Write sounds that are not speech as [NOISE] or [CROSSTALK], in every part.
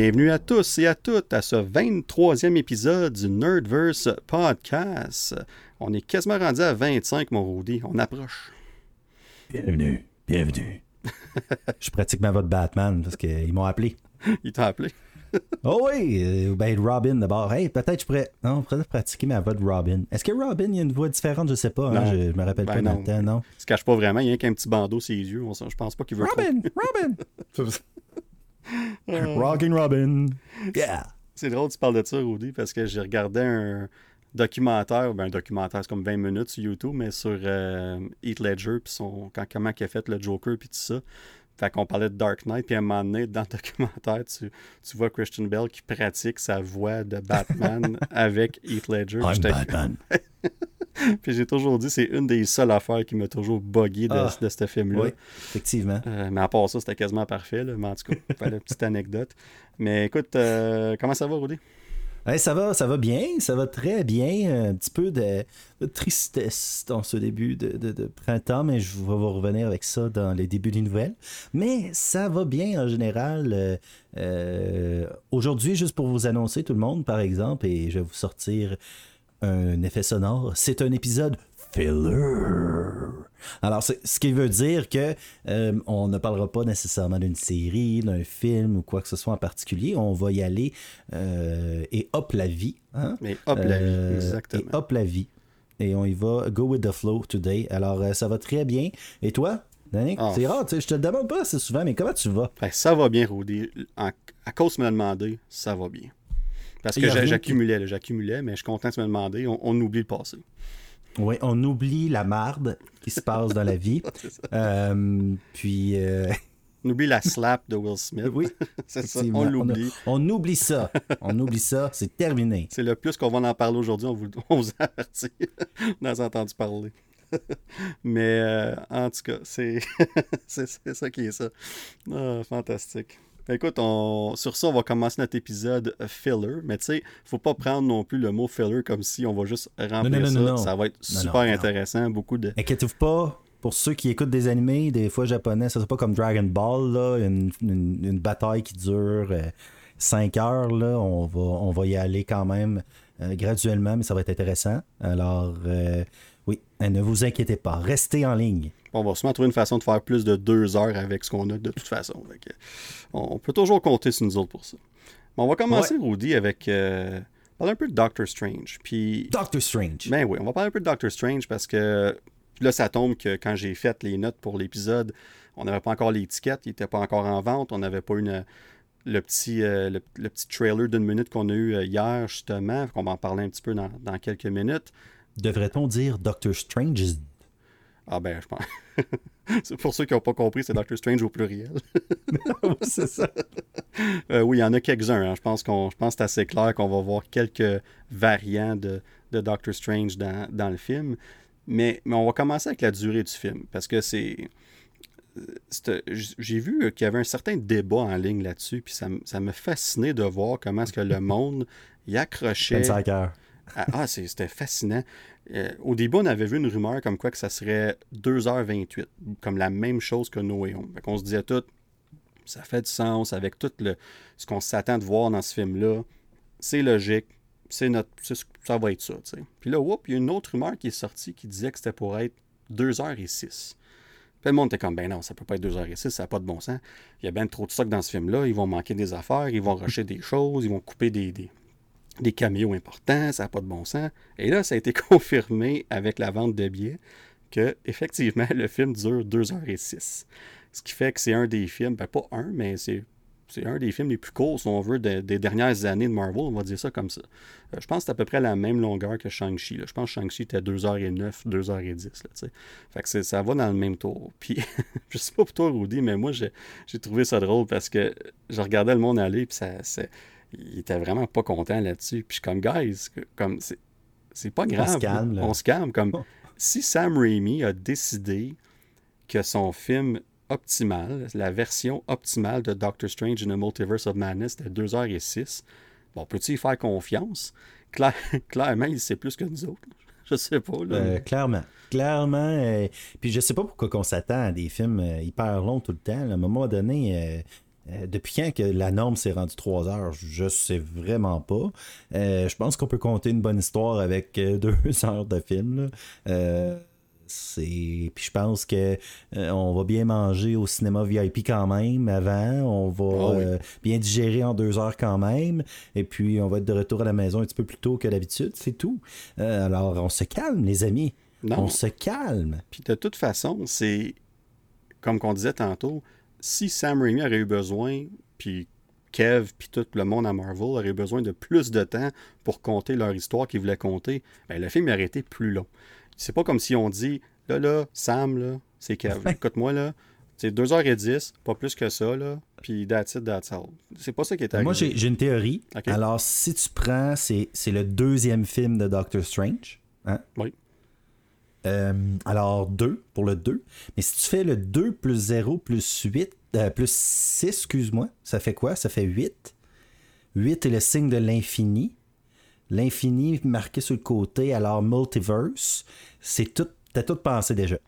Bienvenue à tous et à toutes à ce 23e épisode du Nerdverse Podcast. On est quasiment rendu à 25, mon Rudy. On approche. Bienvenue, bienvenue. [LAUGHS] Je pratique ma voix de Batman parce qu'ils m'ont appelé. Ils t'ont appelé? [LAUGHS] oh oui, euh, ben Robin d'abord. Hey, peut-être je pourrais. Non, je pourrais pratiquer ma voix de Robin. Est-ce que Robin, il y a une voix différente? Je sais pas. Hein, je, me rappelle Ben pas non. maintenant, non? Il se cache pas vraiment. Il y a qu'un petit bandeau sur les yeux. Je pense pas qu'il veut. trop- Robin, Robin. [LAUGHS] Rockin' Robin. Yeah. C'est drôle que tu parles de ça, Rudy, parce que j'ai regardé un documentaire, ben un documentaire, c'est comme 20 minutes sur YouTube, mais sur euh, Heath Ledger, puis son, quand, comment il a fait le Joker, puis tout ça. Fait qu'on parlait de Dark Knight, puis à un moment donné, dans le [LAUGHS] documentaire, tu, tu vois Christian Bell qui pratique sa voix de Batman [LAUGHS] avec Heath Ledger. I'm J'étais- Batman. [LAUGHS] Puis j'ai toujours dit, c'est une des seules affaires qui m'a toujours buggé de, Ah. de ce film-là. Oui, effectivement. Euh, mais à part ça, c'était quasiment parfait. Là. Mais en tout cas, fallait une petite anecdote. Mais écoute, euh, comment ça va, Rudy? Ça va, ça va bien, ça va très bien. Un petit peu de, tristesse dans ce début de printemps, mais je vais vous revenir avec ça dans les débuts des nouvelles. Mais ça va bien en général. Euh, euh, Aujourd'hui, juste pour vous annoncer tout le monde, par exemple, et je vais vous sortir un effet sonore, c'est un épisode filler. Alors, ce qui veut dire que euh, on ne parlera pas nécessairement d'une série, d'un film ou quoi que ce soit en particulier. On va y aller euh, et hop la vie. hein? Mais hop la vie, Euh, exactement. Et hop la vie. Et on y va, go with the flow today. Alors, ça va très bien. Et toi, Danick? Ah. C'est rare, je te le demande pas assez souvent, mais comment tu vas? Ben, ça va bien, Rudy. En- à cause tu me l'as demandé, ça va bien. Parce que j'accumulais, j'accumulais, mais je suis content tu me demander. On, on oublie le passé. Oui, on oublie la marde qui se passe dans la vie. [LAUGHS] Euh, puis, euh, [LAUGHS] On oublie la slap de Will Smith. oui, [LAUGHS] c'est ça, on l'oublie. On, oublie ça. On oublie ça. C'est terminé. C'est le plus qu'on va en parler aujourd'hui, on vous, on vous avertit. on a entendu parler. Mais euh, en tout cas, c'est ça qui est ça. Ah, fantastique. Écoute, on... sur ça, on va commencer notre épisode euh, filler. Mais tu sais, faut pas prendre non plus le mot filler comme si on va juste remplir non, ça. non, non. Ça va être super intéressant. Beaucoup de. Inquiétez-vous pas. Pour ceux qui écoutent des animés, des fois japonais, ça c'est pas comme Dragon Ball, là, une, une- une bataille qui dure 5 heures. Là, on, va, on va y aller quand même euh, graduellement, mais ça va être intéressant. Alors, euh, oui, ne vous inquiétez pas. Restez en ligne. On va sûrement trouver une façon de faire plus de deux heures avec ce qu'on a de toute façon. On peut toujours compter sur nous autres pour ça. Mais on va commencer, Rudy, avec. euh, parler un peu de Doctor Strange. Puis. Doctor Strange. Ben oui, on va parler un peu de Doctor Strange parce que là, ça tombe que quand j'ai fait les notes pour l'épisode, on n'avait pas encore l'étiquette, il n'était pas encore en vente, on n'avait pas une, le, petit, euh, le, le petit trailer d'une minute qu'on a eu euh, hier, justement, qu'on va en parler un petit peu dans, dans quelques minutes. Devrait-on dire Doctor Strange? Ah ben, je pense. [LAUGHS] c'est pour ceux qui n'ont pas compris, c'est Doctor Strange au pluriel. [LAUGHS] c'est ça. Euh, oui, il y en a quelques-uns. hein. Je pense qu'on, je pense que c'est assez clair qu'on va voir quelques variants de, de Doctor Strange dans, dans le film. Mais, mais on va commencer avec la durée du film. Parce que c'est. J'ai vu qu'il y avait un certain débat en ligne là-dessus, puis ça, ça me fascinait de voir comment est-ce que le monde y accrochait. 25 heures. Ah, ah, c'était fascinant. Euh, au début, on avait vu une rumeur comme quoi que ça serait 2h28, comme la même chose que No Way Home. Fait se disait tout, ça fait du sens avec tout le, ce qu'on s'attend de voir dans ce film-là. C'est logique, c'est notre, ça va être ça. Puis là, il y a une autre rumeur qui est sortie qui disait que c'était pour être 2h06. Puis le monde était comme, ben non, ça peut pas être 2h06, ça n'a pas de bon sens. Il y a bien trop de stock dans ce film-là, ils vont manquer des affaires, ils vont rusher des choses, ils vont couper des, des, des caméos importants, ça n'a pas de bon sens. Et là, ça a été [LAUGHS] confirmé avec la vente de billets que effectivement le film dure 2h06. Ce qui fait que c'est un des films, ben pas un, mais c'est c'est un des films les plus courts, si on veut, de- des dernières années de Marvel, on va dire ça comme ça. Euh, je pense que c'est à peu près la même longueur que Shang-Chi. Je pense que Shang-Chi était 2h09, 2h10. Là, fait que ça va dans le même tour. [LAUGHS] Puis, je sais pas pour toi, Rudy, mais moi, j'ai trouvé ça drôle parce que je regardais le monde aller, puis ça, il était vraiment pas content là-dessus. Puis je suis comme, guys, comme c'est c'est pas grave. se calme, là. On se calme. Comme [LAUGHS] si Sam Raimi a décidé que son film optimal, la version optimale de Doctor Strange in the Multiverse of Madness était 2h06, bon, peut-il y faire confiance? Claire- [LAUGHS] clairement, il sait plus que nous autres. Je sais pas. Là. Euh, clairement. Clairement. euh, puis je sais pas pourquoi qu'on s'attend à des films euh, hyper longs tout le temps. là. À un moment donné, euh, Euh, depuis quand que la norme s'est rendue 3 heures, je sais vraiment pas. Euh, je pense qu'on peut compter une bonne histoire avec [LAUGHS] 2 heures de film. c'est puis je pense que on va bien manger au cinéma VIP quand même avant. On va ah bien digérer en deux heures quand même. Et puis on va être de retour à la maison un petit peu plus tôt que d'habitude c'est tout. Alors on se calme les amis. On se calme. Puis de toute façon c'est comme qu'on disait tantôt si Sam Raimi aurait eu besoin, puis Kev, puis tout le monde à Marvel aurait eu besoin de plus de temps pour compter leur histoire qu'ils voulaient compter, ben, le film aurait été plus long. C'est pas comme si on dit, là, là, Sam, là, c'est Kev. Écoute-moi, là, c'est 2h10, pas plus que ça, là, puis that's it, that's all. C'est pas ça qui est arrivé. Moi, j'ai une théorie. Alors, si tu prends, c'est le deuxième film de Doctor Strange. Hein? Oui. Euh, alors 2 pour le 2. Mais si tu fais le 2 plus 0 plus 8, euh, plus 6, excuse-moi, ça fait quoi? Ça fait 8. 8 est le signe de l'infini. L'infini marqué sur le côté, alors multiverse, c'est tout, t'as tout pensé déjà.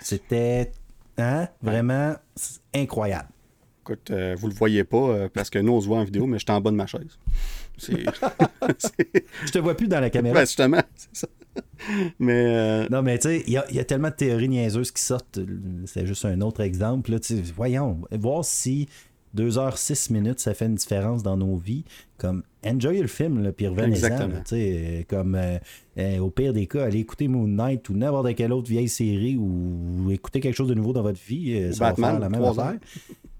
C'était hein, vraiment incroyable. Écoute, euh, vous le voyez pas parce que nous on se voit en vidéo, mais je suis en bas de ma chaise. [LAUGHS] je te vois plus dans la caméra. Ben, justement, [LAUGHS] c'est ça. mais. Euh, non, mais tu sais, il y, a tellement de théories niaiseuses qui sortent. C'est juste un autre exemple. Là, voyons, voir si 2 heures 6 minutes, ça fait une différence dans nos vies. Comme, enjoy le film, là, puis revenez-en. Comme, euh, euh, au pire des cas, allez écouter Moon Knight ou n'importe quelle autre vieille série ou, écouter quelque chose de nouveau dans votre vie. ça va faire la même affaire.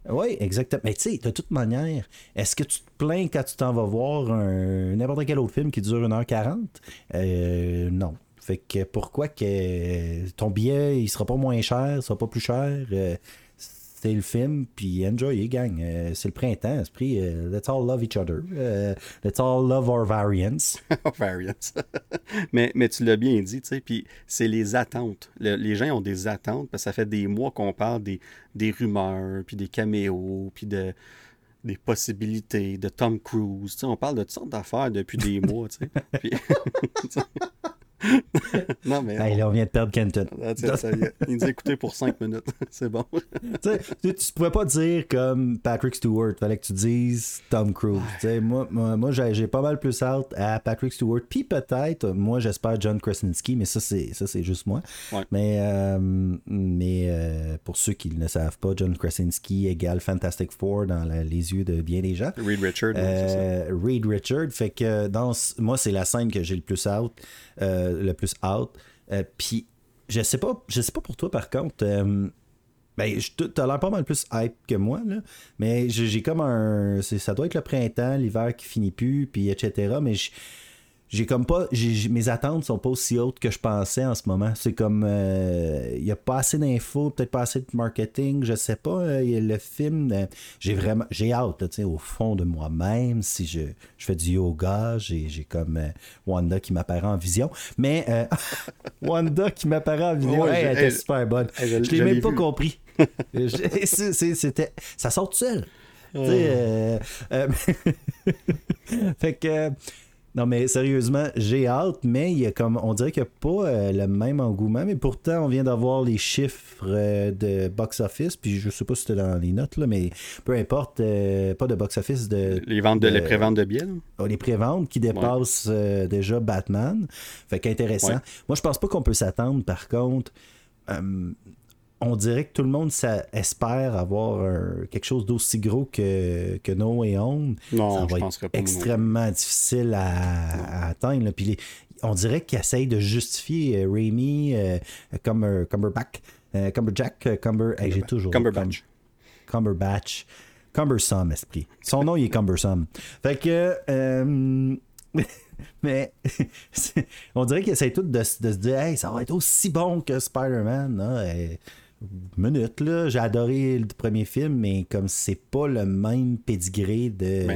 Oui, exactement. Mais tu sais, de toute manière, est-ce que tu te plains quand tu t'en vas voir n'importe quel autre film qui dure 1h40? Euh, non. Fait que pourquoi que ton billet, il sera pas moins cher, il sera pas plus cher? Euh, c'est le film, puis enjoy, gang. Euh, c'est le printemps, esprit. Euh, let's all love each other. Euh, let's all love our variants. [LAUGHS] variants. [LAUGHS] mais, mais tu l'as bien dit, tu sais, puis c'est les attentes. les gens ont des attentes, parce que ça fait des mois qu'on parle des, des rumeurs, puis des caméos, puis de des possibilités de Tom Cruise. Tu sais, on parle de toutes sortes d'affaires depuis des [LAUGHS] mois. Tu sais. Puis, [LAUGHS] non, mais. on... vient de perdre Kenton. il nous a écouté pour 5 minutes. [LAUGHS] C'est bon. tu, ne pouvais pas dire comme Patrick Stewart. Fallait que tu dises Tom Cruise. moi, moi, j'ai pas mal plus hâte à Patrick Stewart. Puis peut-être, moi, j'espère John Krasinski, mais ça, c'est, ça, c'est juste moi. Mais, euh, mais euh, pour ceux qui ne savent pas, John Krasinski égale Fantastic Four dans les yeux de bien des gens. Reed Richard. Euh, Reed Richard. Fait que dans, moi, c'est la scène que j'ai le plus hâte. Euh, le plus out. Euh, puis, je sais pas, je sais pas pour toi par contre. Euh, ben, t'as l'air pas mal plus hype que moi, là. Mais j'ai comme un. Ça doit être le printemps, l'hiver qui finit plus, puis etc. Mais j'ai comme pas mes attentes sont pas aussi hautes que je pensais en ce moment. C'est comme il euh, y a pas assez d'infos peut-être pas assez de marketing je sais pas euh, le film euh, j'ai vraiment j'ai hâte sais au fond de moi-même si je, je fais du yoga j'ai comme Wanda qui m'apparaît en vision. Mais [LAUGHS] Wanda qui m'apparaît en vision elle était super bonne. je, l'ai même pas compris. [LAUGHS] C'était ça sort tout seul. [LAUGHS] Fait que non, mais sérieusement, j'ai hâte, mais il y a comme on dirait qu'il n'y a pas euh, le même engouement, mais pourtant on vient d'avoir les chiffres euh, de box-office, puis je sais pas si c'était dans les notes, là, mais peu importe, euh, pas de box-office de. Les ventes de, les préventes de billets. Oh, les préventes qui dépassent déjà Batman. Fait qu'intéressant. Moi je pense pas qu'on peut s'attendre par contre on dirait que tout le monde espère avoir quelque chose d'aussi gros que, que No Way Home. Non, ça va être extrêmement difficile à, atteindre. Puis on dirait qu'ils essayent de justifier euh, Raimi, euh, Cumberbatch, euh, Cumberjack, Cumber, j'ai toujours Cumberbatch. Cumberbatch. Cumbersome, esprit. Son nom, il est Cumbersome. Fait que. [LAUGHS] mais [LAUGHS] on dirait qu'ils essayent tous de, se dire hey, ça va être aussi bon que Spider-Man. Hein? Minute, là. J'ai adoré le premier film, mais comme c'est pas le même pédigré de,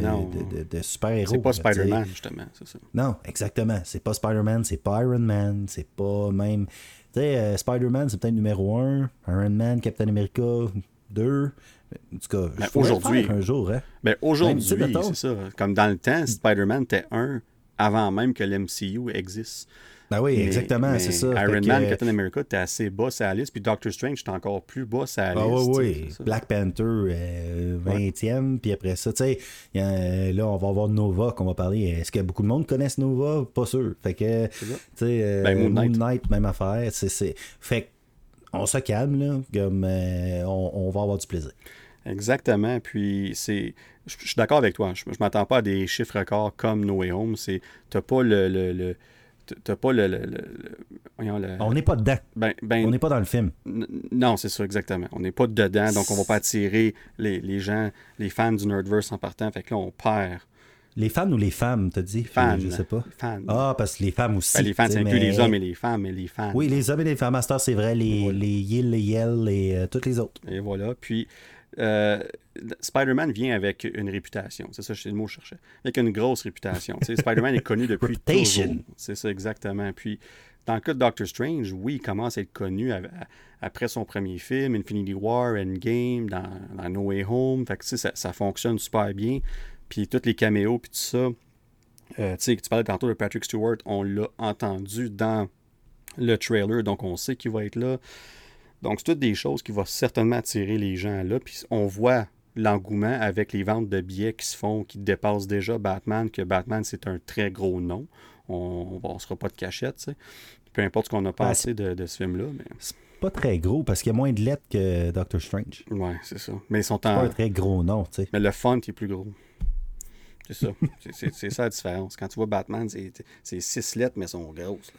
de, super-héros. C'est pas Spider-Man, justement, c'est ça. Non, exactement. C'est pas Spider-Man, c'est pas Iron Man, c'est pas même. Tu sais, euh, Spider-Man, c'est peut-être numéro 1, Iron Man, Captain America 2. En tout cas, ben, aujourd'hui. Un jour, hein? Ben, aujourd'hui, c'est ça. Comme dans le temps, Spider-Man était 1, avant même que l'MCU existe. Ben oui, exactement, c'est ça. Iron Man, Captain America, t'es assez bas à la liste, puis Doctor Strange, t'es encore plus bas à la ah, liste. Oui, oui. Black Panther, 20e, puis après ça, tu sais, là, on va avoir Nova qu'on va parler. Est-ce que beaucoup de monde connaissent Nova? Pas sûr. Fait que, tu sais, ben, Moon, Knight. même affaire. C'est, Fait on se calme, là, comme on, on va avoir du plaisir. Exactement. Puis c'est. Je, suis d'accord avec toi. Je, ne m'attends pas à des chiffres records comme No Way Home. C'est. T'as pas le. le, T'as pas le. on n'est pas dedans. Ben, ben, on n'est pas dans le film. Non, c'est ça, exactement. On n'est pas dedans, donc on va pas attirer les, les, gens, les fans du Nerdverse en partant. Fait que là, on perd. Les fans ou les femmes, t'as dit? Fans. Je sais pas. Fans. Ah, parce que les femmes aussi. Ben, les fans, c'est mais... les hommes et les femmes, mais les fans. Oui, les hommes et les femmes. Master, c'est vrai. Les, les Yill, les Yell et euh, toutes les autres. Et voilà. Puis, euh, Spider-Man vient avec une réputation. C'est ça, c'est le mot que je cherchais. Avec une grosse réputation. Spider-Man est connu depuis toujours. C'est ça, exactement. Puis, dans le cas de Doctor Strange, oui, il commence à être connu après son premier film, Infinity War, Endgame, dans, dans No Way Home. Fait que, ça, ça fonctionne super bien. Puis, tous les caméos, puis tout ça. Euh, tu parlais tantôt de Patrick Stewart, on l'a entendu dans le trailer, donc on sait qu'il va être là. Donc, c'est toutes des choses qui vont certainement attirer les gens là. Puis on voit l'engouement avec les ventes de billets qui se font, qui dépassent déjà Batman, que Batman, c'est un très gros nom. On ne sera pas de cachette, tu sais. Peu importe ce qu'on a ben, pensé de, ce film-là. Mais... C'est pas très gros parce qu'il y a moins de lettres que Doctor Strange. Ouais, c'est ça. Mais ils sont en... pas un très gros nom, tu sais. Mais le font est plus gros. C'est ça. [LAUGHS] c'est ça la différence. Quand tu vois Batman, c'est six lettres, mais elles sont grosses.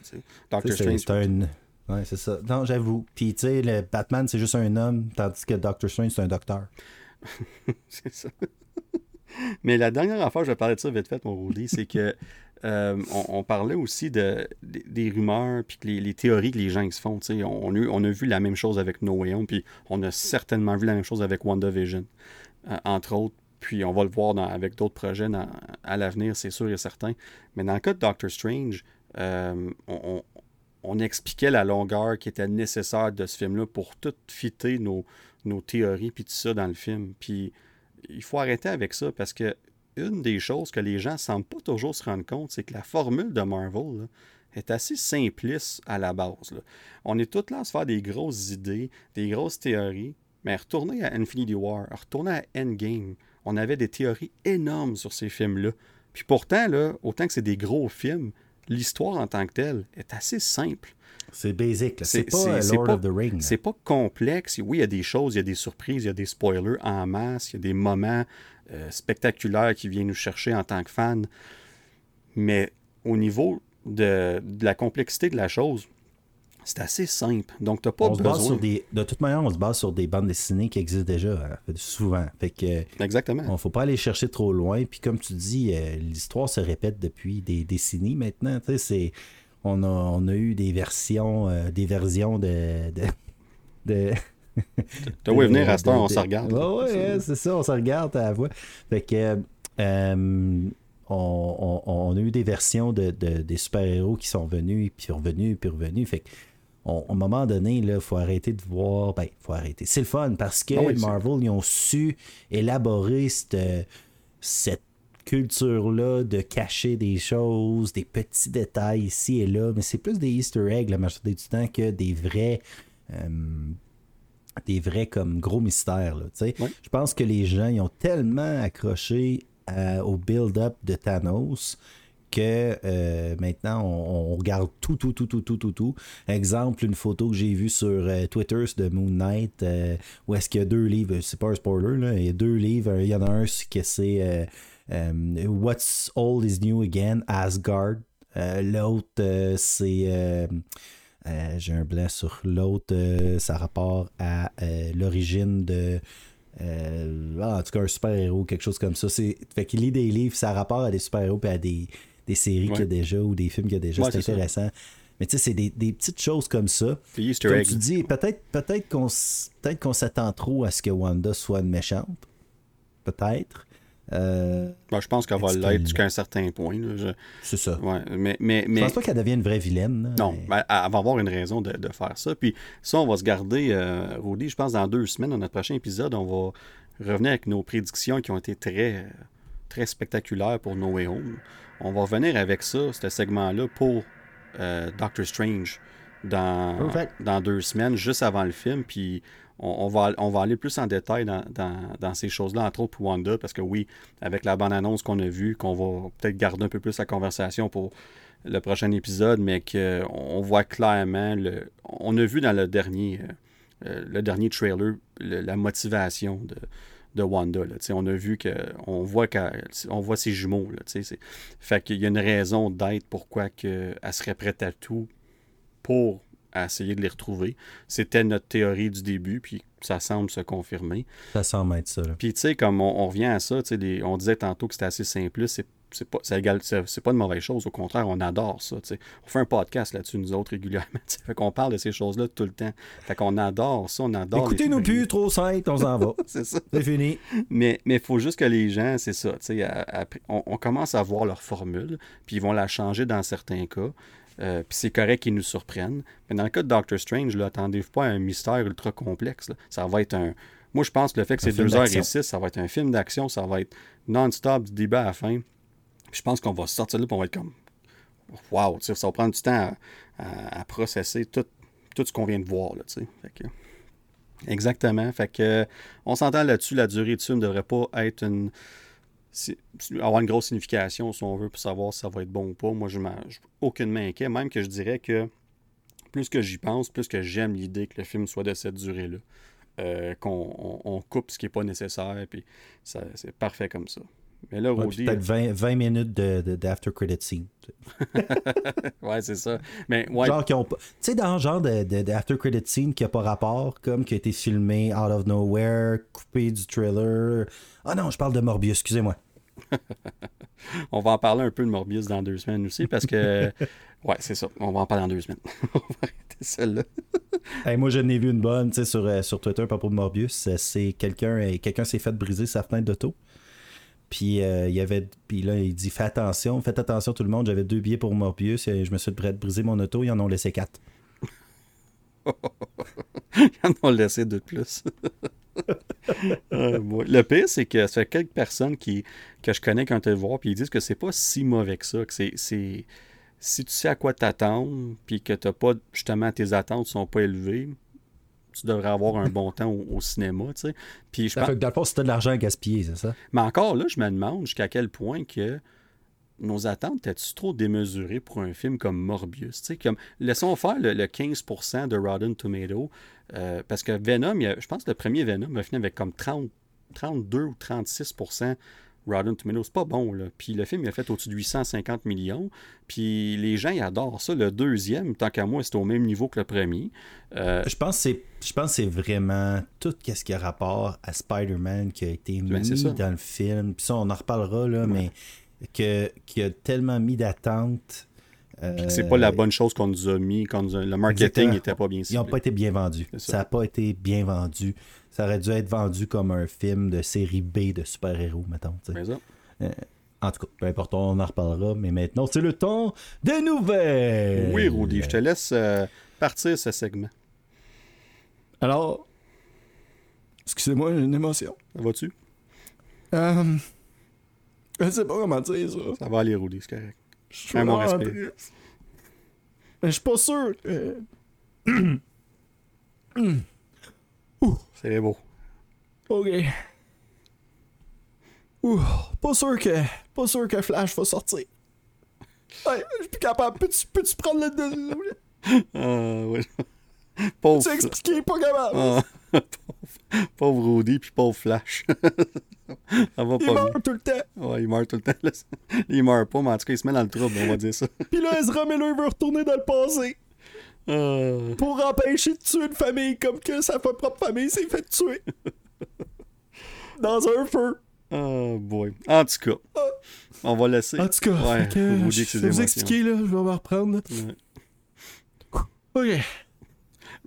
Doctor Strange. C'est un Ouais, c'est ça. Non, j'avoue. Puis, tu sais, le Batman, c'est juste un homme, tandis que Doctor Strange, c'est un docteur. [LAUGHS] c'est ça. Mais la dernière affaire, je vais parler de ça vite fait, mon Rudy, c'est que [LAUGHS] euh, on, parlait aussi de, des rumeurs puis les, les, théories que les gens se font. On, on, a, on a vu la même chose avec No Way Home, puis on a certainement vu la même chose avec WandaVision, euh, entre autres. Puis on va le voir avec d'autres projets à l'avenir, c'est sûr et certain. Mais dans le cas de Doctor Strange, euh, on, on expliquait la longueur qui était nécessaire de ce film-là pour tout fitter nos, théories puis tout ça dans le film. Puis il faut arrêter avec ça parce que une des choses que les gens ne semblent pas toujours se rendre compte, c'est que la formule de Marvel est assez simpliste à la base. On est tous là à se faire des grosses idées, des grosses théories, mais retourner à Infinity War, retourner à Endgame, on avait des théories énormes sur ces films-là. Puis pourtant, là, autant que c'est des gros films, l'histoire en tant que telle est assez simple. C'est basic. C'est pas Lord of the Rings. C'est pas complexe. Oui, il y a des choses, il y a des surprises, il y a des spoilers en masse, il y a des moments euh, spectaculaires qui viennent nous chercher en tant que fans. Mais au niveau de la complexité de la chose, c'est assez simple. Donc, t'as pas on Se base sur des, de toute manière, on se base sur des bandes dessinées qui existent déjà, hein, souvent. Fait que, Exactement. On faut pas aller chercher trop loin. Puis, comme tu dis, euh, l'histoire se répète depuis des décennies maintenant. C'est, on, a, on a eu des versions, euh, des versions de. de, de [LAUGHS] T'as où venir à ce temps, on se regarde. Oui, ouais, c'est ça, on se regarde à la voix. Fait que. Euh, on, on, a eu des versions de, de des super-héros qui sont venus, puis revenus, puis revenus. Fait que à un moment donné, il faut arrêter de voir. Ben, faut arrêter. C'est le fun parce que ah Marvel, ils ont su élaborer cette, culture-là de cacher des choses, des petits détails ici et là, mais c'est plus des Easter eggs la majorité du temps que des vrais. Euh, des vrais comme gros mystères. Je pense que les gens ils ont tellement accroché au build-up de Thanos que euh, maintenant on, regarde tout, tout, tout, tout, tout, tout, tout. Exemple, une photo que j'ai vue sur euh, Twitter de Moon Knight, euh, où est-ce qu'il y a deux livres, c'est pas un spoiler, là, il y a deux livres, il y en a un qui c'est What's Old is New Again, Asgard. l'autre, c'est... j'ai un blanc sur l'autre, ça rapporte à l'origine de en tout cas un super-héros, quelque chose comme ça. Fait qu'il lit des livres, ça rapporte à des super-héros et à des, des séries qu'il y a déjà ou des films qu'il y a déjà. c'est intéressant. Mais tu sais, c'est des, des, petites choses comme ça. comme tu dis, peut-être peut qu'on peut qu'on s'attend trop à ce que Wanda soit une méchante. Peut-être. Euh, ben, je pense qu'elle va l'être jusqu'à un certain point. C'est ça. Ouais, mais, mais, mais... Je pense pas qu'elle devienne une vraie vilaine. non, ben, elle va avoir une raison de, de, faire ça. Puis ça, on va se garder, euh, Rudy, je pense dans deux semaines, dans notre prochain épisode, on va revenir avec nos prédictions qui ont été très très spectaculaire pour No Way Home. On va revenir avec ça, ce segment-là, pour euh, Doctor Strange dans, dans deux semaines, juste avant le film. Puis on, va, on va aller plus en détail dans, ces choses-là, entre autres pour Wanda, parce que oui, avec la bande-annonce qu'on a vue, qu'on va peut-être garder un peu plus la conversation pour le prochain épisode, mais qu'on voit clairement, le, on a vu dans le dernier, euh, euh, le dernier trailer la motivation de, de Wanda. Là, on a vu qu'on voit, on voit ses jumeaux. Là, fait qu'il y a une raison d'être pourquoi elle serait prête à tout pour essayer de les retrouver. C'était notre théorie du début, puis ça semble se confirmer. Ça semble être ça. Puis tu sais, comme on, revient à ça, on disait tantôt que c'était assez simple, c'est c'est pas, c'est pas une mauvaise chose. Au contraire, on adore ça. On fait un podcast là-dessus, nous autres, régulièrement. Fait qu'on parle de ces choses-là tout le temps. Fait qu'on adore ça, on adore. Écoutez-nous plus, trop simple, on s'en va. [LAUGHS] c'est ça. C'est fini. Mais il faut juste que les gens, c'est ça. on, on, commence à voir leur formule, puis ils vont la changer dans certains cas. Euh, puis c'est correct qu'ils nous surprennent. Mais dans le cas de Doctor Strange, attendez-vous pas à un mystère ultra complexe. Ça va être un. Moi, je pense que le fait que c'est 2h06, ça va être un film d'action, ça va être non-stop du début à la fin je pense qu'on va sortir là et on va être comme Wow, ça va prendre du temps à, processer tout, tout ce qu'on vient de voir. Là, exactement. Fait que on s'entend là-dessus, la durée du film ne devrait pas être une. avoir une grosse signification si on veut pour savoir si ça va être bon ou pas. Moi, je n'ai aucunement inquiet. Même que je dirais que plus que j'y pense, plus que j'aime l'idée que le film soit de cette durée-là. Euh, qu'on coupe ce qui n'est pas nécessaire, puis c'est parfait comme ça. Mais là, Peut-être 20, 20, minutes d'after de, credit scene. [LAUGHS] ouais, c'est ça. Mais, Genre qui ont Tu sais, dans le genre d'after credit scene qui n'a pas rapport, comme qui a été filmé out of nowhere, coupé du trailer. Ah non, je parle de Morbius, excusez-moi. [LAUGHS] on va en parler un peu de Morbius dans deux semaines aussi parce que. [LAUGHS] ouais, c'est ça. On va en parler dans deux semaines. on va arrêter celle-là. moi, je n'ai vu une bonne sur, euh, sur Twitter à propos de Morbius. C'est quelqu'un euh, quelqu'un s'est fait briser sa fenêtre d'auto. Puis euh, il y avait. Puis là, il dit Fais attention, faites attention tout le monde. J'avais deux billets pour Morbius. Et je me suis prêt de briser mon auto. Ils en ont laissé quatre. [LAUGHS] ils en ont laissé deux de plus. [LAUGHS] Le pire, c'est que ça fait quelques personnes qui, que je connais quand elles le voir, puis ils disent que c'est pas si mauvais que ça, que si tu sais à quoi t'attendre, puis que t'as pas, justement, tes attentes sont pas élevées, tu devrais avoir un bon temps au, cinéma, tu sais. Puis je ça fait que dans le fond, c'était de l'argent à gaspiller, c'est ça? Mais encore là, je me demande jusqu'à quel point que nos attentes étaient trop démesurées pour un film comme Morbius, tu sais, comme laissons faire le, 15% de Rotten Tomato, euh, parce que Venom, je pense que le premier Venom a fini avec comme 30, 32 ou 36% Rotten Tomatoes, c'est pas bon. Là. Puis le film, il a fait au-dessus de 850 millions. Puis les gens, ils adorent ça. Le deuxième, tant qu'à moi, c'est au même niveau que le premier. Euh, je pense que c'est vraiment tout ce qui a rapport à Spider-Man qui a été ben, mis dans le film. Puis ça, on en reparlera, là, mais que, qui a tellement mis d'attente. Euh, c'est pas la bonne chose qu'on nous a mis. Quand Le marketing n'était pas bien Ils n'ont pas été bien vendus. Ça n'a pas été bien vendu ça aurait dû être vendu comme un film de série B de super-héros, mettons. Euh, en tout cas, peu importe, on en reparlera, mais maintenant, c'est le temps des nouvelles. Oui, Rudy, je te laisse euh, partir ce segment. Alors, excusez-moi, j'ai une émotion. Ça va-tu? Euh, je sais pas comment dire ça. Ça va aller, Rudy, c'est correct. Je suis mon respect. Mais je suis pas sûr [CLEARS THROAT] C'est beau. OK. Ouh, pas sûr que. Pas sûr que Flash va sortir. Ouais, je suis plus capable. Peux-tu, peux prendre le. Ah, oui. Pauvre. Tu expliquer, pas capable. Ah, pauvre, [LAUGHS] pauvre Rudy puis pauvre Flash. [LAUGHS] Ça va il pas meurt tout le temps. Ouais, il meurt tout le temps. [LAUGHS] Il meurt pas, mais en tout cas, il se met dans le trouble, on va dire ça. Puis là, Ezra Miller veut retourner dans le passé. Euh. Pour empêcher de tuer une famille comme que sa propre famille s'est fait tuer. [LAUGHS] Dans un feu. Oh boy. En tout cas, ah. on va laisser. En tout cas, ouais, vous, je vais vous expliquer, là, je vais me reprendre. Ok.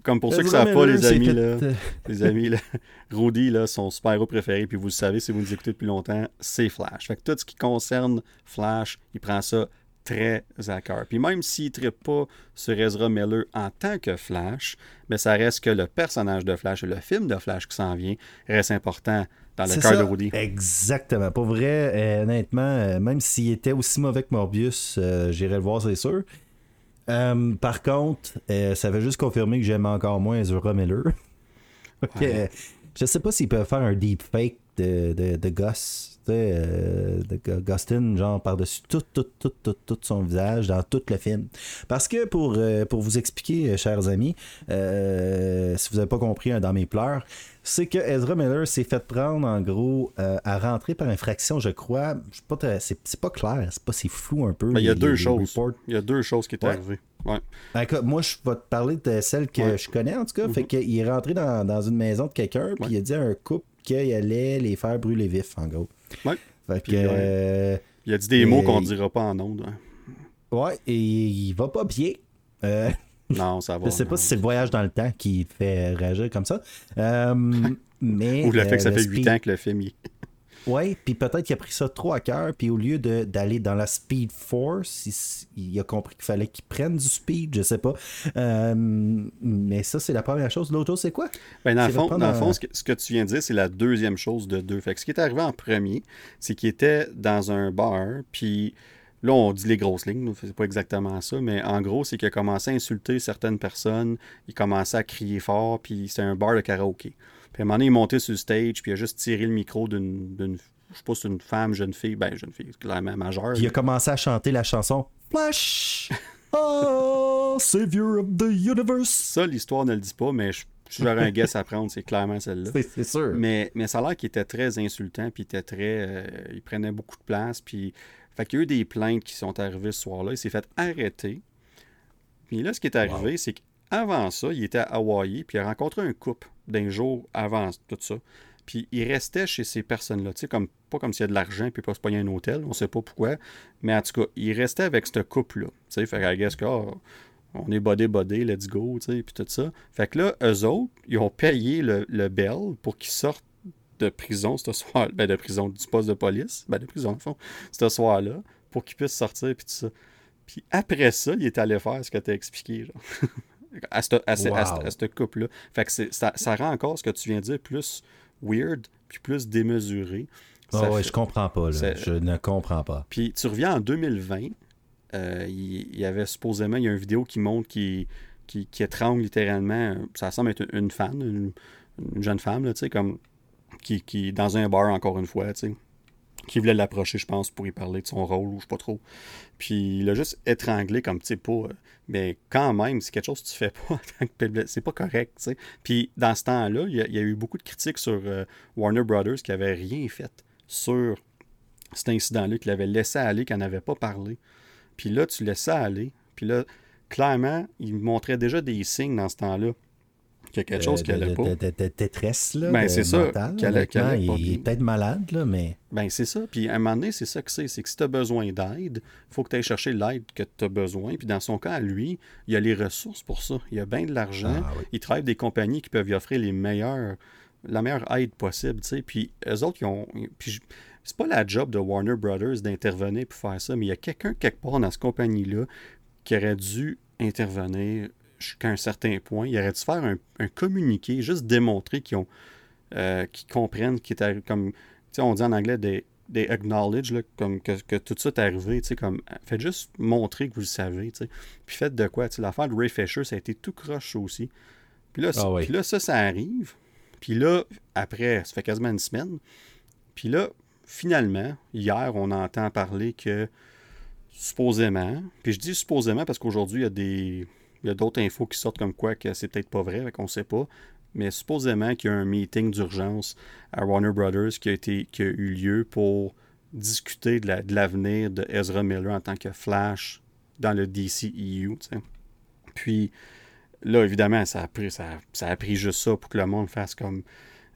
Comme pour ceux qui ne savent pas, les amis, là, euh, les amis, là, [LAUGHS] Rudy, là, son super-héros préféré, puis vous le savez si vous nous écoutez depuis longtemps, c'est Flash. Fait que tout ce qui concerne Flash, il prend ça très à cœur. Puis même s'il ne pas sur Ezra Miller en tant que Flash, mais ça reste que le personnage de Flash et le film de Flash qui s'en vient reste important dans le cœur de. Woody. Exactement. Pour vrai, euh, honnêtement, euh, même s'il était aussi mauvais que Morbius, euh, j'irais le voir, c'est sûr. Euh, par contre, ça avait juste confirmé que j'aimais encore moins Ezra Miller. [LAUGHS] Ok, Ouais. je sais pas s'ils peuvent faire un deepfake de, de, de Gus, tu sais, euh, Gustin, genre par-dessus tout, tout, tout, tout, tout son visage dans tout le film. Parce que pour, euh, pour vous expliquer, euh, chers amis, euh, si vous n'avez pas compris hein, dans mes pleurs, c'est que Ezra Miller s'est fait prendre en gros à rentrer par infraction, je crois. C'est, pas clair, c'est pas c'est flou un peu. Ben, il y a les- deux les choses. reports. Il y a deux choses qui est Ouais. arrivées. Ouais. Ben, moi, je vais te parler de celle que Ouais. je connais, en tout cas. Mhm. Fait qu'il est rentré dans, dans une maison de quelqu'un, puis il a dit à un couple qu'il allait les faire brûler vifs, en gros. Ouais. Fait que. Puis, ouais. euh, Il a dit des mots qu'on dira pas en ondes. hein. ouais, et il va pas bien. Euh, [LAUGHS] Non, ça va. je sais non. pas si c'est le voyage dans le temps qui fait réagir comme ça. Euh, [LAUGHS] mais. Ou le fait euh, que ça fait 8 speed- ans que le film y Ouais, puis peut-être qu'il a pris ça trop à cœur, puis au lieu de- d'aller dans la Speed Force, il, il a compris qu'il fallait qu'il prenne du speed, je sais pas. Euh, mais ça, c'est la première chose. L'autre chose, c'est quoi? Ben, dans le fond, dans le un- fond ce, que, ce que tu viens de dire, c'est la deuxième chose de deux. Fait que ce qui est arrivé en premier, c'est qu'il était dans un bar, puis là, on dit les grosses lignes, c'est pas exactement ça, mais en gros, c'est qu'il a commencé à insulter certaines personnes, il commençait à crier fort, puis c'était un bar de karaoké. Puis à un moment donné, il est monté sur le stage, puis il a juste tiré le micro d'une, je sais pas si une femme, jeune fille, ben jeune fille, clairement majeure. Puis il a commencé à chanter la chanson Flash! [LAUGHS] Oh, Savior of the Universe! Ça, l'histoire ne le dit pas, mais je- si j'aurais un guess à prendre, c'est clairement celle-là. C'est c'est sûr. Mais, mais ça a l'air qu'il était très insultant, puis il était très. euh, il prenait beaucoup de place, puis. Fait qu'il y a eu des plaintes qui sont arrivées ce soir-là. Il s'est fait arrêter. Puis là, ce qui est arrivé, c'est qu'avant ça, il était à Hawaï, puis il a rencontré un couple d'un jour avant tout ça. Puis il restait chez ces personnes-là, tu sais, comme, pas comme s'il y a de l'argent, puis pas se pogner un hôtel, on sait pas pourquoi. Mais en tout cas, il restait avec ce couple-là. Tu sais, fait qu'à ah, on est bodé bodé, let's go, tu sais, puis tout ça. Fait que là, eux autres, ils ont payé le, le bel pour qu'ils sortent de prison ce soir ben de prison, du poste de police, ben de prison, au fond, ce soir-là, pour qu'ils puissent sortir, puis tout ça. Puis après ça, il est allé faire ce que tu as expliqué, genre. [LAUGHS] à ce Wow. couple-là. Fait que c'est- ça, ça rend encore ce que tu viens de dire plus weird, puis plus démesuré. Ah Ça ouais, fait- je comprends pas. Là. Je ne comprends pas. puis tu reviens en 2020, euh, il, y avait supposément, il y a une vidéo qui montre qui, qui, qui étrangle littéralement, euh, ça semble être une, une fan, une, une jeune femme, là, tu sais, comme, qui, qui, dans un bar encore une fois, tu sais, qui voulait l'approcher, je pense, pour y parler de son rôle, ou je sais pas trop. Puis il a juste étranglé comme, tu sais, pas, euh, mais quand même, c'est quelque chose que tu fais [LAUGHS] pas en tant que c'est pas correct. Puis dans ce temps-là, il y, a, il y a eu beaucoup de critiques sur euh, Warner Brothers qui avait rien fait sur cet incident-là, qu'il avait laissé aller, qu'il n'avait pas parlé. Puis là, tu laissais aller. Puis là, clairement, il montrait déjà des signes dans ce temps-là qu'il y a quelque chose qui n'allait de, pas. de, là. Ben, de c'est ça, il, est peut-être malade, là, mais. Ben, c'est ça. Puis à un moment donné, c'est ça que c'est. C'est que si tu as besoin d'aide, il faut que tu ailles chercher l'aide que tu as besoin. Puis dans son cas, à lui, il a les ressources pour ça. Il a bien de l'argent. Ah oui. Il travaille avec des compagnies qui peuvent lui offrir les meilleurs, la meilleure aide possible. tu sais. Puis eux autres, ils ont. Puis je- c'est pas la job de Warner Brothers d'intervenir pour faire ça, mais il y a quelqu'un quelque part dans cette compagnie-là qui aurait dû intervenir jusqu'à un certain point. Il aurait dû faire un, un communiqué, juste démontrer qu'ils ont. euh, qu'ils comprennent qui est comme tu sais, on dit en anglais des, des acknowledge, là, comme que, que tout ça est arrivé, comme, faites juste montrer que vous le savez. Puis faites de quoi, tu sais, l'affaire de Ray Fisher, ça a été tout croche aussi. Puis là, Ah oui. puis là, ça, ça arrive. Puis là, après, ça fait quasiment une semaine. Puis là, finalement, hier, on entend parler que, supposément, puis je dis supposément parce qu'aujourd'hui, il y a des... Il y a d'autres infos qui sortent comme quoi que c'est peut-être pas vrai, qu'on sait pas. Mais supposément qu'il y a un meeting d'urgence à Warner Brothers qui a, été, qui a eu lieu pour discuter de la- de l'avenir de, Ezra Miller en tant que Flash dans le DCEU. Puis là, évidemment, ça a, pris, ça, a pris juste ça pour que le monde fasse comme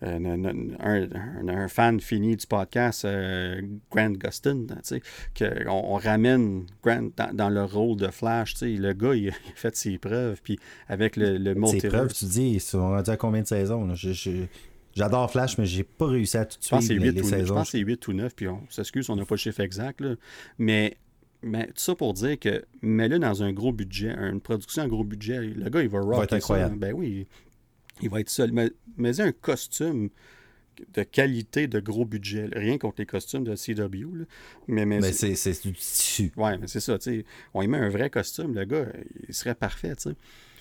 un, un- fan fini du podcast, euh, Grant Gustin, tu sais, qu'on on ramène Grant dans, dans le rôle de Flash. tu sais. Le gars, il [LAUGHS] a fait ses preuves, puis avec le, le multiverse, preuves, tu dis, ils sont rendus à combien de saisons? là? Je- je- J'adore Flash, mais j'ai pas réussi à tout suivre les, 8 les ou 9. Je saisons. pense que c'est 8 ou 9, puis on s'excuse, on n'a pas le chiffre exact. là. Mais, mais tout ça pour dire que mets-le dans un gros budget, une production à gros budget, le gars, il va rocker être ça, incroyable. Ben oui, il va être seul. Mais, mais un costume de qualité de gros budget. Rien contre les costumes de CW. Mais, mais, mais c'est du tissu. Ouais, mais c'est ça. On y met un vrai costume, le gars, il serait parfait. sais.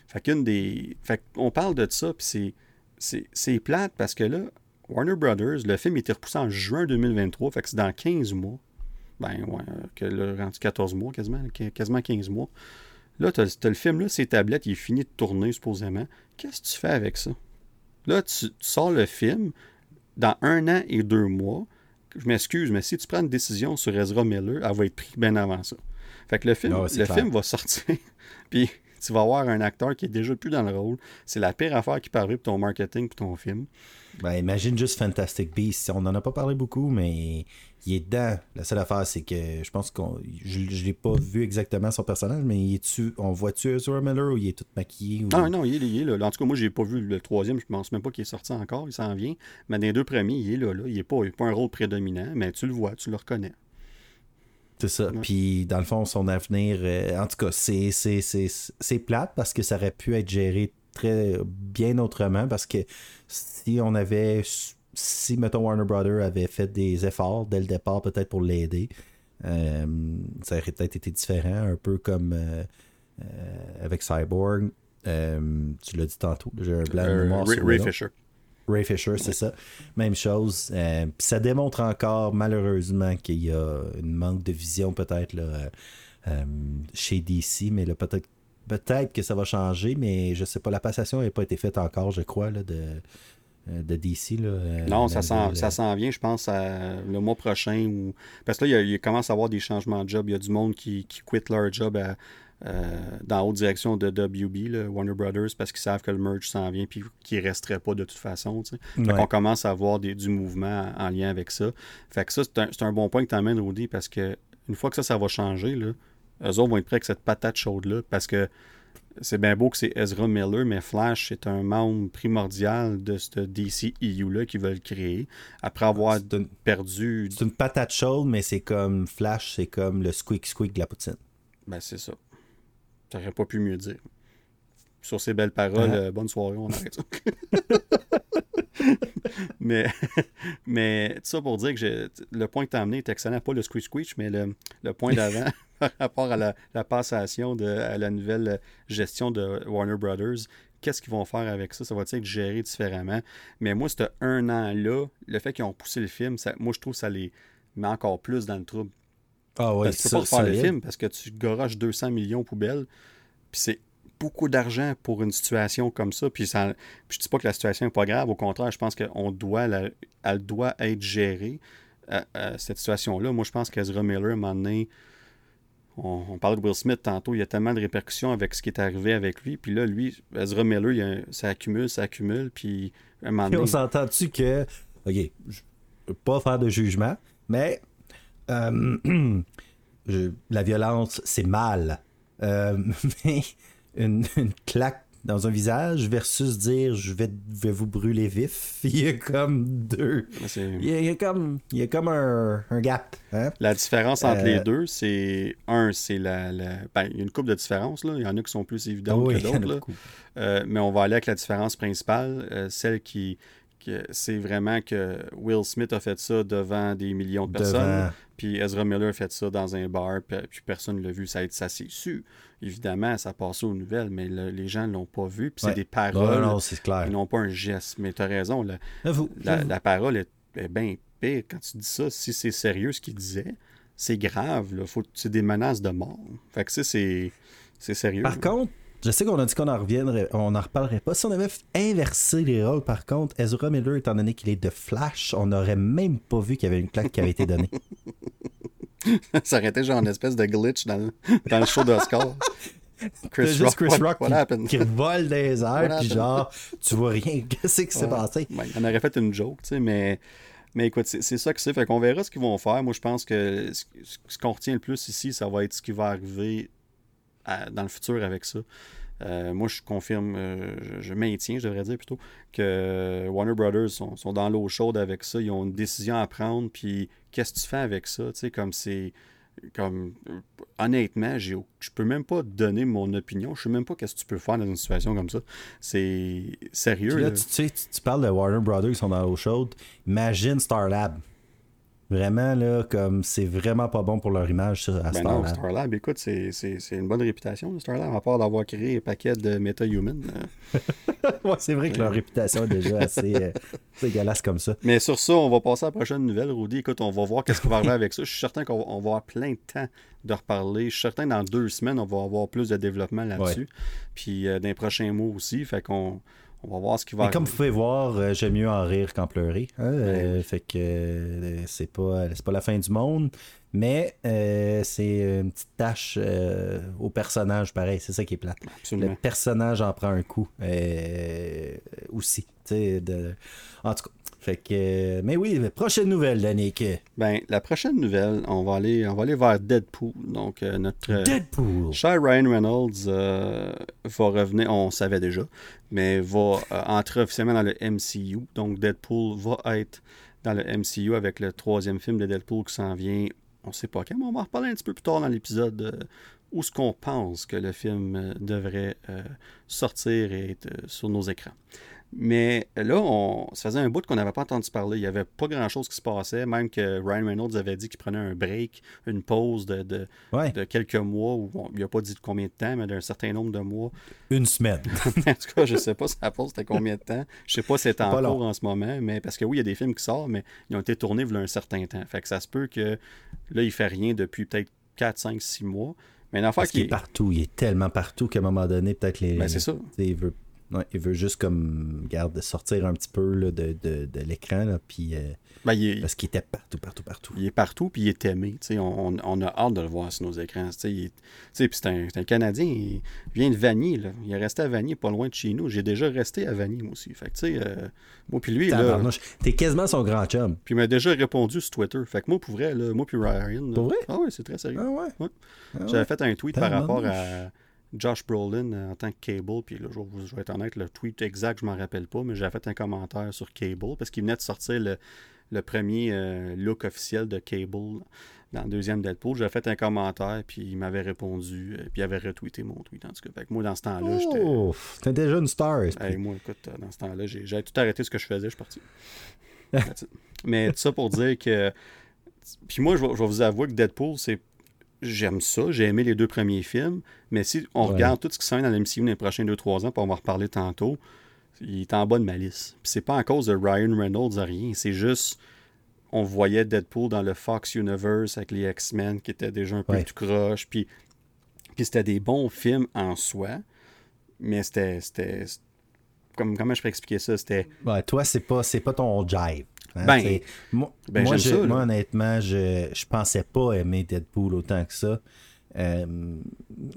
Fait qu'une des. Fait qu'on parle de ça, puis c'est plate parce que là, Warner Brothers, le film était repoussé en juin 2023, fait que c'est dans 15 mois. Ben ouais, que le rendu 14 mois quasiment, quasiment 15 mois. Là, tu as, le film, là, ces tablettes, il est fini de tourner supposément. Qu'est-ce que tu fais avec ça? Là, tu, sors le film dans un an et deux mois. Je m'excuse, mais si tu prends une décision sur Ezra Miller, elle va être prise bien avant ça. Fait que le film, le film va sortir, [LAUGHS] puis tu vas avoir un acteur qui est déjà plus dans le rôle. C'est la pire affaire qui parle pour ton marketing pour ton film. Ben, imagine juste Fantastic Beasts. On n'en a pas parlé beaucoup, mais il est dedans. La seule affaire, c'est que je pense qu'on. Je ne l'ai pas vu exactement son personnage, mais il est on voit-tu Ezra Miller ou il est tout maquillé ou... Ah non, il est, là. En tout cas, moi, j'ai pas vu le troisième. Je pense même pas qu'il est sorti encore. Il s'en vient. Mais dans les deux premiers, il est là. là. Il n'est pas, pas un rôle prédominant, mais tu le vois, tu le reconnais. C'est ça. Puis, dans le fond, son avenir, euh, en tout cas, c'est, c'est, plate parce que ça aurait pu être géré très bien autrement. Parce que si on avait. Si, mettons, Warner Brothers avait fait des efforts dès le départ, peut-être pour l'aider, euh, ça aurait peut-être été différent, un peu comme euh, avec Cyborg. tu l'as dit tantôt, j'ai un blanc de Ray, Ray Fisher. Ray Fisher, c'est ça. Même chose. Euh, ça démontre encore, malheureusement, qu'il y a une manque de vision, peut-être, là, euh, chez DC, mais peut-être peut-être que ça va changer, mais je sais pas. La passation n'a pas été faite encore, je crois, là, de, euh, de DC. Là, non, ça s'en, vient, je pense, le mois prochain. Ou... Parce que là, il, commence à avoir des changements de job. Il y a du monde qui, qui quitte leur job à, euh, dans la haute direction de WB, Warner Brothers, parce qu'ils savent que le merge s'en vient puis qu'il ne resterait pas de toute façon. On commence à avoir du mouvement en lien avec ça. Fait que ça, c'est un, bon point que tu amènes, Rudy, parce que une fois que ça, ça va changer, là, eux autres vont être prêts avec cette patate chaude-là, parce que c'est bien beau que c'est Ezra Miller, mais Flash, c'est un membre primordial de ce DC EU-là qu'ils veulent créer. Après avoir perdu. C'est une patate chaude, mais c'est comme Flash, c'est comme le squeak squeak de la poutine. Ben, c'est ça. T'aurais pas pu mieux dire. Sur ces belles paroles, uh-huh. euh, bonne soirée, on arrête ça. [LAUGHS] mais, mais tout ça pour dire que le point que tu as amené est excellent. Pas le squeak, mais le, point d'avant [LAUGHS] par rapport à la, passation de à la nouvelle gestion de Warner Brothers. Qu'est-ce qu'ils vont faire avec ça? Ça va être géré différemment? Mais moi, c'était un an-là, le fait qu'ils ont poussé le film, ça, moi, je trouve que ça les met encore plus dans le trouble. Ah ouais, parce que tu peux pas faire le film parce que tu garages 200 millions poubelles. Puis c'est beaucoup d'argent pour une situation comme ça. Puis, ça, puis je dis pas que la situation n'est pas grave. Au contraire, je pense qu'on doit, elle doit être gérée, euh, euh, cette situation-là. Moi, je pense qu'Ezra Miller, à un moment donné, on, parlait de Will Smith tantôt, il y a tellement de répercussions avec ce qui est arrivé avec lui. Puis là, lui, Ezra Miller, ça accumule, ça accumule. Puis à un moment [LAUGHS] donné... on s'entend-tu que, OK, je ne veux pas faire de jugement, mais euh, [CLEARS THROAT] la violence, c'est mal. Euh, [LAUGHS] mais une, claque dans un visage versus dire je vais, vais vous brûler vif, [LAUGHS] il y a comme deux. Il y a, comme, il y a comme un, gap. Hein? La différence entre les euh, deux, c'est un, c'est la. Ben, il y a une coupe de différence. Là. Il y en a qui sont plus évidentes que d'autres. mais on va aller avec la différence principale, celle qui, c'est vraiment que Will Smith a fait ça devant des millions de personnes, puis Ezra Miller a fait ça dans un bar, puis, personne ne l'a vu. Ça, ça s'est su. Évidemment, ça passe aux nouvelles, mais les gens ne l'ont pas vu. Puis c'est des paroles. Non, c'est clair. Ils n'ont pas un geste. Mais tu as raison. La, parole est, bien pire quand tu dis ça. Si c'est sérieux ce qu'il disait, c'est grave. C'est des menaces de mort. Fait que ça, c'est sérieux. Par contre, je sais qu'on a dit qu'on en reviendrait, on en reparlerait pas. Si on avait inversé les rôles, par contre, Ezra Miller, étant donné qu'il est de Flash, on n'aurait même pas vu qu'il y avait une claque qui avait été donnée. [LAUGHS] ça aurait été genre une espèce de glitch dans, dans le show d'Oscar. [LAUGHS] Chris Rock, Chris Rock qui, vole des airs, puis genre, tu vois rien. [LAUGHS] Qu'est-ce qui s'est passé? on aurait fait une joke, tu sais, mais. Mais écoute, c'est ça que c'est. Fait qu'on verra ce qu'ils vont faire. Moi, je pense que ce qu'on retient le plus ici, ça va être ce qui va arriver dans le futur avec ça. Euh, moi, je confirme, euh, je, maintiens, je devrais dire plutôt, que Warner Brothers sont, dans l'eau chaude avec ça. Ils ont une décision à prendre, puis qu'est-ce que tu fais avec ça? Tu sais, comme c'est. comme honnêtement, je peux même pas donner mon opinion. Je sais même pas qu'est-ce que tu peux faire dans une situation comme ça. C'est sérieux. Puis là, là. tu, sais, tu, tu parles de Warner Brothers qui sont dans l'eau chaude. Imagine Starlab. Vraiment, là, comme c'est vraiment pas bon pour leur image à Ben Starlab. non, Starlab, écoute, c'est, c'est, c'est une bonne réputation, Starlab, à part d'avoir créé un paquet de meta-human. [LAUGHS] Ouais, c'est vrai que leur réputation est déjà assez euh, [LAUGHS] dégueulasse comme ça. Mais sur ça, on va passer à la prochaine nouvelle, Rudy. Écoute, on va voir qu'est-ce qui va arriver avec ça. Je suis certain qu'on va, on va avoir plein de temps de reparler. Je suis certain que dans deux semaines, on va avoir plus de développement là-dessus. Puis euh, dans les prochains mois aussi. Fait qu'on on va voir ce qui va Mais comme vous pouvez voir, euh, j'aime mieux en rire qu'en pleurer. hein, euh, fait que euh, c'est pas, pas la fin du monde, mais euh, c'est une petite tâche au personnage, pareil. C'est ça qui est plate. Le Absolument. personnage en prend un coup aussi. De... En tout cas. Fait que, mais oui, prochaine nouvelle, Danick. Ben, la prochaine nouvelle, on va aller, on va aller vers Deadpool. Donc, euh, notre. euh, Deadpool. Cher Ryan Reynolds euh, va revenir, on savait déjà, mais va euh, entrer officiellement dans le MCU. Donc Deadpool va être dans le MCU avec le troisième film de Deadpool qui s'en vient, on sait pas quand, mais on va en reparler un petit peu plus tard dans l'épisode où ce qu'on pense que le film devrait sortir et être sur nos écrans. Mais là, on, ça faisait un bout qu'on n'avait pas entendu parler. Il n'y avait pas grand-chose qui se passait, même que Ryan Reynolds avait dit qu'il prenait un break, une pause de, de, Ouais, de quelques mois, ou bon, il n'a pas dit de combien de temps, mais d'un certain nombre de mois. une semaine. [LAUGHS] en tout cas, je sais pas sa pause c'était combien de temps. Je sais pas si c'est en long. cours en ce moment, mais parce que oui, il y a des films qui sortent, mais ils ont été tournés il y a un certain temps. Fait que ça se peut que là, il fait rien depuis peut-être 4, 5, 6 mois. Mais une affaire Parce qui qu'il est partout. Il est tellement partout qu'à un moment donné, peut-être les. Ben, c'est ça. Il veut, ouais, il veut juste comme garde de sortir un petit peu là, de, de, de l'écran puis euh, Ben, est, parce qu'il était partout, partout, partout. il est partout, puis il est aimé. On, on- a hâte de le voir sur nos écrans. Est- c'est un, un Canadien, il vient de Vanier. Là. Il est resté à Vanier, pas loin de chez nous. J'ai déjà resté à Vanier, moi aussi. Fait que, euh, moi, puis lui, là. T'es quasiment son grand chum. Puis il m'a déjà répondu sur Twitter. Fait que moi, pour vrai, là, moi puis Ryan. Pour vrai? Ah oui, c'est très sérieux. Ah ouais? Ouais. Ah ouais? J'avais fait un tweet par rapport à Josh Brolin euh, en tant que Cable. Puis là, je vais, vous- je vais être honnête, le tweet exact, je m'en rappelle pas, mais j'avais fait un commentaire sur Cable parce qu'il venait de sortir le, le premier euh, look officiel de Cable dans le deuxième Deadpool. J'avais fait un commentaire, puis il m'avait répondu, euh, puis il avait retweeté mon tweet en tout cas. Fait que moi, dans ce temps-là, j'étais. Oh, t'es déjà une star. Hey, moi, écoute, dans ce temps-là, j'ai j'avais tout arrêté ce que je faisais, je suis parti. [LAUGHS] Mais tout ça pour dire que. Puis moi, je vais, je vais vous avouer que Deadpool, c'est. J'aime ça, j'ai aimé les deux premiers films, mais si on Ouais. regarde tout ce qui s'en vient dans l'MCU dans les prochains 2-3 ans, va en reparler tantôt, il est en bas de ma liste. C'est pas à cause de Ryan Reynolds à rien, c'est juste. On voyait Deadpool dans le Fox Universe avec les X-Men qui étaient déjà un peu Ouais. tout croche, puis, puis c'était des bons films en soi, mais c'était. c'était comme, comment je peux expliquer ça? C'était. Ouais, toi, c'est pas, c'est pas ton jive. Hein, Ben, moi, ben, moi, j'aime je- ça, là. moi, honnêtement, je, je pensais pas aimer Deadpool autant que ça. Euh,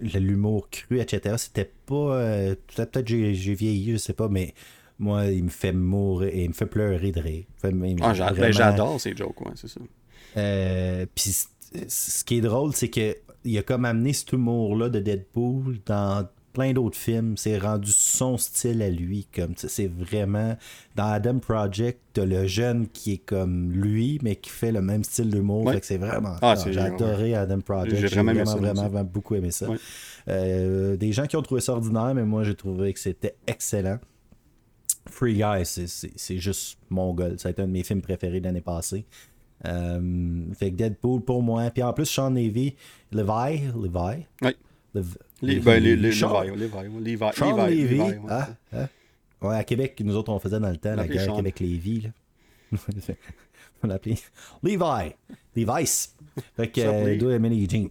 L'humour cru, etc. C'était pas. euh, Peut-être que j'ai vieilli, je sais pas, mais moi, il me fait mourir et il me fait pleurer de rire. Ah, ben, j'adore ces jokes, ouais, c'est ça. Euh, Puis ce qui est drôle, c'est que il a comme amené cet humour-là de Deadpool dans plein d'autres films. C'est rendu son style à lui. Comme c'est vraiment dans Adam Project, t'as le jeune qui est comme lui, mais qui fait le même style d'humour. Ouais. C'est vraiment. Ah, J'ai adoré Adam Project. J'ai vraiment vraiment, vraiment, vraiment beaucoup aimé ça. Ouais. Euh, des gens qui ont trouvé ça ordinaire, mais moi j'ai trouvé que c'était excellent. Free Guy, c'est- juste mon goal. Ça a été un de mes films préférés de l'année passée. Euh, fait que Deadpool pour moi. Puis en plus, Sean Levy, Levi, Levi? Oui. Les, Levi- ben, Levi, Levy. Levi, ouais. à Québec, nous autres, on faisait dans le temps la guerre. Québec-Lévis. [LAUGHS] on l'appelait Levi. Levi's. Fait que, euh, doit aimer les jeans.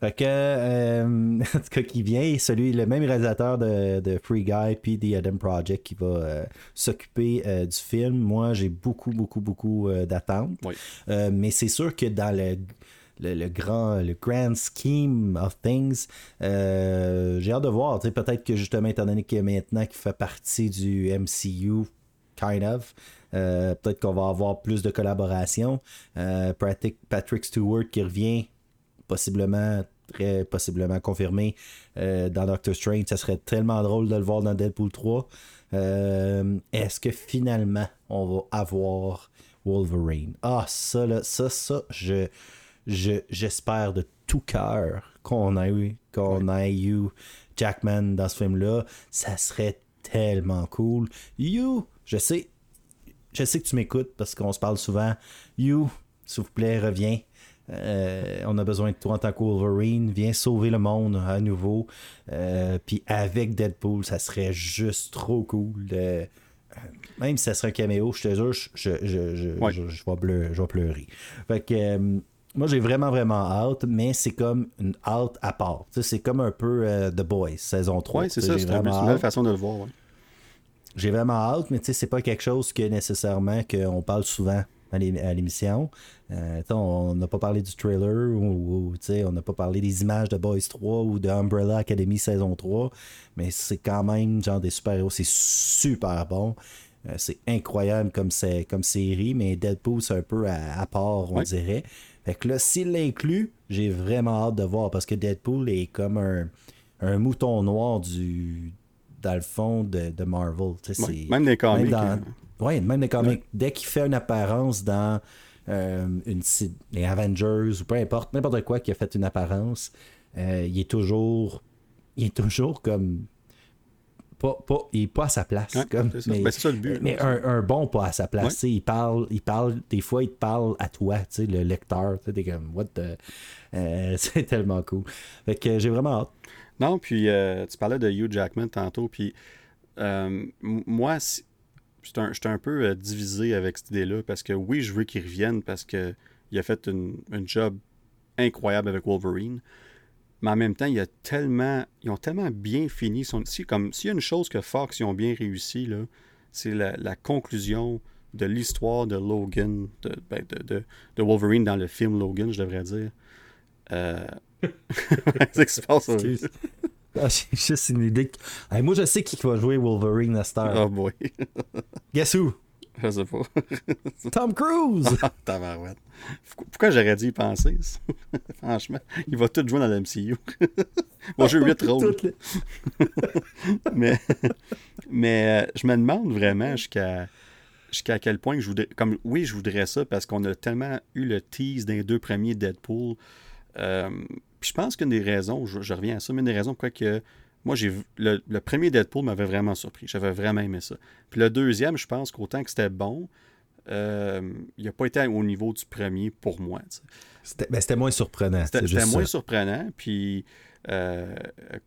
Fait que, euh, [LAUGHS] en tout cas, qui vient, celui, le même réalisateur de, de Free Guy puis The Adam Project qui va euh, s'occuper euh, du film. Moi, j'ai beaucoup, beaucoup, beaucoup euh, d'attentes. Oui. Euh, mais c'est sûr que dans le, le, le grand, le grand scheme of things, euh, j'ai hâte de voir. Peut-être que justement, étant donné que maintenant qu'il fait partie du MCU, kind of, euh, peut-être qu'on va avoir plus de collaboration. Euh, Patrick, Stewart qui revient, possiblement, très possiblement confirmé dans Doctor Strange. Ça serait tellement drôle de le voir dans Deadpool 3. Euh, Est-ce que finalement on va avoir Wolverine? Ah, ça, là, ça, ça, je. J'espère de tout cœur qu'on a eu, qu'on a eu Jackman dans ce film-là. Ça serait tellement cool. You, je sais, je sais que tu m'écoutes parce qu'on se parle souvent. You, s'il vous plaît, reviens. Euh, on a besoin de toi en tant que Wolverine. Viens sauver le monde à nouveau. Euh, puis avec Deadpool, ça serait juste trop cool. même si ça serait un caméo, je te jure, je, je, je, je, vais, pleurer, Fait que. Euh, moi, j'ai vraiment, vraiment hâte, mais c'est comme une hâte à part. c'est comme un peu The Boys, saison 3. Oui, c'est ça, c'est une belle façon de le voir. J'ai vraiment hâte, mais c'est pas quelque chose que nécessairement qu'on parle souvent à l'émission. Euh, on n'a pas parlé du trailer ou, on n'a pas parlé des images de Boys 3 ou de Umbrella Academy saison 3, mais c'est quand même genre des super-héros, c'est super bon. Euh, c'est incroyable comme, comme série, mais Deadpool, c'est un peu à, part, on dirait. Fait que là, s'il l'inclut, j'ai vraiment hâte de voir parce que Deadpool est comme un, mouton noir du dans le fond de, Marvel. même les comics. Hein. Oui, même les comics. Dès qu'il fait une apparence dans euh, une, les Avengers ou peu importe, n'importe quoi qui a fait une apparence, euh, il est toujours. Il est toujours comme. Pas, pas, il est pas à sa place. comme, mais, ben, ça le but. Mais un, bon pas à sa place. Il, parle, il parle, des fois, il te parle à toi, le lecteur. T'es comme, what the... Euh, [LAUGHS] c'est tellement cool. Fait que j'ai vraiment hâte. Non, puis tu parlais de Hugh Jackman tantôt, puis moi, j'étais un, peu euh, divisé avec cette idée-là parce que oui, je veux qu'il revienne parce qu'il a fait une, job incroyable avec Wolverine. Mais en même temps, il a tellement, ils ont tellement bien fini. Son, comme s'il y a une chose que Fox ils ont bien réussi, c'est la, conclusion de l'histoire de Logan, ben, de, de, Wolverine dans le film Logan, je devrais dire. Euh... [LAUGHS] [LAUGHS] c'est se passe. Ah, [LAUGHS] j'ai juste une idée. moi, je sais qui va jouer Wolverine à Star. Oh boy. Guess who? Je sais pas. [LAUGHS] Tom Cruise! Tabarouette. Pourquoi j'aurais dû y penser? [LAUGHS] Franchement, il va tout jouer dans la MCU. Moi, j'ai 8 rôles. [LAUGHS] mais mais euh, je me demande vraiment jusqu'à jusqu'à quel point je voudrais. Comme, oui, je voudrais ça parce qu'on a tellement eu le tease d'un deux premiers Deadpool. Euh, puis je pense qu'une des raisons, je, reviens à ça, mais une des raisons pourquoi que moi, j'ai le, le, premier Deadpool m'avait vraiment surpris. J'avais vraiment aimé ça. Puis le deuxième, je pense qu'autant que c'était bon, euh, il n'a pas été au niveau du premier pour moi. C'était ben, moins surprenant. C'était moins surprenant. Puis euh,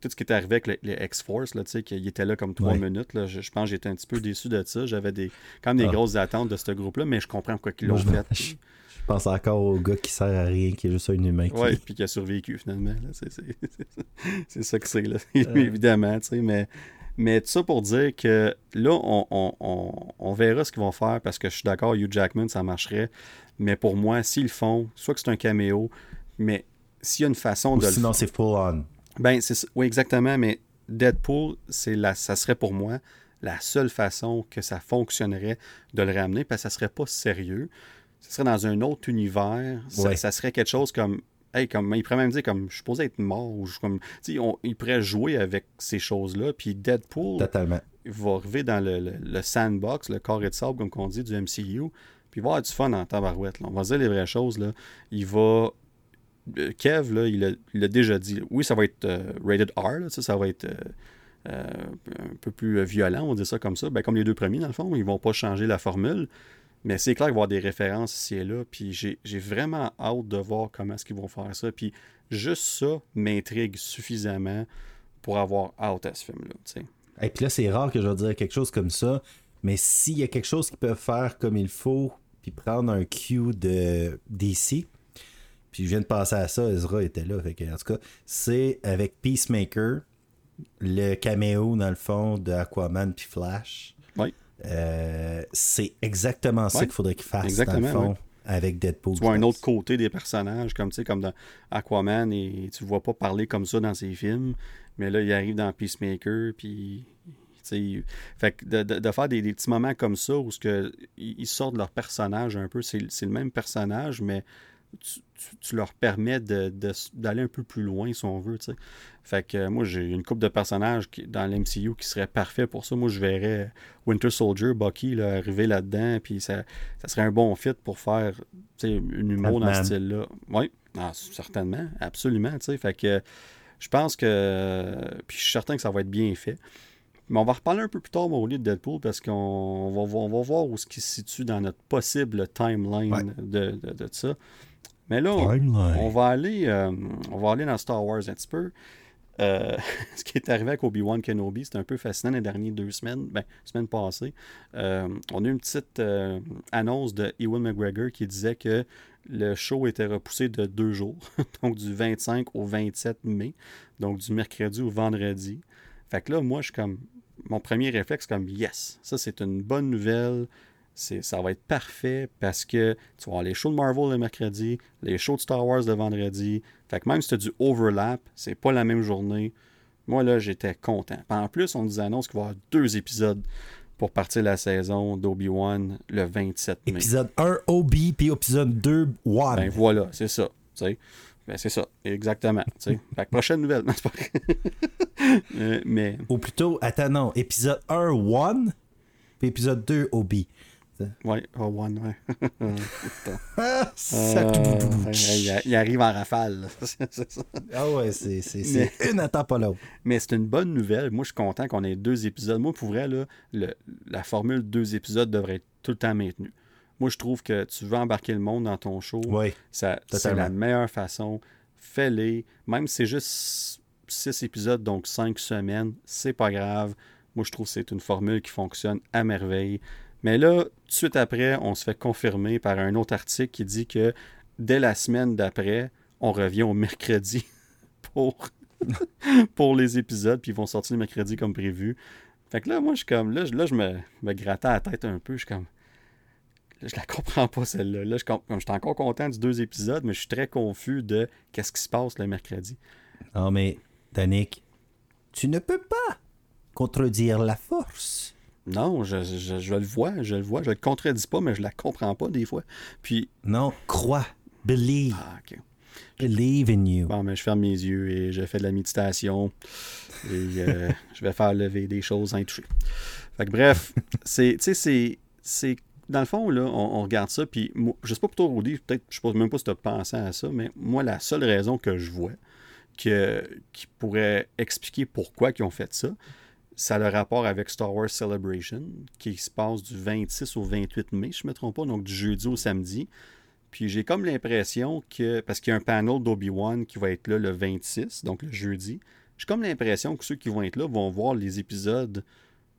tout ce qui est arrivé avec les, X-Force, qu'il était là comme trois minutes, là, je, pense que j'étais un petit peu déçu de ça. J'avais des, quand même des ah. grosses attentes de ce groupe-là, mais je comprends pourquoi ils l'ont fait. Je pense encore au gars qui sert à rien, qui est juste un humain. Qui... Ouais, puis qui a survécu finalement. [LAUGHS] C'est ça que c'est, là. [LAUGHS] évidemment. Mais, mais tout ça pour dire que là, on, on, on, verra ce qu'ils vont faire parce que je suis d'accord, Hugh Jackman, ça marcherait. Mais pour moi, s'ils le font, soit que c'est un caméo, mais s'il y a une façon de. Sinon, c'est full on. Ben, oui, exactement. Mais Deadpool, c'est la, ça serait pour moi la seule façon que ça fonctionnerait de le ramener parce que ça serait pas sérieux ce serait dans un autre univers. Ça, serait quelque chose comme. Hey, comme il pourrait même dire comme je suis supposé être mort ou comme il pourrait jouer avec ces choses-là puis Deadpool Totalement. va arriver dans le, sandbox le carré de sable comme on dit du MCU puis il va avoir du fun en tabarouette là. on va dire les vraies choses là il va euh, Kev là il l'a déjà dit oui ça va être euh, rated R ça, va être euh, un peu plus violent on dire ça comme ça ben, comme les deux premiers dans le fond ils vont pas changer la formule mais c'est clair qu'il va y avoir des références ici et là. Puis j'ai vraiment hâte de voir comment est-ce qu'ils vont faire ça. Puis juste ça m'intrigue suffisamment pour avoir hâte à ce film-là. Et puis là, c'est rare que je vais dire quelque chose comme ça. Mais s'il y a quelque chose qu'ils peuvent faire comme il faut, puis prendre un cue de DC, puis je viens de passer à ça, Ezra était là. Fait en tout cas, c'est avec Peacemaker, le caméo dans le fond de Aquaman puis Flash. Oui. Euh, c'est exactement ça qu'il faudrait qu'il fasse dans le fond, avec Deadpool. Tu vois un autre côté des personnages, comme, comme dans Aquaman, et tu ne vois pas parler comme ça dans ses films, mais là, il arrive dans Peacemaker, puis... Fait que de, faire des, petits moments comme ça où que, ils sortent de leur personnage un peu, c'est le même personnage, mais tu, leur permets d'aller un peu plus loin, si on veut. Fait que moi, j'ai une couple de personnages qui, dans l'MCU qui seraient parfaits pour ça. Moi, je verrais Winter Soldier, Bucky, arriver là-dedans, puis ça, ça serait un bon fit pour faire une humour dans ce style-là. Oui, ah, certainement, absolument. Fait que je pense que. Puis je suis certain que ça va être bien fait. Mais on va reparler un peu plus tard au lieu de Deadpool parce qu'on va, va, voir où ce qui se situe dans notre possible timeline de, de, ça. Mais là, on, va aller, euh, on va aller dans Star Wars un petit peu. Euh, [LAUGHS] ce qui est arrivé avec Obi-Wan Kenobi, c'était un peu fascinant les dernières deux semaines, ben, semaine passée. Euh, on a eu une petite annonce de Ewan McGregor qui disait que le show était repoussé de deux jours, [LAUGHS] donc du 25 au 27 mai, donc du mercredi au vendredi. Fait que là, moi, je suis comme. Mon premier réflexe, comme yes, ça c'est une bonne nouvelle ça va être parfait parce que tu vas avoir les shows de Marvel le mercredi, les shows de Star Wars le vendredi. Fait que même si tu as du overlap, c'est pas la même journée. Moi, là, j'étais content. en plus, on nous annonce qu'il va y avoir deux épisodes pour partir la saison d'Obi-Wan le 27 mai. Épisode 1 Obi, puis épisode 2 Wan. Ben voilà, c'est ça. Ben, c'est ça, exactement. Fait que prochaine nouvelle. [LAUGHS] Euh, mais... Ou plutôt, attends, non, épisode 1 One, puis épisode 2 Obi. Oui, oh, One, ouais. [LAUGHS] euh, il, arrive en rafale. [LAUGHS] Ah ouais, c'est une attaque pas l'autre. Mais c'est une bonne nouvelle. Moi, je suis content qu'on ait deux épisodes. Moi, pour vrai, là, la formule deux épisodes devrait être tout le temps maintenue. Moi, je trouve que tu veux embarquer le monde dans ton show. Oui, c'est la meilleure façon. Fais-les. Même si c'est juste six épisodes, donc cinq semaines, c'est pas grave. Moi, je trouve que c'est une formule qui fonctionne à merveille. Mais là, tout de suite après, on se fait confirmer par un autre article qui dit que dès la semaine d'après, on revient au mercredi [LAUGHS] pour, [LAUGHS] pour les épisodes, puis ils vont sortir le mercredi comme prévu. Fait que là, moi, je suis comme. Là, là je me, me grattais la tête un peu. Je suis comme. Là, je la [LAUGHS] comprends pas, celle-là. Là, je, je suis encore content du deux épisodes, mais je suis très confus de qu'est-ce qui se passe le mercredi. Non, mais, Danick, tu ne peux pas contredire la force. Non, je, le vois, je le vois. Je le contredis pas, mais je la comprends pas des fois. Puis. Non, crois. Believe. Ah. Believe in you. Bon, mais je ferme mes yeux et je fais de la méditation. Et euh, [LAUGHS] je vais faire lever des choses intouchées. Fait que bref, c'est, tu sais, c'est, dans le fond, là, on, regarde ça, puis je sais pas pour toi, Rudy, peut-être, je sais même pas si tu as pensé à ça, mais moi, la seule raison que je vois que, qui pourrait expliquer pourquoi ils ont fait ça, ça a le rapport avec Star Wars Celebration, qui se passe du 26 au 28 mai, je ne me trompe pas, donc du jeudi au samedi. Puis j'ai comme l'impression que, parce qu'il y a un panel d'Obi-Wan qui va être là le 26, donc le jeudi, j'ai comme l'impression que ceux qui vont être là vont voir les épisodes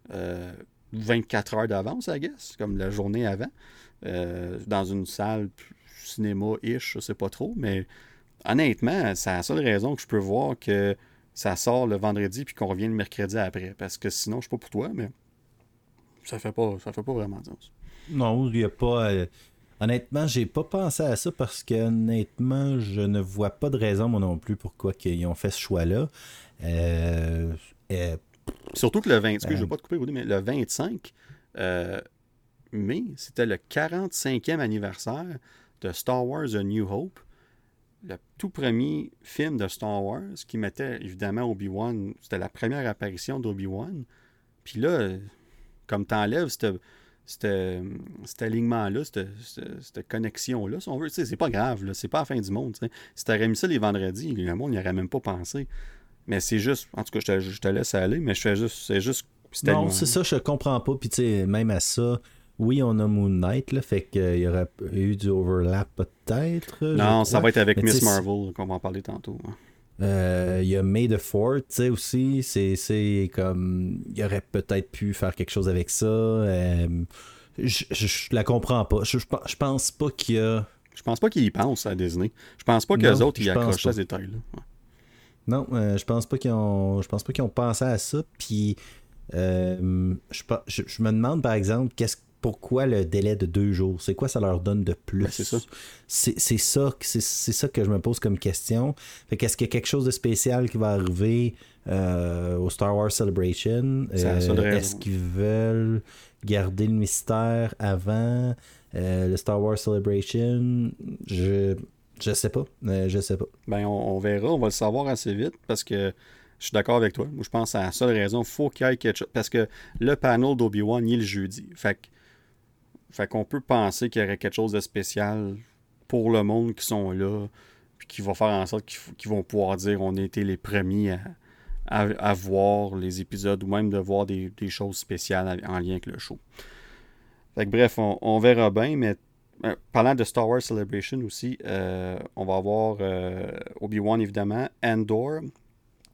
24 euh, heures d'avance, I guess, comme la journée avant, euh, dans une salle cinéma-ish, je sais pas trop, mais honnêtement, c'est la seule raison que je peux voir que ça sort le vendredi puis qu'on revient le mercredi après. Parce que sinon, je sais pas pour toi, mais ça fait pas, ça fait pas vraiment sens. Non, il n'y a pas. Euh, honnêtement, j'ai pas pensé à ça parce que honnêtement, je ne vois pas de raison moi non plus pourquoi ils ont fait ce choix-là. Euh, euh, Surtout que le 20, je vais pas te couper, mais le 25 mai, c'était le 45e anniversaire de Star Wars A New Hope le tout premier film de Star Wars qui mettait évidemment Obi-Wan, c'était la première apparition d'Obi-Wan. Puis là, comme t'enlèves cet alignement-là, cette, connexion-là, si on veut, c'est pas grave, c'est pas la fin du monde. T'sais. Si t'aurais mis ça les vendredis, le monde n'y aurait même pas pensé. Mais c'est juste, en tout cas, je te, je te, laisse aller, mais je fais juste, c'est juste. Non, c'est ça, je comprends pas. Puis tu sais, même à ça, oui, on a Moon Knight, là, fait qu'il y aurait eu du overlap peut-être. Non, ça va être avec Miss Marvel qu'on va en parler tantôt. Hein. Euh, il y a May the Fort, tu sais, aussi. C'est comme. Il y aurait peut-être pu faire quelque chose avec ça. Euh, je, je, la comprends pas. Je, je pense pas qu'il y a. Je pense pas qu'ils y pensent à Disney. Je pense pas que les autres y accrochent à ces détails-là. Non, euh, je pense pas qu'ils ont. Je pense pas qu'ils ont pensé à ça. Puis. je, je, me demande par exemple qu'est-ce pourquoi le délai de deux jours? C'est quoi ça leur donne de plus? Ben, c'est ça. C'est ça, ça que je me pose comme question. Fait qu'est-ce qu'il y a quelque chose de spécial qui va arriver euh, au Star Wars Celebration? Euh, est-ce qu'ils veulent garder le mystère avant euh, le Star Wars Celebration? Je Je sais pas. Je sais pas. Ben, on, verra. On va le savoir assez vite parce que je suis d'accord avec toi. Moi, je pense que la seule raison, faut qu'il y ait quelque chose. Parce que le panel d'Obi-Wan, il est le jeudi. Fait, fait qu'on peut penser qu'il y aurait quelque chose de spécial pour le monde qui sont là, puis qui va faire en sorte qu'ils vont pouvoir dire on a été les premiers à, voir les épisodes ou même de voir des, choses spéciales en lien avec le show. Fait que, bref, on, verra bien, mais euh, parlant de Star Wars Celebration aussi, euh, on va avoir euh, Obi-Wan évidemment, Andor,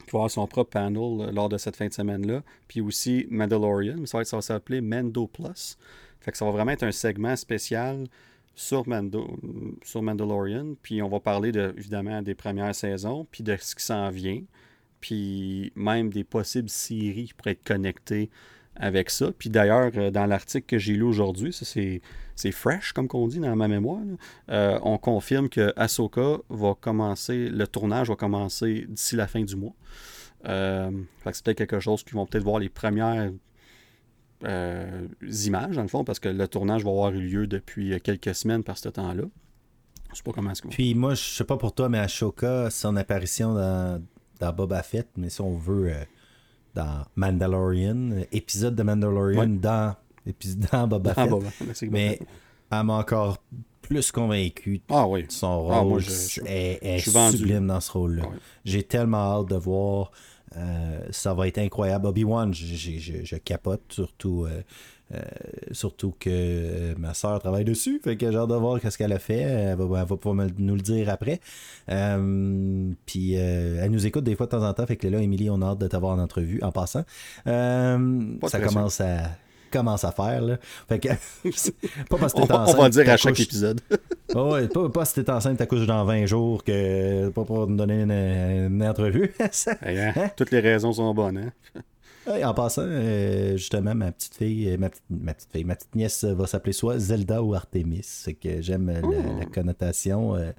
qui va avoir son propre panel lors de cette fin de semaine-là, puis aussi Mandalorian, ça va, ça va s'appeler Mando Plus. Fait que ça va vraiment être un segment spécial sur, Mando, sur Mandalorian. Puis on va parler de, évidemment des premières saisons, puis de ce qui s'en vient. Puis même des possibles séries qui pourraient être connectées avec ça. Puis d'ailleurs, euh, dans l'article que j'ai lu aujourd'hui, ça c'est, c'est fresh, comme qu'on dit dans ma mémoire, euh, on confirme que Ahsoka va commencer, le tournage va commencer d'ici la fin du mois. Euh, c'est peut-être quelque chose qu'ils vont peut-être voir les premières euh, images, dans le fond, parce que le tournage va avoir eu lieu depuis quelques semaines par ce temps-là. Je sais pas comment est-ce Puis moi, je sais pas pour toi, mais Ashoka, son apparition dans, dans Boba Fett, mais si on veut, euh, dans Mandalorian, épisode de Mandalorian dans, épisode, [LAUGHS] dans Boba Fett. mais elle m'a encore plus convaincu ah, oui. son ah, rôle est, sublime dans ce rôle-là. Ah J'ai tellement hâte de voir euh, ça va être incroyable. Obi-Wan, je, capote, surtout, euh, euh, surtout que ma soeur travaille dessus. Fait que j'ai hâte de voir ce qu'elle a fait. Elle va, pouvoir nous le dire après. puis elle nous écoute des fois de temps en temps. Fait que là, Émilie, on a hâte de t'avoir en entrevue en passant. ça commence à commence à faire. Là. Fait que, [LAUGHS] pas parce que t'es enceinte. On va dire à chaque épisode. oh, [LAUGHS] ouais, pas, pas si t'es enceinte, t'accouches dans 20 jours, que pas pour nous donner une, entrevue. [LAUGHS] Hein? Hein? Toutes les raisons sont bonnes. Hein? en passant, euh, justement, ma petite fille, euh, ma petite, ma petite fille, ma petite nièce va s'appeler soit Zelda ou Artemis. C'est que j'aime la, connotation euh,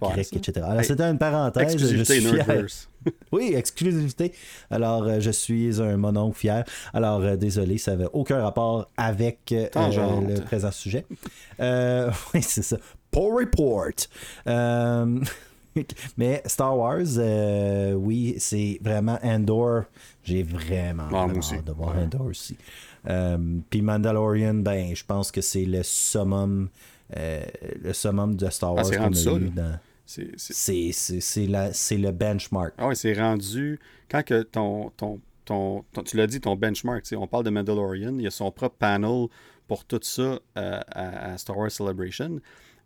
grecque, etc. Alors, c'était une parenthèse. Je suis fier. [LAUGHS] oui, exclusivité. Alors, je suis un monon fier. Alors, désolé, ça n'avait aucun rapport avec le présent sujet. [LAUGHS] oui, c'est ça. Pour report. [LAUGHS] Mais Star Wars, euh, oui, c'est vraiment Andor. J'ai vraiment, hâte de voir Andor aussi. Euh, puis Mandalorian, ben, je pense que c'est le summum, euh, le summum de Star ah, Wars ah, qu'on a eu dans. C'est le benchmark. Ah oui, c'est rendu. Quand que ton, ton, ton, tu l'as dit, ton benchmark, on parle de Mandalorian, il y a son propre panel pour tout ça à, Star Wars Celebration.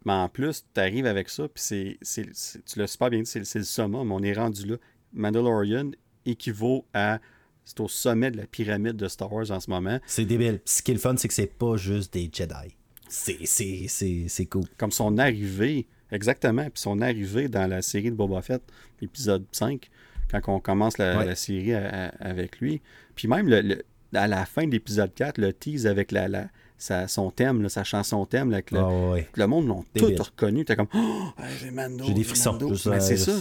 Mais en plus, tu arrives avec ça, puis c'est, tu l'as super bien dit, c'est, le summum. On est rendu là. Mandalorian équivaut à. C'est au sommet de la pyramide de Star Wars en ce moment. C'est débile. Ce qui est le fun, c'est que c'est pas juste des Jedi. C'est, cool. Comme son arrivée, exactement. Puis son arrivée dans la série de Boba Fett, épisode 5, quand on commence la, série avec lui. Puis même le, à la fin de l'épisode 4, le tease avec la, la son thème, sa chanson thème, là, le, ah, le, monde l'ont tout reconnu. T'es comme, oh, j'ai Mando. J'ai des frissons. Ben, c'est ça.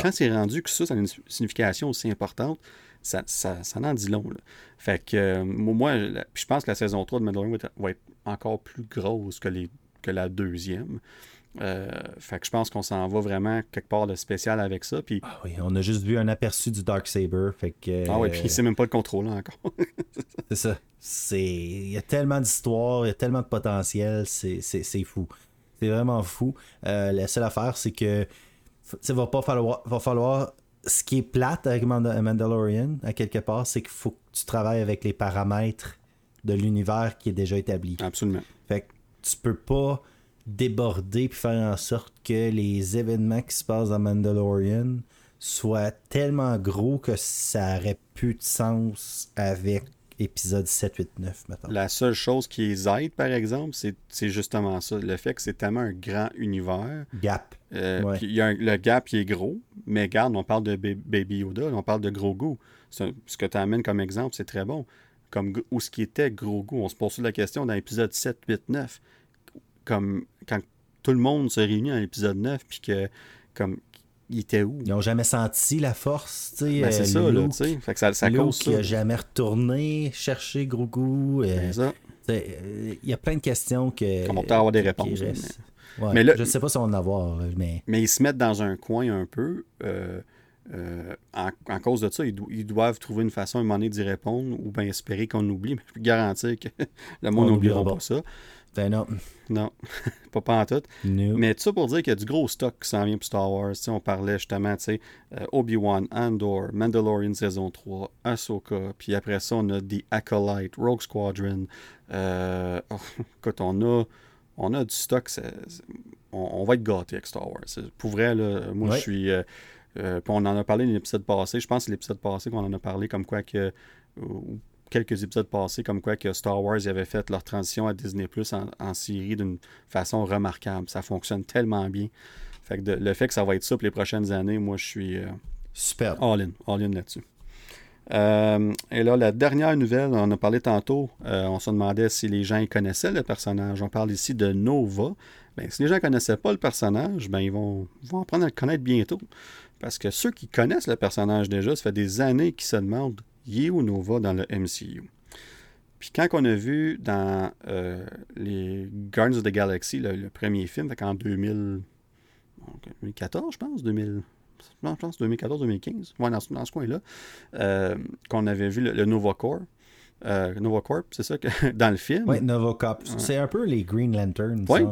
quand c'est rendu que ça, ça a une signification aussi importante, ça, ça, ça en dit long. Là. Fait que euh, moi, je pense que la saison 3 de Mandalorian va être encore plus grosse que, les, que la deuxième. Euh, fait que je pense qu'on s'en va vraiment quelque part de spécial avec ça. Puis... Ah oui, on a juste vu un aperçu du Dark Saber. Fait que, ah oui, puis c'est même pas le contrôle encore. [LAUGHS] c'est ça. Il y a tellement d'histoires, il y a tellement de potentiel, c'est fou. C'est vraiment fou. Euh, la seule affaire, c'est que il va pas falloir, va falloir. Ce qui est plate avec Mandalorian, à quelque part, c'est qu'il faut que tu travailles avec les paramètres de l'univers qui est déjà établi. Absolument. Fait que tu peux pas déborder puis faire en sorte que les événements qui se passent dans Mandalorian soient tellement gros que ça aurait plus de sens avec épisode 7, 8, 9, maintenant. La seule chose qui les aide, par exemple, c'est justement ça. Le fait que c'est tellement un grand univers. Gap. Euh, y a le gap est gros, mais regarde, on parle de Baby Yoda, on parle de gros goût. Ce que tu amènes comme exemple, c'est très bon. Comme où ce qui était gros goût. On se pose la question dans l'épisode 7, 8, 9 comme quand tout le monde se réunit dans l'épisode 9, puis que, comme, il était où? Ils n'ont jamais senti la force, tu sais. Ben, c'est euh, ça, là, tu sais. Ça, cause qui n'a jamais retourné chercher Grogu. Euh, c'est ça. Il y a plein de questions que. On va avoir des réponses. Mais... mais là, je sais pas si on en a avoir, mais. Mais ils se mettent dans un coin un peu. Euh, euh, en, cause de ça, ils, doivent trouver une façon à un moment donné d'y répondre ou bien espérer qu'on oublie. Mais je peux garantir que [LAUGHS] le monde n'oubliera pas ça. Ben non. Non, [LAUGHS] pas, pas en tout. Mais tout ça pour dire qu'il y a du gros stock qui s'en vient pour Star Wars. on parlait justement, tu sais, euh, Obi-Wan, Andor, Mandalorian saison 3, Ahsoka, puis après ça, on a The Acolyte, Rogue Squadron. Euh, oh, [LAUGHS] écoute, on a, on a du stock. on, va être gâté avec Star Wars. Pour vrai, là, moi, je suis... Euh, euh, on en a parlé dans l'épisode passé. Je pense que c'est l'épisode passé qu'on en a parlé comme quoi que quelques épisodes passés, comme quoi que Star Wars avait fait leur transition à Disney Plus en, en, série d'une façon remarquable. Ça fonctionne tellement bien. Fait que le fait que ça va être ça pour les prochaines années, moi je suis euh, super all-in, all-in là-dessus. Euh, et là, la dernière nouvelle, on en a parlé tantôt, euh, on se demandait si les gens connaissaient le personnage. On parle ici de Nova. Ben, si les gens ne connaissaient pas le personnage, ben, ils vont, vont apprendre à le connaître bientôt. Parce que ceux qui connaissent le personnage déjà, ça fait des années qu'ils se demandent il est où Nova dans le MCU. Puis quand on a vu dans euh, les Guardians of the Galaxy, le, premier film, en 2014, je pense, 2000, je pense 2014-2015, ouais, dans, ce coin-là, euh, qu'on avait vu le, Nova Corps. Euh, Nova Corp, c'est ça que [LAUGHS] dans le film. Oui, Nova Corp. C'est un peu les Green Lanterns. Oui,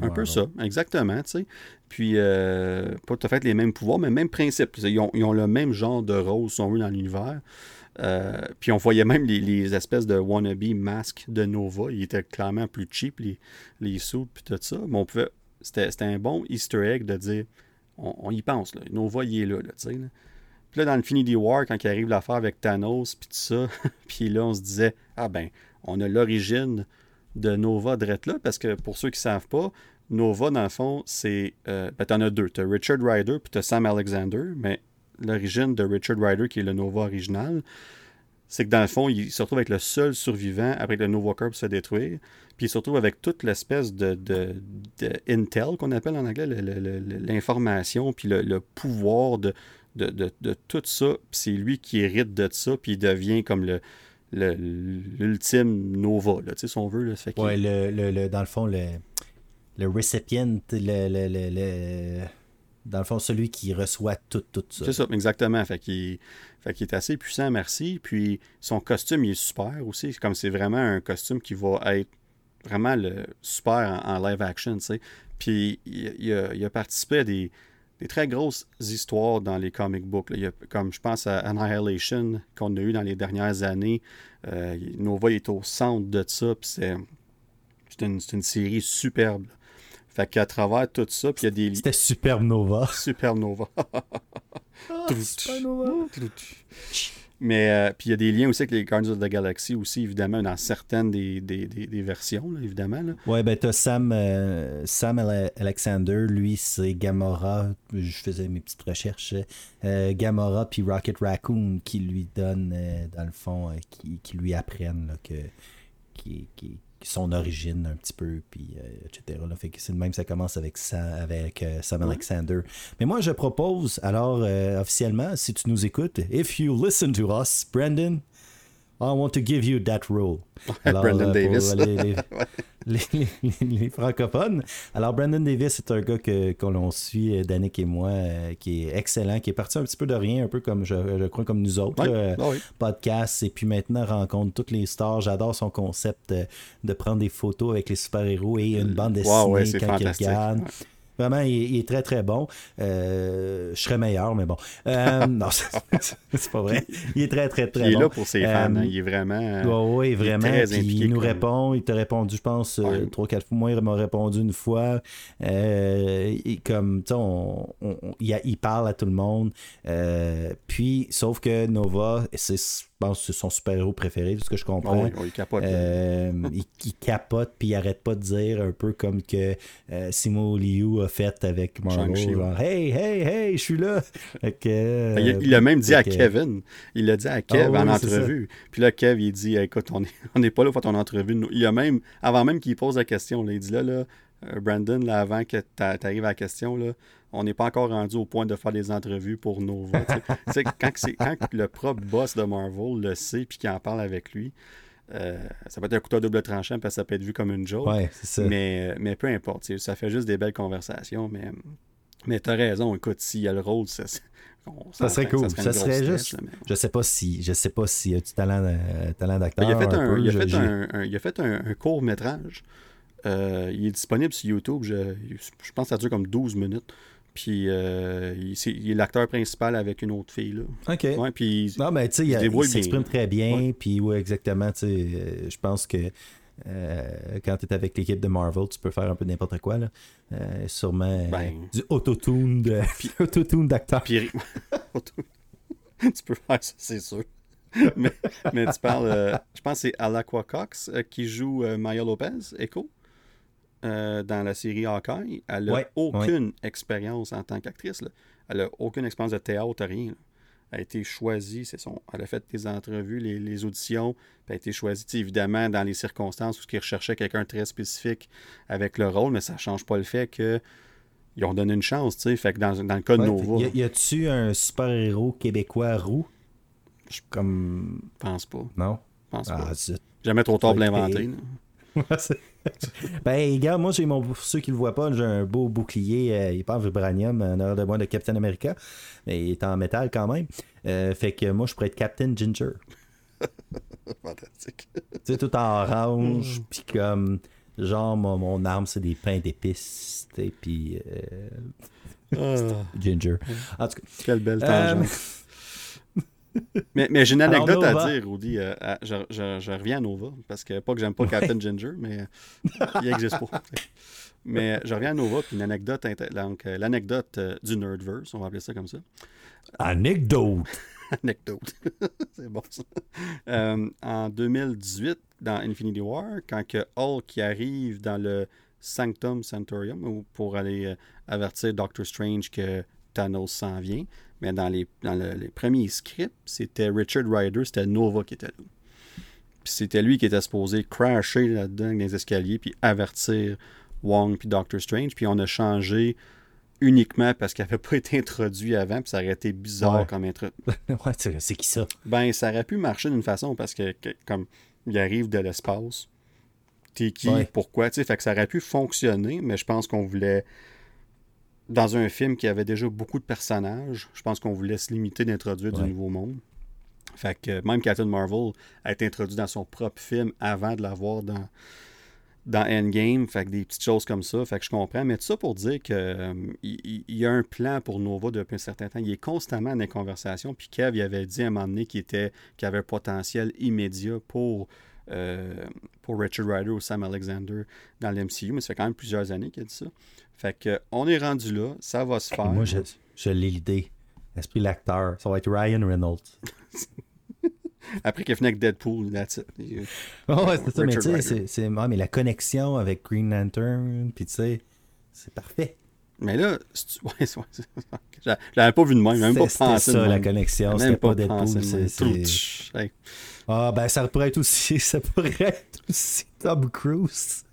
un peu ça, exactement. Tu sais. Puis, pas tout à fait les mêmes pouvoirs, mais même principe. Ils ont, ils ont le même genre de rôle, sont eux, dans l'univers. Euh, puis on voyait même les, espèces de wannabe masques de Nova. Ils étaient clairement plus cheap, les, les suits, puis tout ça. Mais on pouvait. C'était un bon easter egg de dire on, y pense, là. Nova, il est là, là tu sais. Puis là, dans Infinity War, quand il arrive l'affaire avec Thanos, puis tout ça, [LAUGHS] puis là, on se disait ah ben, on a l'origine de Nova drette là, parce que pour ceux qui ne savent pas, Nova, dans le fond, c'est. Euh, ben, t'en as deux. T'as Richard Ryder puis t'as Sam Alexander, mais l'origine de Richard Ryder, qui est le Nova original, c'est que dans le fond, il se retrouve avec le seul survivant après que le Nova Corps se détruire. Puis il se retrouve avec toute l'espèce de, de, intel qu'on appelle en anglais, l'information, puis le, pouvoir de, de, tout ça. Puis c'est lui qui hérite de ça, puis il devient comme le l'ultime Nova, là, si on veut. Là, ouais, le, dans le fond, le, le recipient, le dans le fond, celui qui reçoit tout, tout ça. C'est ça, exactement. Fait qu'il est assez puissant, merci. Puis son costume, il est super aussi. Comme c'est vraiment un costume qui va être vraiment le super en, live action, tu sais. Puis il, a, participé à des, très grosses histoires dans les comic books. Comme je pense à Annihilation qu'on a eu dans les dernières années. Euh, Nova est au centre de ça. Puis c'est une, une, série superbe. Fait qu'à travers tout ça, puis il y a des... C'était Supernova. [LAUGHS] Supernova. oh, Supernova. Mais euh, puis il y a des liens aussi avec les Guardians of the Galaxy aussi, évidemment, dans certaines des, des, des, versions, évidemment. Là. Ouais, ben t'as Sam, euh, Sam Alexander, lui, c'est Gamora. Je faisais mes petites recherches. Euh, Gamora puis Rocket Raccoon qui lui donnent, dans le fond, qui, qui, lui apprennent là, que, qui, qui, son origine un petit peu, puis euh, etc. Là. Fait que c'est le même, ça commence avec, ça, avec euh, Sam Alexander. Mais moi, je propose, alors, euh, officiellement, si tu nous écoutes, if you listen to us, Brandon, I want to give you that role. [LAUGHS] Brandon Davis. les, [LAUGHS] [LAUGHS] francophones. Alors, Brandon Davis est un gars que, qu'on suit, euh, Danick et moi, euh, qui est excellent, qui est parti un petit peu de rien, un peu comme, je, crois, comme nous autres, euh, ah podcast, et puis maintenant rencontre toutes les stars. J'adore son concept de prendre des photos avec les super-héros et une bande dessinée quand il regarde. Vraiment, il, est très, très bon. Euh, je serais meilleur, mais bon. Euh, [LAUGHS] non, c'est pas vrai. Il est très, très, très bon. Il est là pour ses fans. Hein. Il est vraiment. oui, vraiment. Il, nous répond. Il t'a répondu, je pense, euh, trois, quatre fois. Moi, il m'a répondu une fois. comme, tu sais, on, il, parle à tout le monde. puis, sauf que Nova, c'est pense que c'est son super-héros préféré, de ce que je comprends. il capote. Euh, il, capote, puis il arrête pas de dire, un peu comme que euh, Simo Liu a fait avec Marvel. Genre, hey, hey, hey, je suis là. Ben, il, a même dit à Kevin. Il l'a dit à Kev ah en entrevue. Puis là, Kev, il dit, écoute, on n'est on est pas là pour ton entrevue. Il a même, avant même qu'il pose la question, il dit là, là, euh, Brandon, là, avant que tu arrives à la question, là, on n'est pas encore rendu au point de faire des entrevues pour Nova. [LAUGHS] quand, quand le propre boss de Marvel le sait puis qu'il en parle avec lui, euh, ça peut être un couteau à double tranchant parce que ça peut être vu comme une joke. Ouais, ça. Mais, mais peu importe, ça fait juste des belles conversations. Mais, mais t'as raison, écoute, s'il y a le rôle, ça, ça serait cool. Ça serait, juste. Je sais pas si. Je sais pas s'il a du talent, talent d'acteur. Il a fait un, il a fait un, il a fait un, court métrage. Euh, il est disponible sur YouTube. Je, je, pense que ça dure comme 12 minutes. Puis euh, il, est, l'acteur principal avec une autre fille. Là. OK. Ouais, puis non, mais tu sais, il, s'exprime très bien. Puis ouais, exactement. Tu sais, euh, je pense que euh, quand tu es avec l'équipe de Marvel, tu peux faire un peu n'importe quoi. Là. Sûrement ben. du autotune de... [LAUGHS] [LAUGHS] auto d'acteur. [LAUGHS] tu peux faire ça, c'est sûr. mais, mais, tu parles, je pense que c'est Alakwa Cox qui joue Maya Lopez, Echo? Euh, dans la série Hawkeye, elle n'a aucune expérience en tant qu'actrice. Elle n'a aucune expérience de théâtre, rien. Elle a été choisie, c'est son. Elle a fait des entrevues, les, auditions, puis elle a été choisie, évidemment, dans les circonstances où ils recherchaient quelqu'un très spécifique avec le rôle, mais ça ne change pas le fait que ils ont donné une chance, tu sais. Fait que dans, dans, le cas de Nova. Y, a-tu un super-héros québécois roux? Je comme. pense pas. Non? pense ah, pas. Jamais trop tard de l'inventer [LAUGHS] ben, gars, moi, j'ai mon, pour ceux qui le voient pas, j'ai un beau bouclier, euh, il est pas en vibranium, en arrière de moi de Captain America, mais il est en métal quand même. Euh, fait que moi, je pourrais être Captain Ginger. [LAUGHS] Fantastique. tu sais, tout en orange, mm. puis comme, genre, mon, arme, c'est des pains d'épices, et puis. Euh, ah. Ginger. En tout cas. Quelle belle tangente [LAUGHS] mais, mais j'ai une anecdote à dire, Rudy. Euh, je, je, je, reviens à Nova, parce que pas que j'aime pas Captain Ginger, mais euh, il n'existe pas. [LAUGHS] mais je reviens à Nova, puis une anecdote, donc euh, l'anecdote du Nerdverse, on va appeler ça comme ça. Anecdote! [LAUGHS] anecdote. C'est bon ça. en 2018, dans Infinity War, quand que Hulk arrive dans le Sanctum Sanctorium pour aller avertir Doctor Strange que Thanos s'en vient, mais dans les, dans les premiers scripts, c'était Richard Ryder, c'était Nova qui était là. Puis c'était lui qui était supposé crasher là-dedans dans les escaliers, puis avertir Wong puis Doctor Strange. Puis on a changé uniquement parce qu'il n'avait [LAUGHS] pas été introduit avant, puis ça aurait été bizarre comme introduction. [LAUGHS] ouais, c'est qui ça? Ben, ça aurait pu marcher d'une façon parce que, comme il arrive de l'espace, t'es qui, pourquoi, tu sais, fait que ça aurait pu fonctionner, mais je pense qu'on voulait dans un film qui avait déjà beaucoup de personnages, je pense qu'on voulait se limiter d'introduire du nouveau monde. Fait que même Captain Marvel a été introduit dans son propre film avant de l'avoir dans, dans Endgame. Fait que des petites choses comme ça. Fait que je comprends. Mais tout ça pour dire qu'il euh, il, y a un plan pour Nova depuis un certain temps. Il est constamment dans les conversations. Puis Kev il avait dit à un moment donné qu'il était qu'il avait un potentiel immédiat pour euh, pour Richard Rider ou Sam Alexander dans l'MCU, mais ça fait quand même plusieurs années qu'il a dit ça. Fait que on est rendu là, ça va se faire. Moi, je, je l'ai l'idée. L'esprit l'acteur, ça va être Ryan Reynolds. [LAUGHS] Après qu'il a fini avec Deadpool, that's it. Oh, ouais, c'est ça, mais tu sais, c'est, ah, mais la connexion avec Green Lantern, puis tu sais, c'est parfait. Mais là, [LAUGHS] ouais, ouais, j'avais pas vu de même, même pas pensé. C'était ça, la connexion, c'était pas, Deadpool. C'est, ah, ben ça pourrait être aussi, [LAUGHS] ça pourrait être aussi Tom Cruise.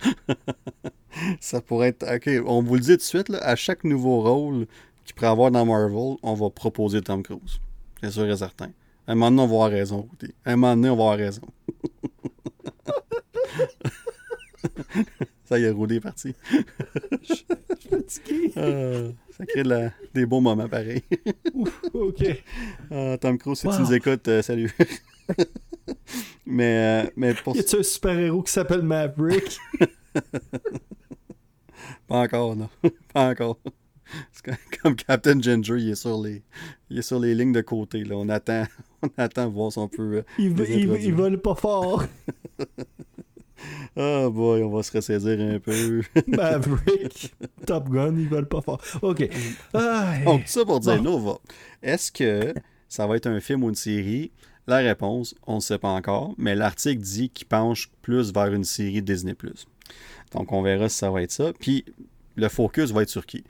[LAUGHS] ça pourrait être. Ok, on vous le dit tout de suite, là, à chaque nouveau rôle qu'il pourrait avoir dans Marvel, on va proposer Tom Cruise. C'est sûr et certain. À un moment donné, on va avoir raison. À un moment donné, on va avoir raison. [LAUGHS] ça y est, roulé, parti. Je suis fatigué. Ah. [LAUGHS] Ça crée des bons moments pareils. ok. Ah, Tom Cruise, si tu nous écoutes, euh, salut. Mais, euh, mais pour... Y a-tu un super-héros qui s'appelle Maverick? [LAUGHS] Pas encore, non. [LAUGHS] Pas encore. Comme Captain Ginger, il est sur les, il est sur les lignes de côté. Là. On attend, [LAUGHS] on attend voir si on peut. Euh, il, il, il vole pas fort. Ah boy, on va se ressaisir un peu. Maverick, Top Gun, ils veulent pas faire. OK. Donc, ça pour dire, Nova, est-ce que ça va être un film ou une série? La réponse, on ne sait pas encore, mais l'article dit qu'il penche plus vers une série Disney+. Donc, on verra si ça va être ça. Puis, le focus va être sur qui?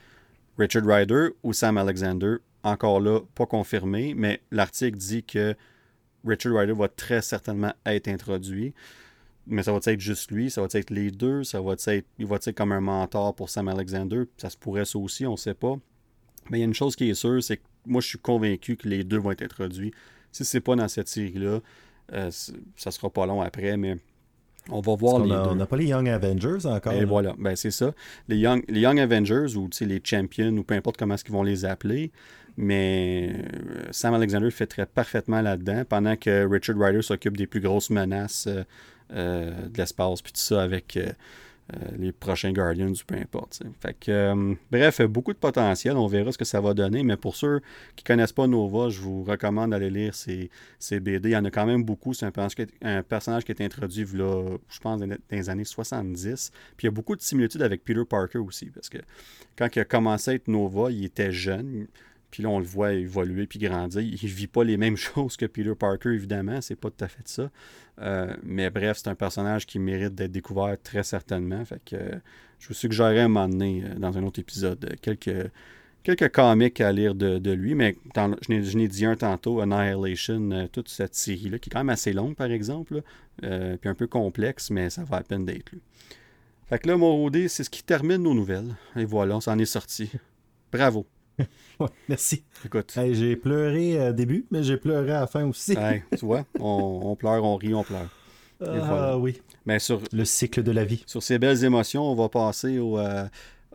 Richard Ryder ou Sam Alexander? Encore là, pas confirmé, mais l'article dit que Richard Ryder va très certainement être introduit mais ça va être juste lui, ça va être les deux, ça va être, il va être comme un mentor pour Sam Alexander, ça se pourrait ça aussi, on ne sait pas. Mais il y a une chose qui est sûre, c'est que moi je suis convaincu que les deux vont être introduits. Si c'est pas dans cette série-là, euh, ça sera pas long après, mais on va voir les On n'a pas les Young Avengers encore. Et voilà, ben c'est ça. Les Young, les Young Avengers ou les Champions ou peu importe comment est-ce qu'ils vont les appeler. Mais euh, Sam Alexander fait très parfaitement là-dedans pendant que Richard Ryder s'occupe des plus grosses menaces euh, de l'espace puis tout ça avec euh, les prochains Guardians ou peu importe. Fait que, euh, bref, beaucoup de potentiel. On verra ce que ça va donner. Mais pour ceux qui ne connaissent pas Nova, je vous recommande d'aller lire ces, BD. Il y en a quand même beaucoup. C'est un, personnage qui est introduit, là, je pense, dans les années 70. Puis il y a beaucoup de similitudes avec Peter Parker aussi. Parce que quand il a commencé à être Nova, il était jeune. Puis là, on le voit évoluer puis grandir. Il ne vit pas les mêmes [LAUGHS] choses que Peter Parker, évidemment. C'est pas tout à fait ça. Euh, mais bref, c'est un personnage qui mérite d'être découvert très certainement. Fait que je vous suggérerais à un moment donné, euh, dans un autre épisode, euh, quelques, quelques comics à lire de, lui. Mais je n'ai dit un tantôt, Annihilation, toute cette série-là, qui est quand même assez longue, par exemple. puis un peu complexe, mais ça va à peine d'être lu. Fait que là, mon c'est ce qui termine nos nouvelles. Et voilà, on s'en est sorti. Bravo. [LAUGHS] merci. Écoute. j'ai pleuré au début, mais j'ai pleuré à la fin aussi. [LAUGHS] tu vois, on, pleure, on rit, on pleure. Ah oui. Mais sur, le cycle de la vie. Sur ces belles émotions, on va passer au, euh,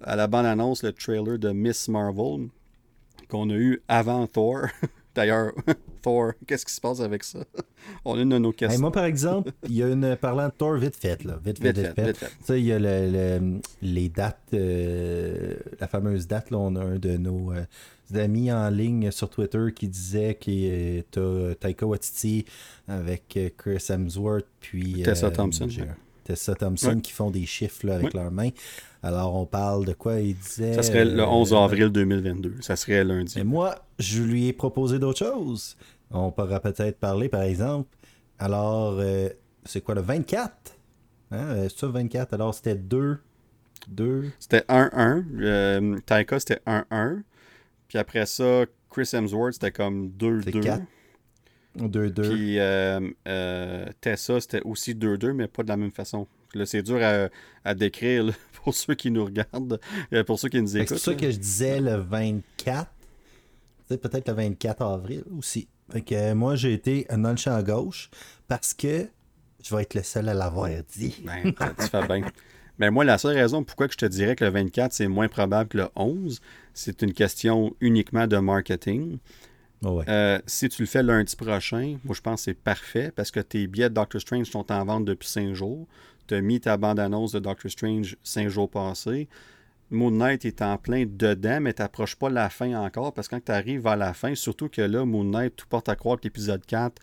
à la bande-annonce, le trailer de Miss Marvel qu'on a eu avant Thor. [LAUGHS] D'ailleurs, [LAUGHS] Thor, qu'est-ce qui se passe avec ça? [LAUGHS] On a une de nos questions. moi, par [LAUGHS] exemple, il y a une. Parlant de Thor, vite fait, là. Vite, vite, vite, fait. Ça, il y a le, les dates, euh, la fameuse date, là. On a un de nos euh, amis en ligne sur Twitter qui disait que tu Taika Waititi avec euh, Chris Hemsworth, puis. Tessa Thompson. Tessa Thompson qui font des chiffres là, avec leurs mains. Alors, on parle de quoi? Il disait. Ça serait le 11 euh, avril 2022. Ça serait lundi. Et moi, je lui ai proposé d'autres choses. On pourra peut-être parler, par exemple. Alors, euh, c'est quoi le 24 hein? Euh, c'est ça, 24 Alors, c'était 2. 2. C'était 1-1. Taika, c'était 1-1. Puis après ça, Chris Hemsworth, c'était comme 2-2. 2-2. Puis Tessa, c'était aussi 2-2, mais pas de la même façon. C'est dur à, décrire pour ceux qui nous regardent, euh, pour ceux qui nous écoutent. C'est ça que je disais le 24. Peut-être le 24 avril aussi. que euh, moi, j'ai été dans le champ gauche parce que je vais être le seul à l'avoir dit. Ben, tu fais bien. Mais moi, la seule raison pourquoi je te dirais que le 24, c'est moins probable que le 11, c'est une question uniquement de marketing. Euh, si tu le fais lundi prochain, moi je pense que c'est parfait parce que tes billets de Doctor Strange sont en vente depuis 5 jours tu as mis ta bande-annonce de Doctor Strange cinq jours passés. Moon Knight est en plein dedans, mais t'approches pas la fin encore, parce que quand tu arrives à la fin, surtout que là, Moon Knight, tout porte à croire que l'épisode 4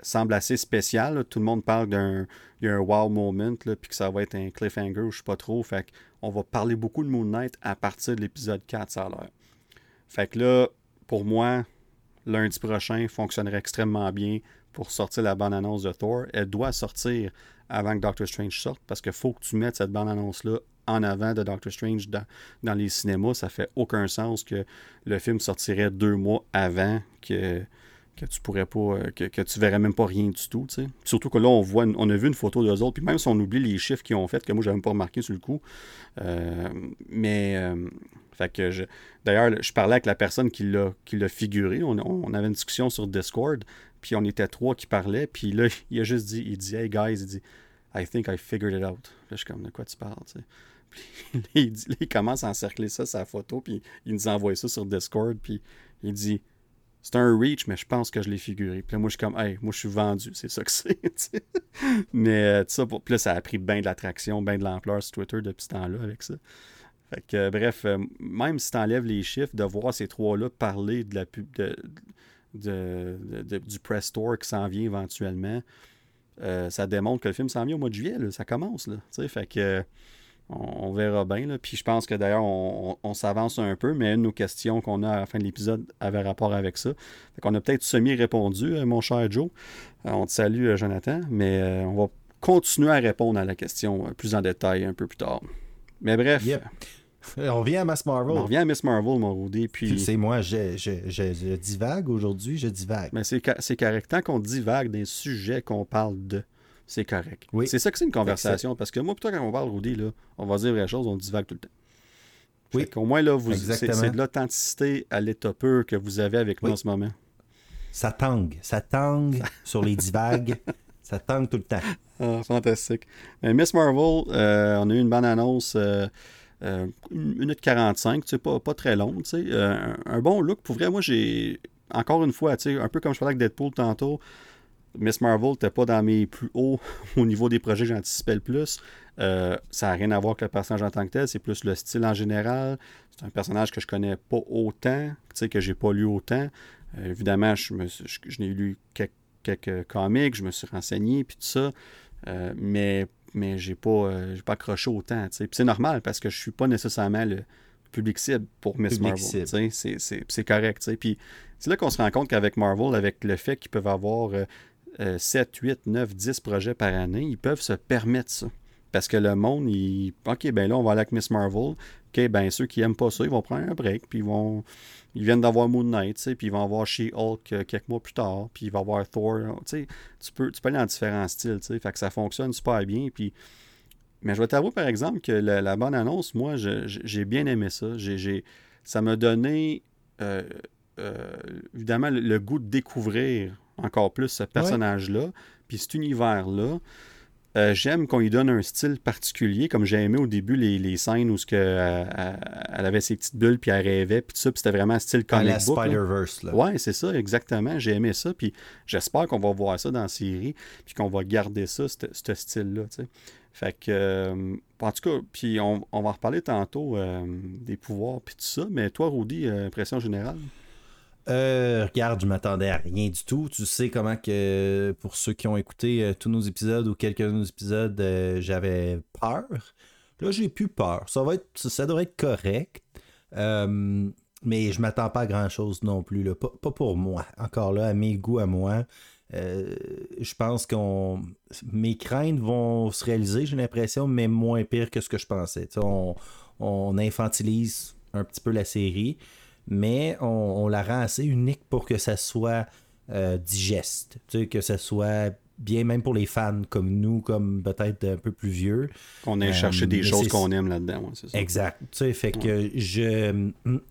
semble assez spécial. Tout le monde parle d'un wow moment, puis que ça va être un cliffhanger, je sais pas trop. Fait on va parler beaucoup de Moon Knight à partir de l'épisode 4, ça a l'air. Fait que là, pour moi, lundi prochain fonctionnerait extrêmement bien pour sortir la bande-annonce de Thor. Elle doit sortir avant que Doctor Strange sorte parce qu'il faut que tu mettes cette bande-annonce-là en avant de Doctor Strange dans, les cinémas. Ça fait aucun sens que le film sortirait deux mois avant que, que tu pourrais pas, euh, que, que, tu verrais même pas rien du tout. Surtout que là, on voit, on a vu une photo d'eux autres, puis même si on oublie les chiffres qu'ils ont fait, que moi, j'avais pas remarqué sur le coup. Euh, mais, euh, fait que je, d'ailleurs, je parlais avec la personne qui l'a, qui l'a figuré. On, on, avait une discussion sur Discord, puis on était trois qui parlaient, puis là, [LAUGHS] il a juste dit, il dit, hey guys, il dit, I think I figured it out. Là, je suis comme, de quoi tu parles, tu sais? [LAUGHS] Puis il, il, commence à encercler ça, sa photo, puis il nous envoie ça sur Discord, puis il dit, c'est un reach, mais je pense que je l'ai figuré. Puis là, moi, je suis comme, hey, moi, je suis vendu, c'est ça que c'est. [LAUGHS] mais euh, ça, pour, là, ça a pris bien de l'attraction, bien de l'ampleur sur Twitter depuis ce temps-là avec ça. Fait que, bref, euh, même si tu enlèves les chiffres, de voir ces trois-là parler de la pub, de, du press tour qui s'en vient éventuellement, euh, ça démontre que le film s'en vient au mois de juillet. ça commence. Là, fait que on, verra bien. Puis je pense que d'ailleurs, on, s'avance un peu, mais une de nos questions qu'on a à la fin de l'épisode avait rapport avec ça. Fait qu'on a peut-être semi-répondu, euh, mon cher Joe. Euh, on te salue, Jonathan, mais on va continuer à répondre à la question plus en détail un peu plus tard. Mais bref. On revient à Miss Marvel. On revient à Miss Marvel, mon Rudy. Puis... C'est moi, je, je, je, divague aujourd'hui, je divague. Mais c'est correct. Tant qu'on divague des sujets qu'on parle de, c'est correct. Oui. C'est ça que c'est une conversation. Parce que moi, plutôt, quand on parle, Rudy, là, on va dire vraies choses, on divague tout le temps. Oui. Au moins, là, c'est de l'authenticité à l'état pur que vous avez avec nous en ce moment. ça tangue. Ça tangue [LAUGHS] sur les divagues. ça tangue tout le temps. Ah, fantastique. Miss Marvel, euh, on a eu une bonne annonce. Euh, euh, une minute 45, tu sais, pas, pas très longue, tu sais. Un, un, bon look. Pour vrai, moi, j'ai. Encore une fois, tu sais, un peu comme je parlais avec Deadpool tantôt. Miss Marvel n'était pas dans mes plus hauts [LAUGHS] au niveau des projets que j'anticipais le plus. ça n'a rien à voir avec le personnage en tant que tel, c'est plus le style en général. C'est un personnage que je connais pas autant, que j'ai pas lu autant. évidemment, je, me, je, je n'ai lu quelques, quelques, comics, je me suis renseigné, puis tout ça. Euh, mais mais j'ai pas, euh, pas accroché autant. C'est normal parce que je suis pas nécessairement le public cible pour Miss Marvel. C'est correct. Puis c'est là qu'on se rend compte qu'avec Marvel, avec le fait qu'ils peuvent avoir 7, 8, 9, 10 projets par année, ils peuvent se permettre ça. Parce que le monde, il. OK, ben là, on va aller avec Miss Marvel. OK, ben ceux qui n'aiment pas ça, ils vont prendre un break, puis ils vont ils viennent d'avoir Moon Knight, puis ils vont avoir She-Hulk euh, quelques mois plus tard, puis il va avoir Thor. Tu peux, tu peux aller dans différents styles, fait que ça fonctionne super bien. Puis... Mais je vais t'avouer, par exemple, que la, bonne annonce, moi, j'ai bien aimé ça. Ça m'a donné, euh, euh, évidemment, le, goût de découvrir encore plus ce personnage-là, puis cet univers-là. Euh, j'aime qu'on lui donne un style particulier, comme j'ai aimé au début les, scènes où ce que, euh, elle avait ses petites bulles, puis elle rêvait, puis tout ça, puis c'était vraiment un style comic la Spider-Verse. Ouais, c'est ça, exactement. J'ai aimé ça, puis j'espère qu'on va voir ça dans la série, puis qu'on va garder ça, ce style-là, tu sais. Fait que, euh, en tout cas, puis on, va en reparler tantôt des pouvoirs, puis tout ça, mais toi, Rudy, impression générale? Euh, regarde, je m'attendais à rien du tout. Tu sais comment que pour ceux qui ont écouté euh, tous nos épisodes ou quelques de nos épisodes, euh, j'avais peur. Là, j'ai plus peur. Ça va être, ça devrait être correct. mais je m'attends pas à grand chose non plus. Là. Pas, pour moi. Encore là, à mes goûts à moi. je pense qu'on mes craintes vont se réaliser, j'ai l'impression, mais moins pire que ce que je pensais. On infantilise un petit peu la série mais on, la rend assez unique pour que ça soit euh, digeste, que ça soit bien même pour les fans comme nous, comme peut-être un peu plus vieux. Qu'on ait cherché des euh, choses qu'on aime là-dedans, c'est ça. Exact. fait que je,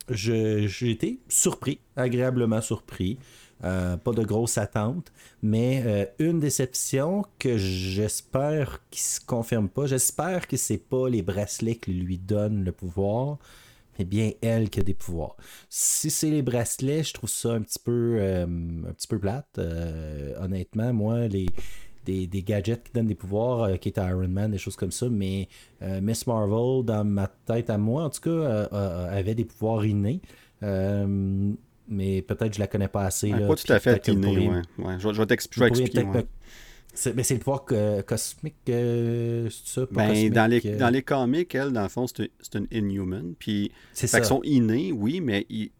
j'ai été surpris, agréablement surpris. Euh, pas de grosses attentes, mais une déception que j'espère qu'il se confirme pas. J'espère que c'est pas les bracelets qui lui donnent le pouvoir, bien elle qui a des pouvoirs. Si c'est les bracelets, je trouve ça un petit peu, euh, un petit peu plate. Euh, honnêtement, moi, les, des, gadgets qui donnent des pouvoirs, euh, qui est Iron Man, des choses comme ça, mais Miss Marvel, dans ma tête à moi, en tout cas, avait des pouvoirs innés. mais peut-être je la connais pas assez. pas tout à fait innés, ouais. Je, vais t'expliquer. Mais c'est le pouvoir cosmique, euh, c'est ça? Ben, dans, les, euh? dans les comics, elle, dans le fond, c'est une Inhuman. Puis, c'est ça. sont innés, oui, mais il,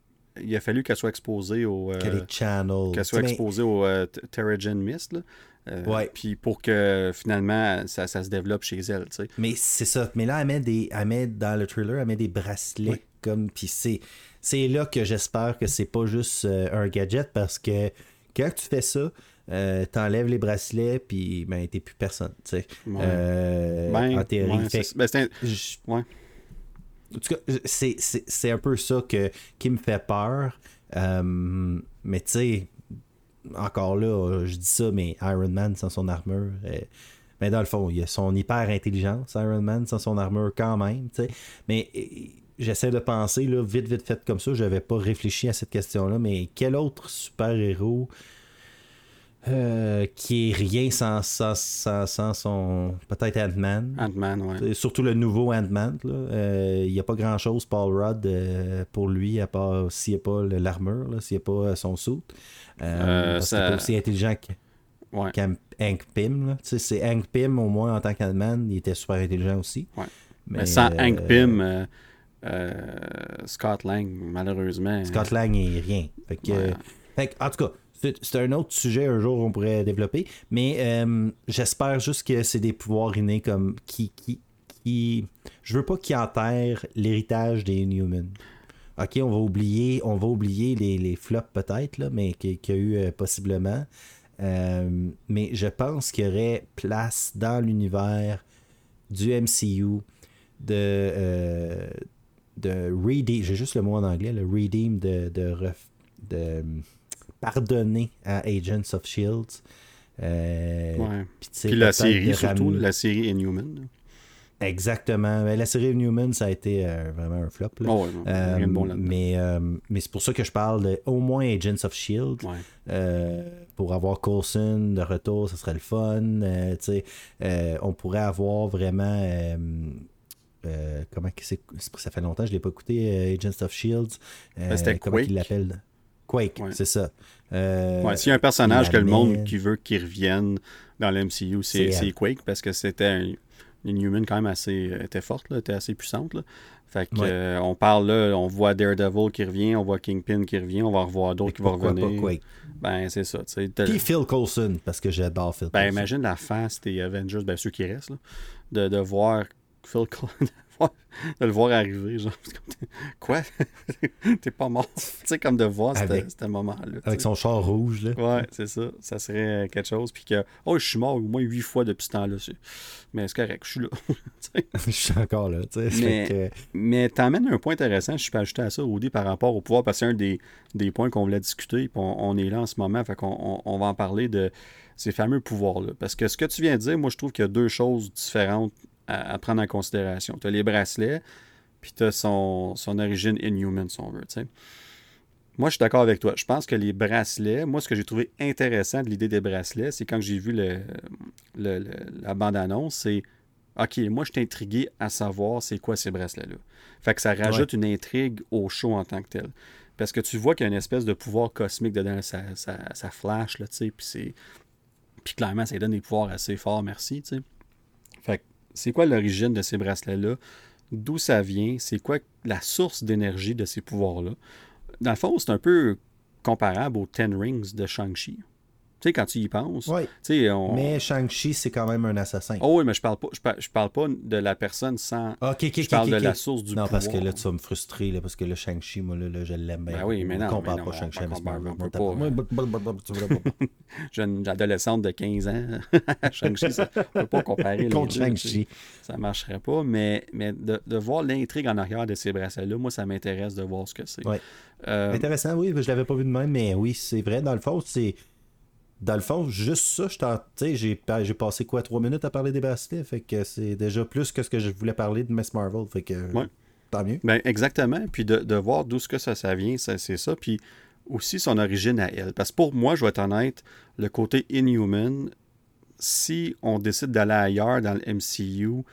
il a fallu qu'elle soit exposée au. Euh, qu'elle soit exposée au Terrigen Mist, là. ouais. Puis pour que finalement ça, ça, se développe chez elle, tu sais. Mais c'est ça. Mais là, elle met, des, elle met dans le thriller, elle met des bracelets comme. Puis c'est, c'est là que j'espère que c'est pas juste un gadget parce que quand tu fais ça, euh, t'enlèves les bracelets, puis ben, t'es plus personne, tu sais. Euh, ben, en théorie. Ben, en tout cas, c'est un peu ça que, qui me fait peur. Euh, mais tu sais, encore là, je dis ça, mais Iron Man sans son armure. mais dans le fond, il a son hyper intelligence, Iron Man, sans son armure quand même. tu sais. Mais j'essaie de penser, là, vite, vite fait comme ça. Je n'avais pas réfléchi à cette question-là, mais quel autre super-héros euh, qui est rien sans, sans, son. Peut-être Ant-Man. Ant-Man, ouais. Surtout le nouveau Ant-Man. Euh, il n'y a pas grand-chose, Paul Rudd, euh, pour lui, à part s'il n'y a pas l'armure, s'il n'y a pas son suit. parce n'est pas aussi intelligent qu'Hank Pym. C'est Hank Pym, au moins, en tant qu'Ant-Man, il était super intelligent aussi. Ouais. Mais, sans Hank Pym. Scott Lang, malheureusement. Scott Lang est rien. Fait que, fait en tout cas, c'est un autre sujet un jour on pourrait développer, mais euh, j'espère juste que c'est des pouvoirs innés comme qui, qui, qui... Je veux pas qu'ils enterrent l'héritage des Inhumans. Ok, on va oublier, on va oublier les, les flops peut-être, là, mais qu'il y a eu euh, possiblement. Euh, mais je pense qu'il y aurait place dans l'univers du MCU de, de redeem, j'ai juste le mot en anglais, le redeem de, de, de pardonné à Agents of Shields. Euh, Ouais. puis, la série, surtout, ramener- la série Inhuman. là. Exactement. Mais la série Newman, ça a été euh, vraiment un flop. là. Oh, ouais, non, Euh, rien de bon là-dedans. mais euh, mais c'est pour ça que je parle de au moins Agents of Shield. Ouais. Euh, pour avoir Coulson de retour, ça serait le fun. Euh, tu sais, euh, on pourrait avoir vraiment. euh, euh, comment que c'est Ça fait longtemps que je ne l'ai pas écouté, euh, Agents of Shields. Euh, Ben, c'était comment il l'appelle? Quake, Ouais. c'est ça. Euh, Ouais, s'il y a un personnage que le monde qui veut qu'il revienne dans l'MCU, c'est. Quake parce que c'était un- une human quand même assez était forte, là, était assez puissante. Là. Fait que, Ouais. euh, on parle là, on voit Daredevil qui revient, on voit Kingpin qui revient, on va revoir d'autres qui vont pourquoi pas revenir. Quake? Ben c'est ça. Puis Phil Coulson, parce que j'adore Phil Ben Coulson. imagine la face des Avengers, ben ceux qui restent, là, de, de voir Phil [LAUGHS] [LAUGHS] De le voir arriver, genre, quoi? [LAUGHS] T'es pas mort. [LAUGHS] tu sais, comme de voir ce moment-là. Avec son char rouge, là. Ouais, c'est ça. Ça serait quelque chose. Puis que, oh, je suis mort au moins huit fois depuis ce temps-là. Mais c'est correct, je suis là. Je suis encore là. Mais- que- Mais t'emmènes un point intéressant, je peux ajouter à ça, Rudy, par rapport au pouvoir, parce que c'est un des, des points qu'on voulait discuter, puis on, on est là en ce moment, fait qu'on on, on va en parler de ces fameux pouvoirs-là. Parce que ce que tu viens de dire, moi, je trouve qu'il y a deux choses différentes à, à prendre en considération. Tu as les bracelets, puis tu as son, son origine inhuman, si on veut. Moi, je suis d'accord avec toi. Je pense que les bracelets, moi, ce que j'ai trouvé intéressant de l'idée des bracelets, c'est quand j'ai vu le, le- le- la bande-annonce, c'est OK, moi, je suis intrigué à savoir c'est quoi ces bracelets-là. Fait que ça rajoute une intrigue au show en tant que tel. Parce que tu vois qu'il y a une espèce de pouvoir cosmique dedans, ça, ça, ça flash, là, tu sais, puis c'est... Puis clairement, ça donne des pouvoirs assez forts, merci, tu sais. C'est quoi l'origine de ces bracelets-là? D'où ça vient? C'est quoi la source d'énergie de ces pouvoirs-là? Dans le fond, c'est un peu comparable aux Ten Rings de Shang-Chi. Tu sais, quand tu y penses, sais, on... Mais Shang-Chi, c'est quand même un assassin. Oh oui, mais je parle pas, je parle, je parle pas de la personne sans... Ah, je parle de la source du Non, pouvoir. parce que là, tu vas me frustrer, là, parce que le Shang-Chi, moi, là, là, je l'aime bien. Ben oui, mais non, On compare mais non, pas Shang-Chi peut à [LAUGHS] [LAUGHS] jeune adolescente de 15 ans, [LAUGHS] Shang-Chi, ça ne peut pas comparer Contre Shang-Chi. Ça marcherait pas, mais, mais de, de voir l'intrigue en arrière de ces bracelets-là, moi, ça m'intéresse de voir ce que c'est. Ouais. Euh, Intéressant, oui, je l'avais pas vu de même, mais oui, c'est vrai. Dans le fond, c'est. Dans le fond, juste ça, je j'ai j'ai passé quoi, trois minutes à parler des bracelets, fait que c'est déjà plus que ce que je voulais parler de Miss Marvel, fait que Ouais. tant mieux. Ben, exactement. Puis de, de voir d'où ce que ça, ça vient, ça, c'est ça. Puis aussi son origine à elle. Parce que pour moi, je vais être honnête, le côté Inhuman, si on décide d'aller ailleurs dans le MCU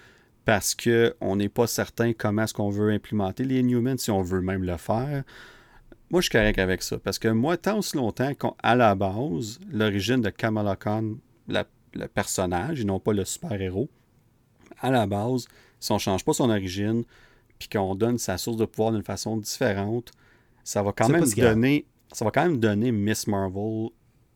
parce qu'on n'est pas certain comment est-ce qu'on veut implémenter les Inhumans, si on veut même le faire, moi, je suis correct avec ça. Parce que moi, tant aussi longtemps qu'à la base, l'origine de Kamala Khan, la- le personnage, et non pas le super-héros, à la base, si on ne change pas son origine, puis qu'on donne sa source de pouvoir d'une façon différente, ça va quand même donner ça va quand même donner Miss Marvel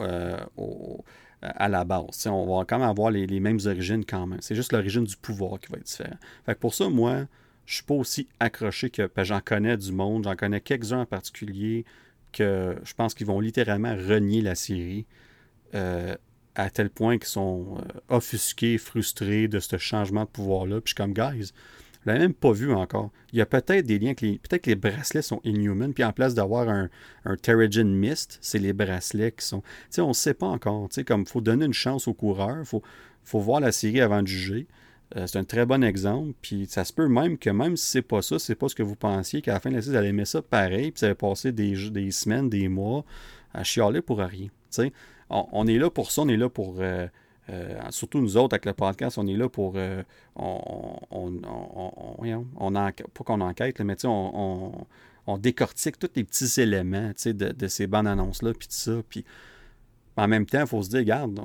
euh, au- à la base. On va quand même avoir les, les mêmes origines quand même. C'est juste l'origine du pouvoir qui va être différent. Fait que pour ça, moi, je suis pas aussi accroché que j'en connais du monde, j'en connais quelques-uns en particulier que je pense qu'ils vont littéralement renier la série euh, à tel point qu'ils sont euh, offusqués, frustrés de ce changement de pouvoir-là. Puis je suis comme, guys, je l'avais même pas vu encore. Il y a peut-être des liens les. Peut-être que les bracelets sont inhuman, puis en place d'avoir un, un Terrigen Mist, c'est les bracelets qui sont. Tu sais, on ne sait pas encore. Tu sais, comme il faut donner une chance aux coureurs, il faut, faut voir la série avant de juger. Euh, c'est un très bon exemple. Puis ça se peut même que même si c'est pas ça, c'est pas ce que vous pensiez, qu'à la fin de la vous allez aimer ça pareil, puis ça va passer des, des semaines, des mois à chialer pour rien. On, on est là pour ça, on est là pour. euh, euh, surtout nous autres avec le podcast, on est là pour. on, on, on, enquête- pas qu'on enquête, mais on, décortique tous les petits éléments de, de ces bandes annonces-là, puis tout ça. Puis en même temps, il faut se dire, regarde,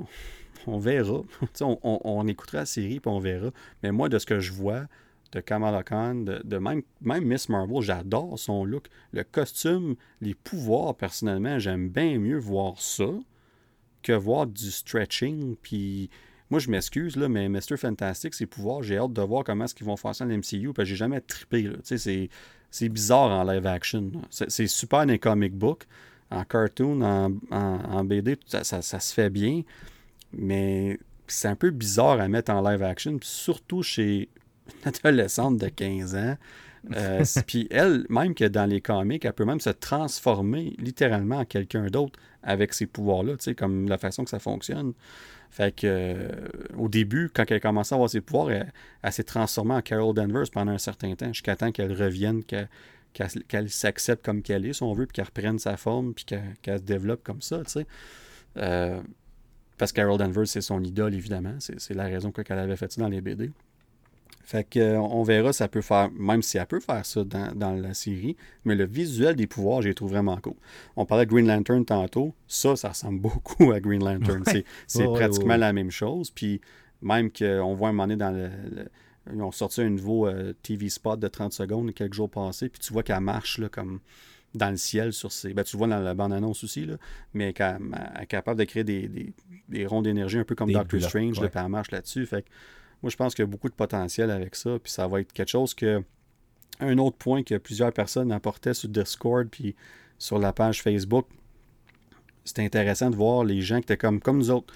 on, verra. [LAUGHS] On, écoutera la série, puis on verra. Mais moi, de ce que je vois de Kamala Khan, de, même, Miss Marvel, j'adore son look. Le costume, les pouvoirs, personnellement, j'aime bien mieux voir ça que voir du stretching. Puis moi, je m'excuse, là, mais Mr. Fantastic, ses pouvoirs, j'ai hâte de voir comment est-ce qu'ils vont faire ça dans l'MCU, parce que j'ai jamais trippé. C'est, bizarre en live action. C'est, super dans les comic books. En cartoon, en, en- BD, ça- ça se fait bien. Mais c'est un peu bizarre à mettre en live action, surtout chez une adolescente de 15 ans. Euh, [LAUGHS] puis elle, même que dans les comics, elle peut même se transformer littéralement en quelqu'un d'autre avec ces pouvoirs-là, tu sais, comme la façon que ça fonctionne. Fait que euh, au début, quand elle a commencé à avoir ses pouvoirs, elle, s'est transformée en Carol Danvers pendant un certain temps, jusqu'à temps qu'elle revienne, qu'elle s'accepte comme qu'elle est, si on veut, puis qu'elle reprenne sa forme, puis qu'elle se développe comme ça, tu sais. Euh, parce que Carol Danvers, c'est son idole, évidemment. C'est la raison pour laquelle elle avait fait ça dans les BD. Fait que, euh, on verra, ça peut faire, même si elle peut faire ça dans, la série, mais le visuel des pouvoirs, j'ai trouvé vraiment cool. On parlait de Green Lantern tantôt, ça, ça ressemble [LAUGHS] beaucoup à Green Lantern. C'est pratiquement la même chose. Puis même qu'on voit un moment donné dans le, ils ont sorti un nouveau euh, TV spot de 30 secondes quelques jours passés, puis tu vois qu'elle marche là, comme dans le ciel sur ses. Ben, tu le vois dans la bande-annonce aussi, là, mais qu'elle est capable de créer des, des, ronds d'énergie un peu comme Doctor Strange, puis elle marche là-dessus. Fait moi, je pense qu'il y a beaucoup de potentiel avec ça, puis ça va être quelque chose que. Un autre point que plusieurs personnes apportaient sur Discord, puis sur la page Facebook, c'était intéressant de voir les gens qui étaient comme, comme nous autres,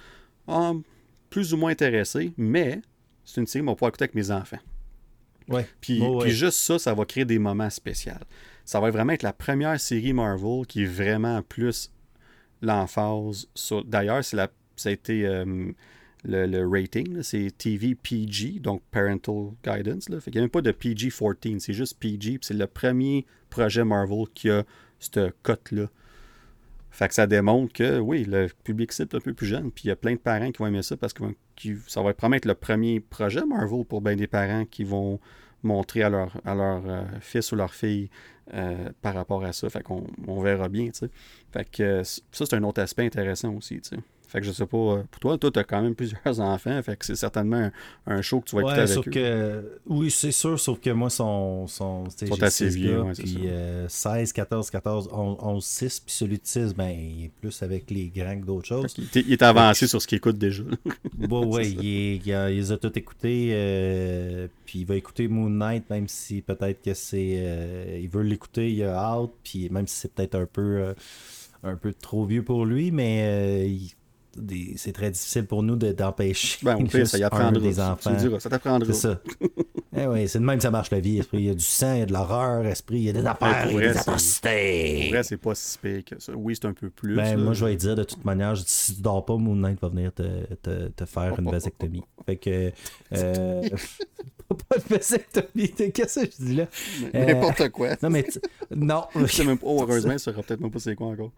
ah, plus ou moins intéressés, mais c'est une série qu'on va pouvoir écouter avec mes enfants. Ouais. Puis, puis, juste ça, ça va créer des moments spéciaux. Ça va vraiment être la première série Marvel qui est vraiment plus l'emphase. D'ailleurs, c'est la... ça a été euh, le, rating, c'est TV PG, donc Parental Guidance. Là. Fait qu'il n'y a même pas de PG-14, c'est juste PG. C'est le premier projet Marvel qui a cette cote-là. Fait que ça démontre que, oui, le public cible est un peu plus jeune, puis il y a plein de parents qui vont aimer ça parce que ça va promettre le premier projet Marvel pour bien des parents qui vont montrer à leur, à leur euh, fils ou leur fille euh, par rapport à ça. Fait qu'on on verra bien, tu sais. Fait que ça, c'est un autre aspect intéressant aussi, tu sais. Fait que je sais pas, euh, pour toi, toi, tu as quand même plusieurs [LAUGHS] enfants, fait que c'est certainement un, show que tu vas écouter avec eux. Que, oui, c'est sûr, sauf que moi, son, son sont assez vieux. puis 16, 14, 14, 11, 6, puis celui de 6, ben, il est plus avec les grands que d'autres choses. Il, est avancé sur ce qu'il écoute déjà. bon, ouais, [LAUGHS] il, il, les a tous écoutés, euh, puis il va écouter Moon Knight, même si peut-être que c'est. Euh, il veut l'écouter, il a hâte, puis même si c'est peut-être un peu. un peu trop vieux pour lui, mais il c'est très difficile pour nous d'empêcher ben, [LAUGHS] ça y apprendra. des enfants. ça t'apprendra. C'est ça. [LAUGHS] eh oui, c'est de même que ça marche la vie. Il y a du sang, il y a de l'horreur, esprit, il y a des affaires, il y a des atrocités. vrai, c'est pas si pire que ça. Oui, c'est un peu plus. Ben, moi, je vais dire de toute manière, si tu dors pas, Moon Knight va venir te, te, te faire une vasectomie. [LAUGHS] Fait que. Euh, pas de vasectomie. Qu'est-ce que je dis là? N'importe quoi. Non, mais. Non. même pas, oh, heureusement, ça sera peut-être même pas c'est quoi encore.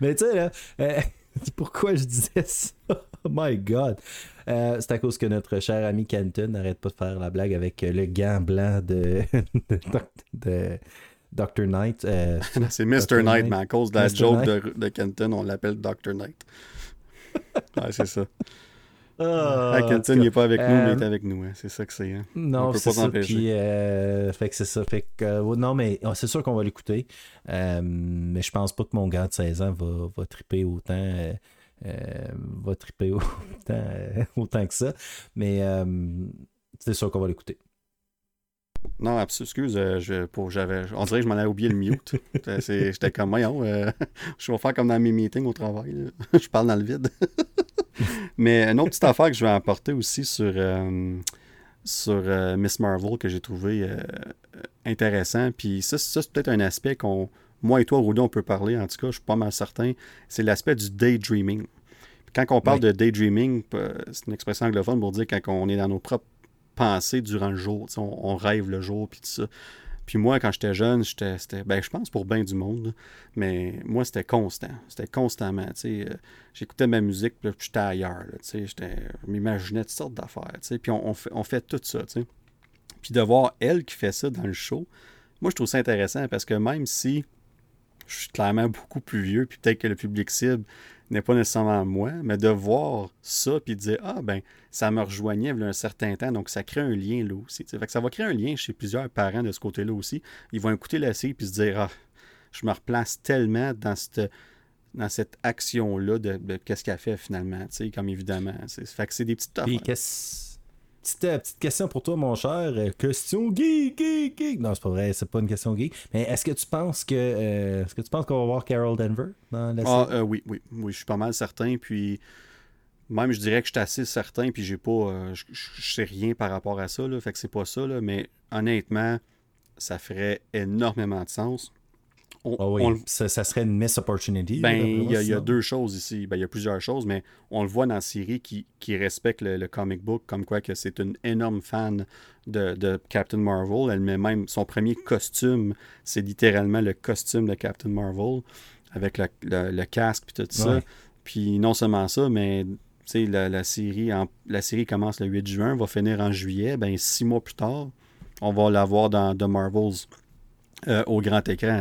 mais tu sais, là. Euh, [LAUGHS] Pourquoi je disais ça? Oh my god! Euh, c'est à cause que notre cher ami Kenton n'arrête pas de faire la blague avec le gant blanc de, [LAUGHS] de, Dr. Knight. Euh, [LAUGHS] c'est Mr. Knight, mais à cause de la joke de, de, Kenton, on l'appelle Dr. Knight. ouais, c'est ça. Ah, Kenton, il n'est pas avec nous, mais il est euh, avec nous. Hein. C'est ça que c'est. Hein. Non, c'est ça. Puis, euh, fait que c'est ça. Fait que, euh, non, mais c'est sûr qu'on va l'écouter. mais je pense pas que mon gars de 16 ans va, va triper autant. va triper [LAUGHS] autant, autant que ça. Mais c'est sûr qu'on va l'écouter. Non, excuse, je, pour, j'avais, on dirait que je m'en avais oublié le mute. [LAUGHS] J'étais comme, voyons, [LAUGHS] je vais faire comme dans mes meetings au travail. [LAUGHS] je parle dans le vide. Mais une autre petite affaire que je vais apporter aussi sur, euh, sur euh, Miss Marvel que j'ai trouvé euh, intéressant. Puis ça, c'est peut-être un aspect qu'on, moi et toi, Rudy, on peut parler, en tout cas, je suis pas mal certain. C'est l'aspect du daydreaming. Quand on parle de daydreaming, c'est une expression anglophone pour dire quand on est dans nos propres pensées durant le jour. On, on, rêve le jour, puis tout ça. Puis moi, quand j'étais jeune, j'étais, ben, je pense pour bien du monde, mais moi, c'était constant. C'était constamment. Euh, j'écoutais ma musique, puis j'étais ailleurs. je m'imaginais toutes sortes d'affaires. Puis on, fait, on fait tout ça. Puis de voir elle qui fait ça dans le show, moi, je trouve ça intéressant parce que même si je suis clairement beaucoup plus vieux, puis peut-être que le public cible n'est pas nécessairement moi, mais de voir ça puis de dire Ah, ben, ça me rejoignait il y a un certain temps, donc ça crée un lien là aussi. Fait que ça va créer un lien chez plusieurs parents de ce côté-là aussi. Ils vont écouter la série puis se dire Ah, je me replace tellement dans cette, dans cette action-là de, qu'est-ce qu'elle fait finalement, comme évidemment. Fait que c'est des petites Petite, euh, petite, question pour toi, mon cher. Euh, question geek, geek, geek. Non, c'est pas vrai, c'est pas une question geek. Mais est-ce que tu penses que euh, est-ce que tu penses qu'on va voir Carol Denver dans la ah, série? Ah oui, oui, oui, je suis pas mal certain. Puis même je dirais que je suis assez certain, puis j'ai pas. Je, sais rien par rapport à ça, là, fait que c'est pas ça, là, mais honnêtement, ça ferait énormément de sens. Ah oui, ça, serait une miss opportunity. Ben, il y, a deux choses ici. Ben, il y a plusieurs choses, mais on le voit dans la série qui, qui respecte le, comic book, comme quoi que c'est une énorme fan de, Captain Marvel. Elle met même son premier costume, c'est littéralement le costume de Captain Marvel, avec le, casque et tout ça. Puis non seulement ça, mais la, la, série, la série commence le 8 juin, va finir en juillet. Ben, six mois plus tard, on va la voir dans The Marvels euh, au grand écran.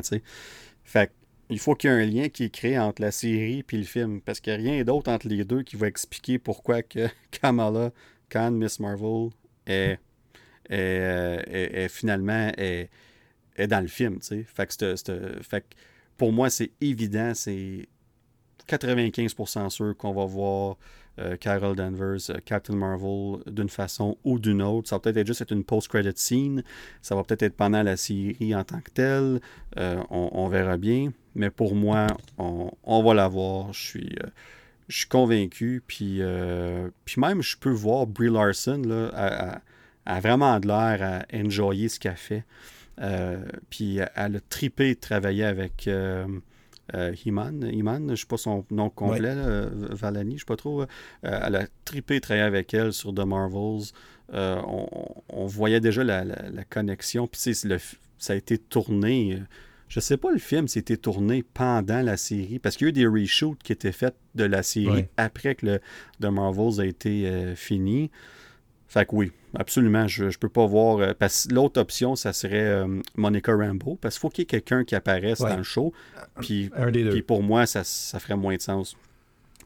Fait il faut qu'il y ait un lien qui est créé entre la série et le film. Parce qu'il n'y a rien d'autre entre les deux qui va expliquer pourquoi que [LAUGHS] Kamala Khan, Miss Marvel, est, est, finalement est, dans le film. Fait que, fait pour moi, c'est évident, c'est 95% sûr qu'on va voir euh, Carol Danvers, euh, Captain Marvel d'une façon ou d'une autre. Ça va peut-être être juste une post-credit scene. Ça va peut-être être pendant la série en tant que telle. Euh, on, verra bien. Mais pour moi, on, va la voir. Je suis, convaincu. Puis, puis même, je peux voir Brie Larson là, a, vraiment de l'air à enjoyer ce qu'elle fait. puis elle a tripé de travailler avec euh, Iman, Iman, je ne sais pas son nom complet, Valani, je ne sais pas trop. Euh, elle a tripé travailler avec elle sur The Marvels. Euh, on, voyait déjà la, connexion. Puis ça a été tourné. Je ne sais pas le film, c'était tourné pendant la série. Parce qu'il y a eu des reshoots qui étaient faits de la série après que le The Marvels a été fini. Fait que oui, absolument, je ne peux pas voir. Euh, parce l'autre option, ça serait euh, Monica Rambeau, parce qu'il faut qu'il y ait quelqu'un qui apparaisse dans le show. Puis, puis pour moi, ça, ça, ferait moins de sens,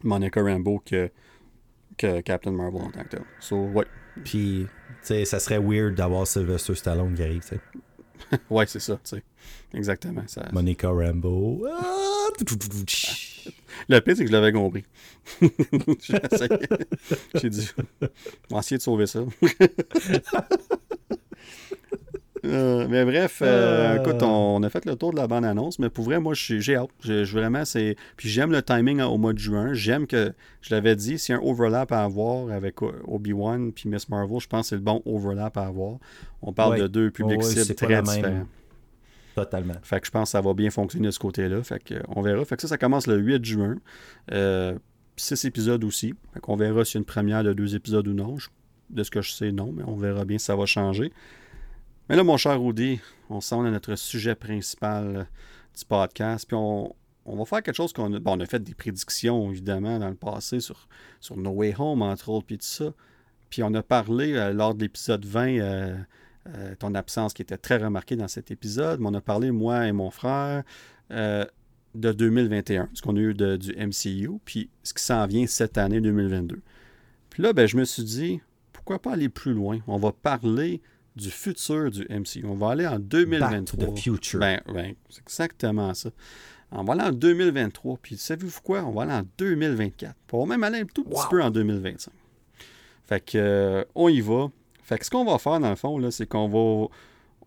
Monica Rambeau, que, que Captain Marvel en tant que tel. So, ouais. Puis, tu sais, ça serait weird d'avoir Sylvester Stallone qui arrive, tu sais. [LAUGHS] ouais, c'est ça, tu sais. Exactement. Ça... Monica Rambeau. Ah! Le pire, c'est que je l'avais compris. [LAUGHS] J'ai dit, on va essayer de sauver ça. [LAUGHS] Euh, mais bref, euh, écoute, on, a fait le tour de la bande-annonce, mais pour vrai, moi, j'ai hâte. vraiment, c'est. Puis j'aime le timing au mois de juin. J'aime que, je l'avais dit, s'il y a un overlap à avoir avec Obi-Wan puis Miss Marvel, je pense que c'est le bon overlap à avoir. On parle de deux publics cibles très différents. Totalement. Fait que je pense que ça va bien fonctionner de ce côté-là. Fait que on verra. Fait que ça, ça commence le 8 juin. Euh, six épisodes aussi. Fait qu'on verra a une première de deux épisodes ou non. de ce que je sais, non, mais on verra bien si ça va changer. Mais là, mon cher Rudy, on s'en à notre sujet principal du podcast. Puis on, va faire quelque chose qu'on a. Bon, on a fait des prédictions, évidemment, dans le passé sur, sur No Way Home, entre autres, puis tout ça. Puis on a parlé euh, lors de l'épisode 20 euh, ton absence qui était très remarquée dans cet épisode. Mais on a parlé, moi et mon frère, euh, de 2021, ce qu'on a eu du MCU, puis ce qui s'en vient cette année 2022. Puis là, ben, je me suis dit, pourquoi pas aller plus loin? On va parler du futur du MCU. On va aller en 2023. Back to the future. Ben, ben, c'est exactement ça. On va aller en 2023, puis savez-vous quoi? On va aller en 2024. On va même aller un tout petit peu en 2025. Fait que, euh, on y va. Fait que ce qu'on va faire dans le fond, c'est qu'on va,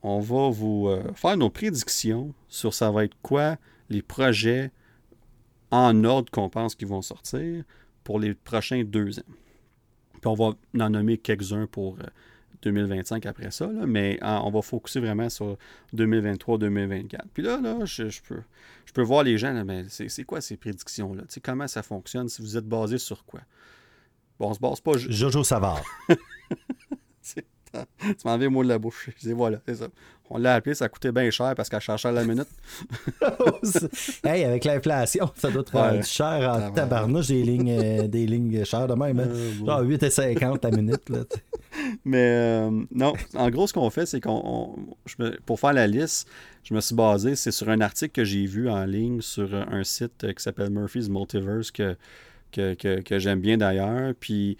on va vous euh, faire nos prédictions sur ça va être quoi les projets en ordre qu'on pense qu'ils vont sortir pour les prochains deux ans. Puis on va en nommer quelques-uns pour 2025 euh, après ça, mais on va focuser vraiment sur 2023-2024. Puis là, là je, peux, je peux voir les gens, mais c'est quoi ces prédictions-là? Comment ça fonctionne? Si vous êtes basé sur quoi? Bon, on se base pas. Jojo Savard. [LAUGHS] [LAUGHS] tu m'en le mot de la bouche. Je dis voilà, c'est ça. On l'a appelé, ça coûtait bien cher parce qu'elle cherchait à la minute. [LAUGHS] hey, avec l'inflation, ça doit être ouais. cher en tabarnouche des lignes, euh, [LAUGHS] des lignes chères de même. Hein? Euh, Genre 8,50 la minute. Là, Mais euh, non, en gros, ce qu'on fait, c'est qu'on. Pour faire la liste, je me suis basé, c'est sur un article que j'ai vu en ligne sur un site qui s'appelle Murphy's Multiverse que, que, que, que j'aime bien d'ailleurs. Puis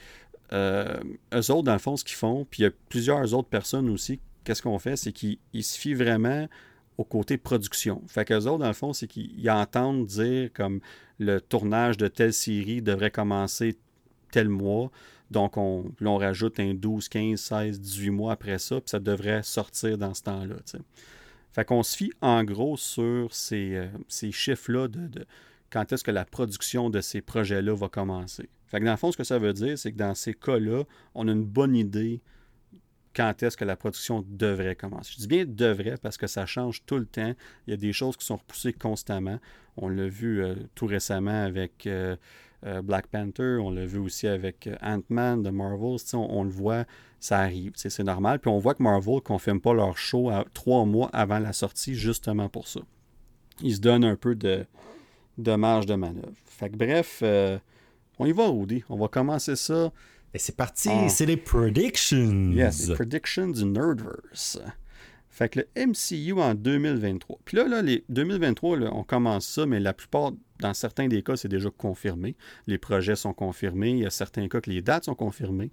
euh, eux autres, dans le fond, ce qu'ils font, puis il y a plusieurs autres personnes aussi, qu'est-ce qu'on fait, c'est qu'ils se fient vraiment au côté production. Fait qu'eux autres, dans le fond, c'est qu'ils entendent dire comme le tournage de telle série devrait commencer tel mois. Donc, on, on rajoute un 12, 15, 16, 18 mois après ça, puis ça devrait sortir dans ce temps-là. Fait qu'on se fie en gros sur ces, euh, ces chiffres-là de, quand est-ce que la production de ces projets-là va commencer. Fait que dans le fond, ce que ça veut dire, c'est que dans ces cas-là, on a une bonne idée quand est-ce que la production devrait commencer. Je dis bien devrait parce que ça change tout le temps. Il y a des choses qui sont repoussées constamment. On l'a vu euh, tout récemment avec euh, euh, Black Panther, on l'a vu aussi avec Ant-Man de Marvel. On, le voit, ça arrive. C'est normal. Puis on voit que Marvel ne confirme pas leur show trois mois avant la sortie justement pour ça. Ils se donnent un peu de, de marge de manœuvre. Fait que bref, on y va, Rudy. On va commencer ça et c'est parti, c'est les predictions. Yes, les predictions du Nerdverse. Fait que le MCU en 2023. Puis là, là les 2023, on commence ça, mais la plupart, dans certains des cas, c'est déjà confirmé. Les projets sont confirmés. Il y a certains cas que les dates sont confirmées.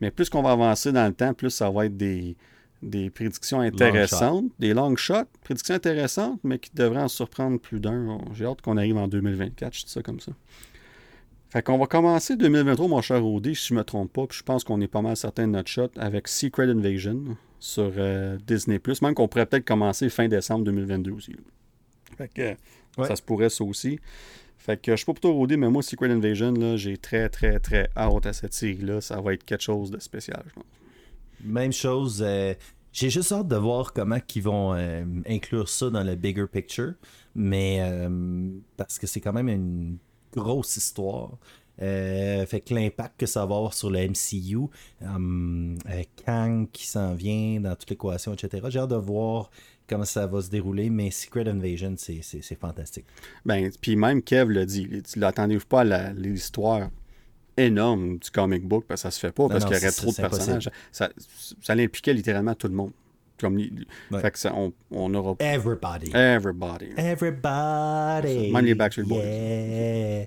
Mais plus qu'on va avancer dans le temps, plus ça va être des, des prédictions intéressantes, des long shots, prédictions intéressantes, mais qui devraient en surprendre plus d'un. J'ai hâte qu'on arrive en 2024, je dis ça comme ça. Fait qu'on va commencer 2023, mon cher Rudy, si je me trompe pas, puis je pense qu'on est pas mal certain de notre shot avec Secret Invasion sur euh, Disney+. Même qu'on pourrait peut-être commencer fin décembre 2022 aussi. Fait que ça se pourrait ça aussi. Fait que je suis pas plutôt Rudy, mais moi, Secret Invasion, là, j'ai très, très, très hâte à cette série-là. Ça va être quelque chose de spécial, je pense. Même chose, euh, j'ai juste hâte de voir comment ils vont euh, inclure ça dans le bigger picture. Mais parce que c'est quand même une grosse histoire. Euh, fait que l'impact que ça va avoir sur le MCU, euh, avec Kang qui s'en vient dans toute l'équation, etc. J'ai hâte de voir comment ça va se dérouler, mais Secret Invasion, c'est fantastique. Ben, puis même Kev l'a dit, l'attendez-vous pas à l'histoire énorme du comic book, parce que ça se fait pas, parce qu'il y aurait trop de personnages. Ça, ça l'impliquait littéralement tout le monde. Comme, Fait que ça, on, on aura. Everybody. Everybody. Everybody. Même les Backstreet Boys.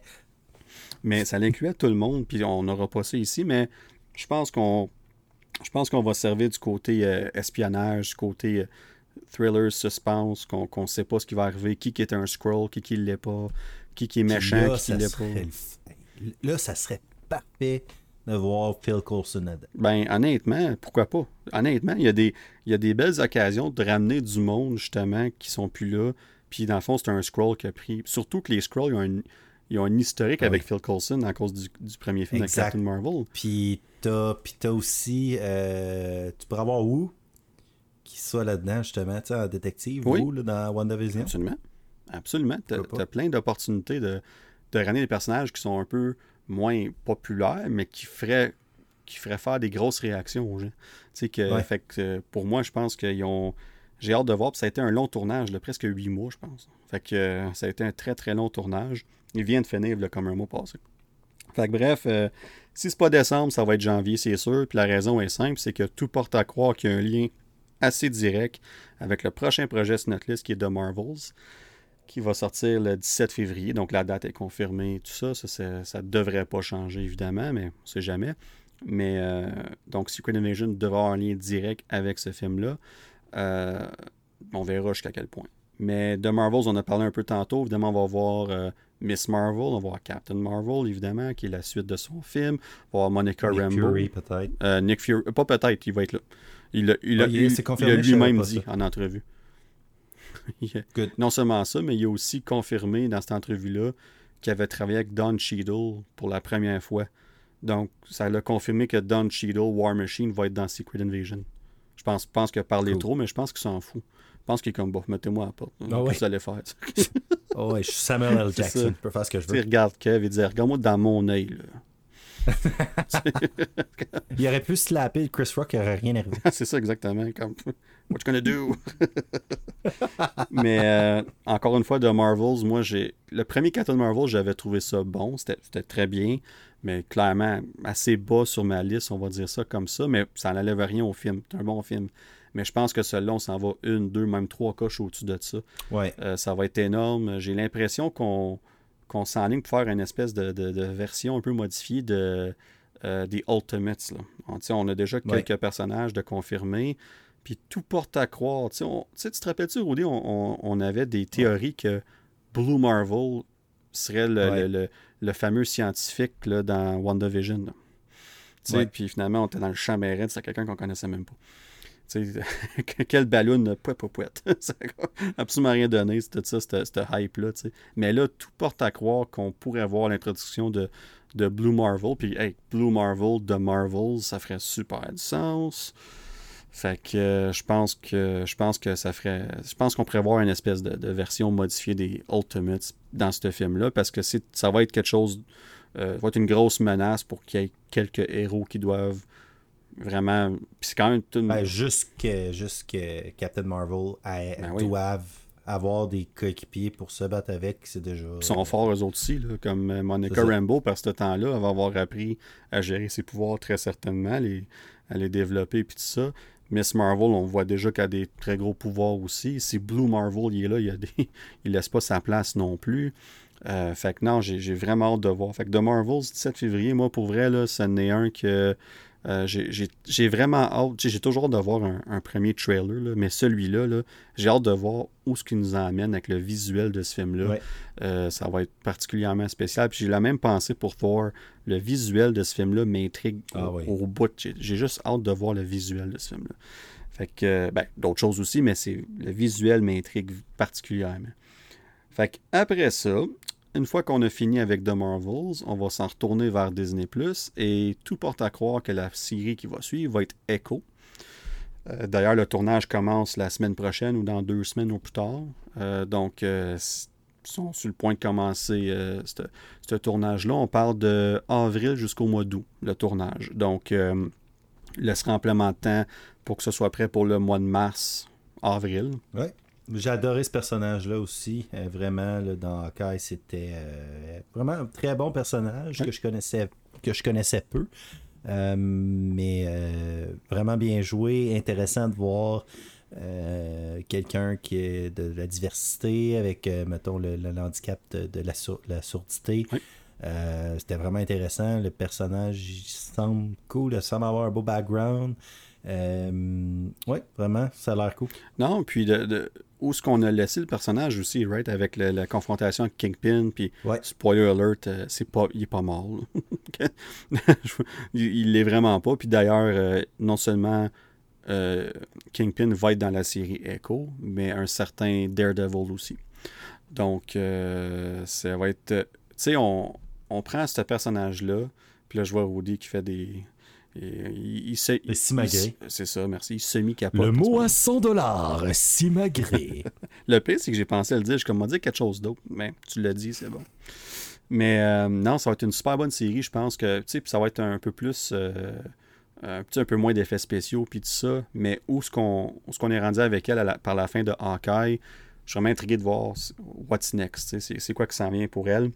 Mais ça l'incluait tout le monde, puis on n'aura pas ça ici, mais je pense qu'on. Je pense qu'on va servir du côté euh, espionnage, du côté euh, thriller, suspense, qu'on ne sait pas ce qui va arriver, qui, qui est un scroll, qui qui l'est pas, qui qui est méchant, là, qui qui l'est pas. Là, ça serait parfait de voir Phil Coulson Ben, honnêtement, pourquoi pas? Honnêtement, il y, a des, il y a des belles occasions de ramener du monde, justement, qui sont plus là. Puis, dans le fond, c'est un scroll qui a pris. Surtout que les scrolls, ils ont, un historique avec Phil Coulson à cause du, premier film de Captain Marvel. Puis, t'as, puis t'as aussi. Euh, tu pourrais avoir où qui soit là-dedans, justement, tu sais, en détective, oui. là, dans WandaVision. Absolument. Absolument. T'as, as plein d'opportunités de, de ramener des personnages qui sont un peu moins populaire, mais qui ferait, qui ferait faire des grosses réactions aux gens. Que, fait que, pour moi, je pense qu'ils ont. J'ai hâte de voir, puis ça a été un long tournage, de presque huit mois, je pense. Fait que ça a été un très très long tournage. Il vient de finir là, comme un mois passé. Fait que bref, euh, si c'est pas décembre, ça va être janvier, c'est sûr. Puis la raison est simple, c'est que tout porte à croire qu'il y a un lien assez direct avec le prochain projet sur notre liste qui est The Marvels qui va sortir le 17 février. Donc la date est confirmée, tout ça. Ça ne devrait pas changer, évidemment, mais on sait jamais. Mais euh, donc Secret Invasion devrait avoir un lien direct avec ce film-là. Euh, on verra jusqu'à quel point. Mais de Marvels, on a parlé un peu tantôt. Évidemment, on va voir euh, Miss Marvel, on va voir Captain Marvel, évidemment, qui est la suite de son film. On va voir Monica Nick Rambeau. Fury, peut-être. Nick Fury, pas peut-être, il va être là. Il, a, il, a, ah, lui-même dit en entrevue. [LAUGHS] non seulement ça, mais il a aussi confirmé dans cette entrevue-là qu'il avait travaillé avec Don Cheadle pour la première fois. Donc, ça l'a confirmé que Don Cheadle, War Machine, va être dans Secret Invasion. Je pense, pense qu'il a parlé trop, mais je pense qu'il s'en fout. Je pense qu'il est comme, bon, mettez-moi à la porte. Ah ouais. vous allez faire? [LAUGHS] oh ouais, je suis Samuel L. [LAUGHS] Jackson. Je peux faire ce que je veux. Tu regarde Kev et dire, regarde-moi dans mon œil. Là. il aurait pu slapper Chris Rock, il aurait rien arrivé. c'est ça, exactement. Comme, what you gonna do? Mais euh, encore une fois, de Marvels, moi, j'ai. Le premier Captain Marvel, j'avais trouvé ça bon. C'était très bien. Mais clairement, assez bas sur ma liste, on va dire ça comme ça. Mais ça n'enlève rien au film. C'est un bon film. Mais je pense que celui-là, on s'en va une, deux, même trois coches au-dessus de ça. Ouais. Euh, ça va être énorme. J'ai l'impression qu'on qu'on s'enligne pour faire une espèce de, version un peu modifiée de euh, des Ultimates. Là. On, on a déjà quelques personnages de confirmés. Puis tout porte à croire. tu te rappelles-tu, Rudy, on, avait des théories que Blue Marvel serait le, fameux scientifique là, dans WandaVision. Puis finalement, on était dans le champ c'était quelqu'un qu'on connaissait même pas. [LAUGHS] quel ballon, pouet, pouet, pouet. ça n'a absolument rien donné, c'était ça, cette hype-là. Mais là, tout porte à croire qu'on pourrait voir l'introduction de, de Blue Marvel. Puis, hey, Blue Marvel de Marvel, ça ferait super du sens. Fait que euh, je pense que je pense que ça ferait. Je pense qu'on pourrait voir une espèce de, version modifiée des Ultimates dans ce film-là. Parce que ça va être quelque chose. Euh, va être une grosse menace pour qu'il y ait quelques héros qui doivent vraiment. Puis c'est quand même tout. Ben, juste, que, Captain Marvel ben doivent avoir des coéquipiers pour se battre avec, c'est déjà. Ils sont forts eux autres aussi, là, comme euh, Monica Rambeau, par ce temps-là, elle va avoir appris à gérer ses pouvoirs très certainement, les, à les développer puis tout ça. Miss Marvel, on voit déjà qu'elle a des très gros pouvoirs aussi. Si Blue Marvel il est là, il, a des... [LAUGHS] il laisse pas sa place non plus. Euh, fait que non, j'ai vraiment hâte de voir. Fait que The Marvels, 17 février, moi pour vrai, là, ce n'est un que euh, j'ai vraiment hâte. J'ai toujours hâte de voir un, premier trailer, mais celui-là, -là, j'ai hâte de voir où ce qui nous amène avec le visuel de ce film-là. Euh, ça va être particulièrement spécial. Puis j'ai la même pensée pour Thor. Le visuel de ce film-là m'intrigue ah au, bout. J'ai juste hâte de voir le visuel de ce film-là. Fait que, ben, d'autres choses aussi, mais c'est le visuel m'intrigue particulièrement. Fait que après ça, une fois qu'on a fini avec The Marvels, on va s'en retourner vers Disney ⁇ et tout porte à croire que la série qui va suivre va être Echo. Euh, d'ailleurs, le tournage commence la semaine prochaine ou dans deux semaines ou plus tard. Euh, donc, euh, sont sur le point de commencer ce tournage-là. On parle de avril jusqu'au mois d'août, le tournage. Donc, il laissera amplement de temps pour que ce soit prêt pour le mois de mars, avril. J'ai adoré ce personnage-là aussi. Euh, vraiment, dans Hawkeye, c'était euh, vraiment un très bon personnage que je connaissais, que je connaissais peu. Euh, mais vraiment bien joué, intéressant de voir quelqu'un qui est de la diversité avec, mettons, le, handicap de, la, la, sourdité. C'était vraiment intéressant. Le personnage, il semble cool, il semble avoir un beau background. Oui, vraiment, ça a l'air cool. Non, puis de, où ce qu'on a laissé le personnage aussi, right, avec la confrontation avec Kingpin, puis spoiler alert, euh, c'est pas, il est pas mort. [LAUGHS] [LAUGHS] il l'est vraiment pas. Puis d'ailleurs, euh, non seulement euh, Kingpin va être dans la série Echo, mais un certain Daredevil aussi. Donc, ça va être. Tu sais, on, on prend ce personnage-là, puis là, je vois Rudy qui fait des, il, il, C'est ça, merci. Il semi-capote. Le mot à 100 dollars, simagré. [LAUGHS] le pire, c'est que j'ai pensé à le dire. Je comme dire quelque chose d'autre. Mais tu l'as dit, c'est bon. Mais euh, non, ça va être une super bonne série. Je pense que, tu sais, ça va être un peu plus. Euh, un petit un peu moins d'effets spéciaux, puis tout ça. Mais où est-ce qu'on est rendu avec elle par la fin de Hawkeye, je suis vraiment intrigué de voir what's next. C'est quoi qui s'en vient pour elle.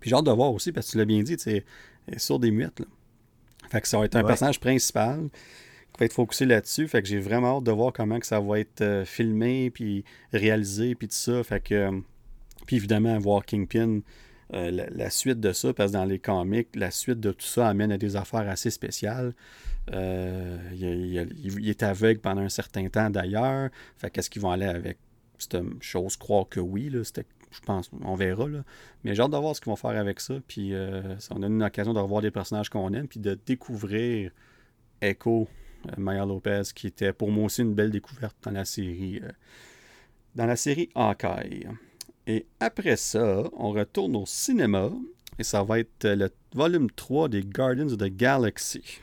Puis j'ai hâte de voir aussi, parce que tu l'as bien dit, elle est sur des muettes. Là. Fait que ça va être un personnage principal qui va être focusé là-dessus. Fait que j'ai vraiment hâte de voir comment que ça va être euh, filmé, puis réalisé, puis tout ça. Fait que, euh, puis évidemment, voir Kingpin, euh, la, suite de ça, parce que dans les comics, la suite de tout ça amène à des affaires assez spéciales. il, est aveugle pendant un certain temps d'ailleurs. Fait qu'est-ce qu'ils vont aller avec cette chose? Croire que oui, c'était je pense. On verra. Mais j'ai hâte de voir ce qu'ils vont faire avec ça. Puis euh, nous donne une occasion de revoir des personnages qu'on aime. Puis de découvrir Echo, euh, Maya Lopez, qui était pour moi aussi une belle découverte dans la série. Euh, dans la série Hawkeye. Et après ça, on retourne au cinéma. Et ça va être le volume 3 des Guardians of the Galaxy.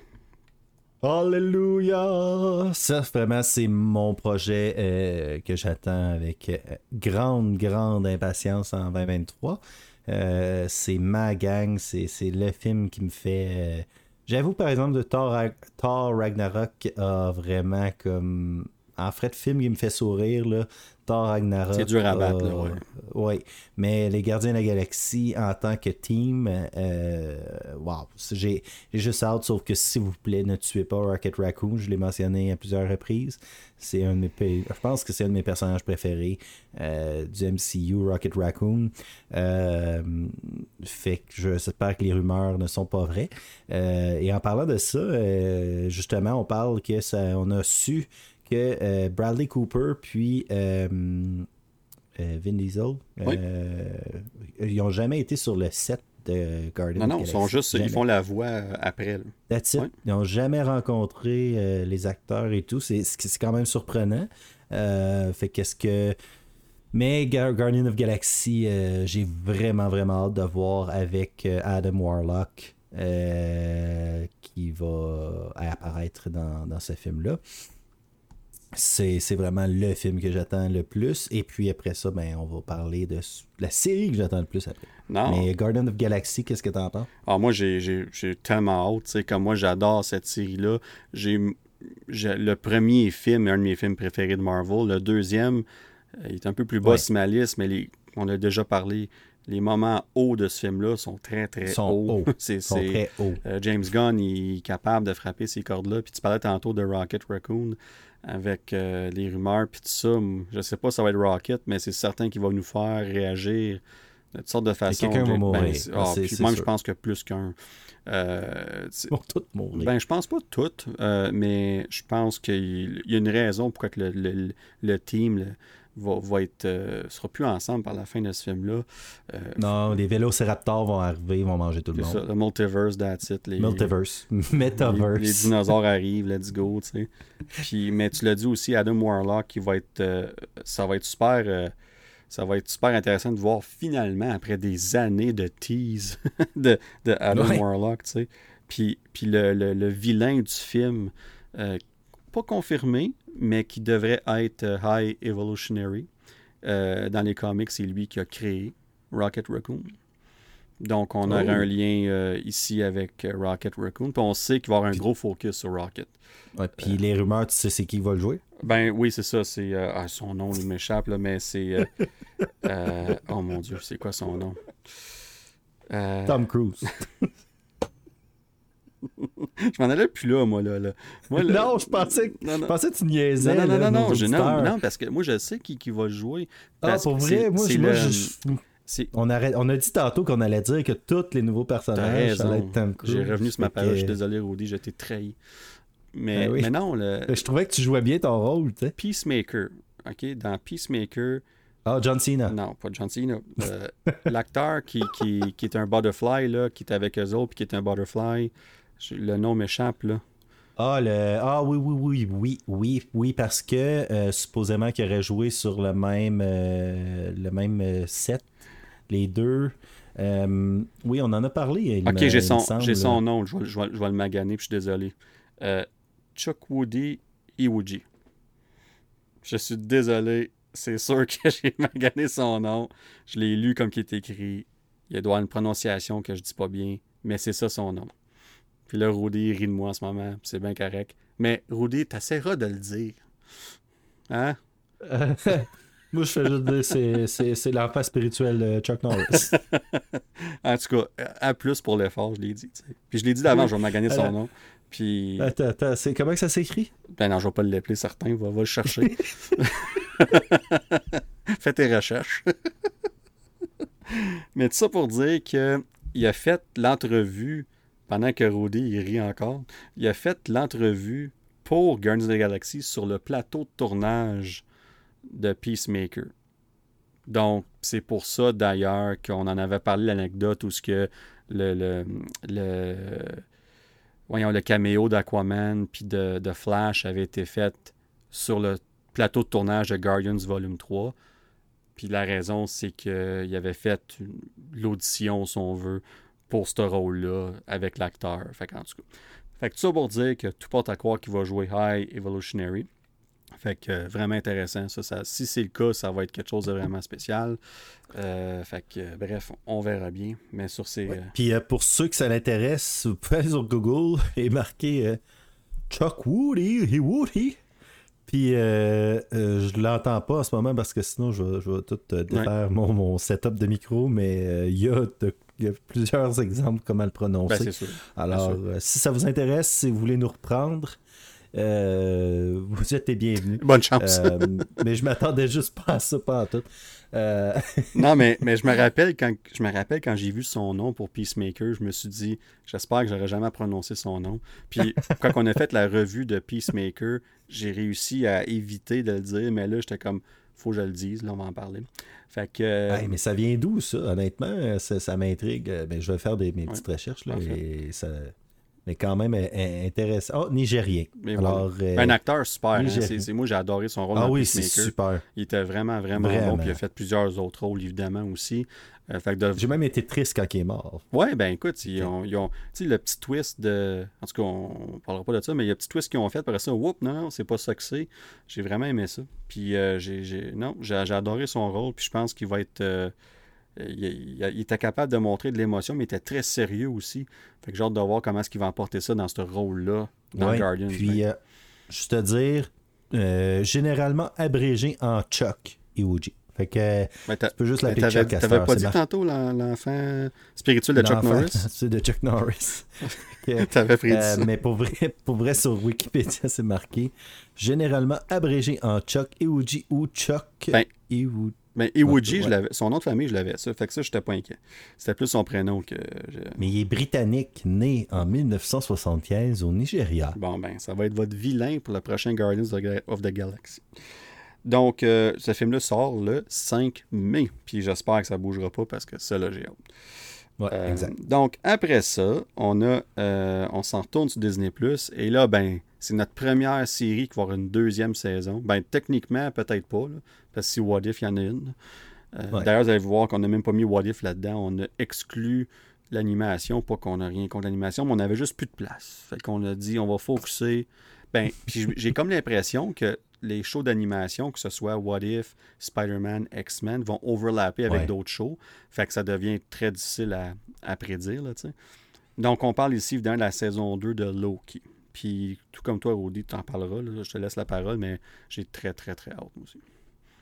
Alléluia! Ça, vraiment, c'est mon projet euh, que j'attends avec euh, grande, grande impatience en 2023. Euh, c'est ma gang, c'est le film qui me fait. J'avoue, par exemple, de Thor, Ragnarok vraiment comme. En fait, film qui me fait sourire, là, Ragnarok. C'est dur à battre, euh, oui. Mais les Gardiens de la Galaxie, en tant que team, euh, wow, j'ai juste hâte, sauf que s'il vous plaît, ne tuez pas Rocket Raccoon. Je l'ai mentionné à plusieurs reprises. C'est un de mes, je pense que c'est un de mes personnages préférés euh, du MCU, Rocket Raccoon. fait que j'espère que les rumeurs ne sont pas vraies. et en parlant de ça, justement, on parle que ça, on a su que euh, Bradley Cooper puis euh, euh, Vin Diesel, ils n'ont jamais été sur le set de Guardians Non, non, ils, sont juste, ils font la voix après. That's it. Ils n'ont jamais rencontré les acteurs et tout. C'est quand même surprenant. Fait qu'est-ce que. Mais Guardian of Galaxy, euh, j'ai vraiment, vraiment hâte de voir avec Adam Warlock euh, qui va apparaître dans, dans ce film-là. C'est vraiment le film que j'attends le plus. Et puis après ça, ben, on va parler de la série que j'attends le plus après. Non. Mais Guardian of Galaxy, qu'est-ce que t'en penses? Ah, moi, j'ai- tellement hâte. Comme moi, j'adore cette série-là. J'ai Le premier film est un de mes films préférés de Marvel. Le deuxième, euh, il est un peu plus bas Ouais. sur ma liste, mais les, on a déjà parlé. Les moments hauts de ce film-là sont très, très sont hauts. hauts. [LAUGHS] C'est Ils sont c'est- très hauts. euh, James Gunn, il est capable de frapper ces cordes-là. Puis tu parlais tantôt de Rocket Raccoon avec euh, les rumeurs puis tout ça. Je sais pas si ça va être Rocket, mais c'est certain qu'il va nous faire réagir de toutes sortes de façons. quelqu'un va J'ai- mourir. c'est- Ah, puis c'est même, sûr. je pense que plus qu'un. Euh, Ils vont tous mourir. ben, je pense pas toutes, euh, mais je pense qu'il il y a une raison pourquoi que le, le- le team le- va, va être euh, sera plus ensemble par la fin de ce film-là. Euh, Non, les vélociraptors vont arriver, ils vont manger tout le ça, monde. le multiverse, that's it. Les, Multiverse. [LAUGHS] Metaverse. les dinosaures arrivent, let's go, tu sais. Puis, mais tu l'as dit aussi, Adam Warlock, qui va être, euh, ça va être super, euh, ça va être super intéressant de voir finalement après des années de tease [LAUGHS] de, de Adam Ouais. Warlock, tu sais. Puis, puis le, le- le vilain du film, euh, pas confirmé, mais qui devrait être euh, High Evolutionary. Euh, dans les comics, c'est lui qui a créé Rocket Raccoon. Donc, on aurait Oh. un lien euh, ici avec Rocket Raccoon. Puis on sait qu'il va y avoir un gros focus sur Rocket. Ouais, puis les rumeurs, tu sais c'est qui va le jouer? Ben oui, c'est ça. C'est ah, son nom m'échappe mais c'est [LAUGHS] oh mon dieu, c'est quoi son nom? Tom Cruise. [LAUGHS] Je m'en allais plus là, moi là. là. Moi, là- non, je pensais, que- Non, je pensais que tu niaisais. Non, non, non, là, non, non, je- non, parce que moi je sais qui, qui va jouer. Ah, pour vrai, moi, je- moi, le- je- c'est- on, arrête- on a dit tantôt qu'on allait dire que tous les nouveaux personnages allaient être Tom. J'ai revenu sur ma page. Je suis désolé, Rudy, je t'ai trahi. Mais, Ben oui. mais non, le Je trouvais que tu jouais bien ton rôle, tu sais. Peacemaker. OK, dans Peacemaker, Ah, John Cena. Non, pas John Cena. Euh, [LAUGHS] L'acteur qui, qui, qui est un butterfly, là, qui est avec eux autres, puis qui est un butterfly, le nom m'échappe, là. Ah, le... ah oui, oui, oui, oui, oui, oui, parce que euh, supposément qu'il aurait joué sur le même, euh, le même euh, set, les deux. Euh, oui, on en a parlé. il Ok, j'ai son, j'ai son nom, je vais, je vais- je vais le maganer, puis je suis désolé. Chuck Woody Iwuji. Je suis désolé, c'est sûr que [LAUGHS] j'ai magané son nom. Je l'ai lu comme qui est écrit. Il doit avoir une prononciation que je dis pas bien, mais c'est ça son nom. Puis là, Rudy rit de moi en ce moment, c'est bien correct. Mais Rudy, t'essaieras de le dire. Hein? Euh, [LAUGHS] Moi, je fais juste dire, c'est- l'enfant spirituel de Chuck Norris. [LAUGHS] En tout cas, à plus pour l'effort, je l'ai dit. Puis je l'ai dit d'avant, je vais maganer son Alors- nom. Puis, attends, attends, c'est comment que ça s'écrit? ben non, je vais pas l'appeler certain, va, va le chercher. [LAUGHS] Fais tes recherches. Mais tout ça pour dire que il a fait l'entrevue pendant que Rudy il rit encore. Il a fait l'entrevue pour Guardians of the Galaxy sur le plateau de tournage de Peacemaker. Donc, c'est pour ça d'ailleurs qu'on en avait parlé l'anecdote où ce que le, le, caméo d'Aquaman puis de, de Flash avait été fait sur le plateau de tournage de Guardians Volume 3. Puis la raison, c'est qu'il avait fait l'audition, si on veut, pour ce rôle-là avec l'acteur. Fait qu'en tout cas. Fait que tout ça pour dire que tout porte à croire qu'il va jouer High Evolutionary. Fait que euh, vraiment intéressant. Ça, ça- si c'est le cas, ça va être quelque chose de vraiment spécial. Euh, fait que euh, bref, on verra bien. Mais sur ces. Puis pour ceux que ça l'intéresse, vous pouvez aller sur Google [LAUGHS] et marquer Chuck Woody, he Woody. Puis je l'entends pas en ce moment parce que sinon je vais, je vais tout défaire mon, mon setup de micro, mais il y, a de- il y a plusieurs [LAUGHS] exemples comment le ben, prononcer. c'est sûr. Alors, sûr. euh, si ça vous intéresse, si vous voulez nous reprendre, euh, vous êtes les bienvenus. Bonne chance. Euh, mais je m'attendais juste pas à ça, pas à tout. Euh, [LAUGHS] non, mais, mais je me rappelle quand je me rappelle quand j'ai vu son nom pour Peacemaker, je me suis dit, j'espère que j'aurais jamais prononcé son nom. Puis [LAUGHS] quand on a fait la revue de Peacemaker, j'ai réussi à éviter de le dire, mais là, j'étais comme, faut que je le dise, là, on va en parler. Fait que. euh, mais ça vient d'où, ça? Honnêtement, ça, ça m'intrigue. Ben, je vais faire des, mes Ouais. petites recherches. Là, et ça... Mais quand même intéressant. Oh, Nigérien. mais Alors, euh, un acteur super. hein. Nigérien. Moi, j'ai adoré son rôle Ah oui, c'est super. Il était vraiment, vraiment, Vraiment. bon. Puis il a fait plusieurs autres rôles, évidemment, aussi. Euh, fait que de- J'ai même été triste quand il est mort. Ouais, ben écoute, ils ont, ils ont- tu sais, le petit twist de. En tout cas, on, parlera pas de ça, mais il y a le petit twist qu'ils ont fait. Après ça, whoop, non, non, c'est pas ça que c'est. J'ai vraiment aimé ça. Puis, euh, j'ai, non, j'ai adoré son rôle. Puis, je pense qu'il va être. Il, il- il était capable de montrer de l'émotion, mais il était très sérieux aussi. Fait que j'ai hâte de voir comment est-ce qu'il va emporter ça dans ce rôle-là, dans Ouais. Guardians. Puis, Ben, euh, juste te dire, euh, généralement abrégé en Chuck Iwuji. Fait que tu peux juste l'appeler Chuck à t'avais pas dit tantôt l'en- l'enfant spirituel de Chuck Norris? [LAUGHS] C'est de Chuck Norris. [LAUGHS] T'avais pris euh, mais pour vrai, pour vrai, sur Wikipédia, c'est marqué généralement abrégé en Chuck Iwuji ou Chuck Ben. Mais Iwuji, ouais. je l'avais, son nom de famille, je l'avais. Ça fait que ça, j'étais pas inquiet. C'était plus son prénom que. je- Mais il est britannique, né en 1975 au Nigeria. Bon, ben, ça va être votre vilain pour le prochain Guardians of the Galaxy. Donc, euh, ce film-là sort le 5 mai. Puis j'espère que ça bougera pas parce que ça, là, j'ai hâte. Ouais, Euh, exact. donc, après ça, on a, euh, on s'en retourne sur Disney+. Et là, ben, c'est notre première série qui va avoir une deuxième saison. Ben, techniquement, peut-être pas, là, parce que si What If, il y en a une. Euh, Ouais. D'ailleurs, vous allez voir qu'on n'a même pas mis What If là-dedans. On a exclu l'animation, pas qu'on n'a rien contre l'animation, mais on avait juste plus de place. Fait qu'on a dit, on va focuser. Ben, [LAUGHS] puis j'ai comme l'impression que les shows d'animation, que ce soit What If, Spider-Man, X-Men, vont overlapper avec Ouais. d'autres shows. Fait que ça devient très difficile à, à prédire, là. Donc, on parle ici, évidemment, de la saison 2 de Loki. Puis, tout comme toi, Rudy, tu en parleras, là, je te laisse la parole, mais j'ai très, très, très hâte, moi aussi.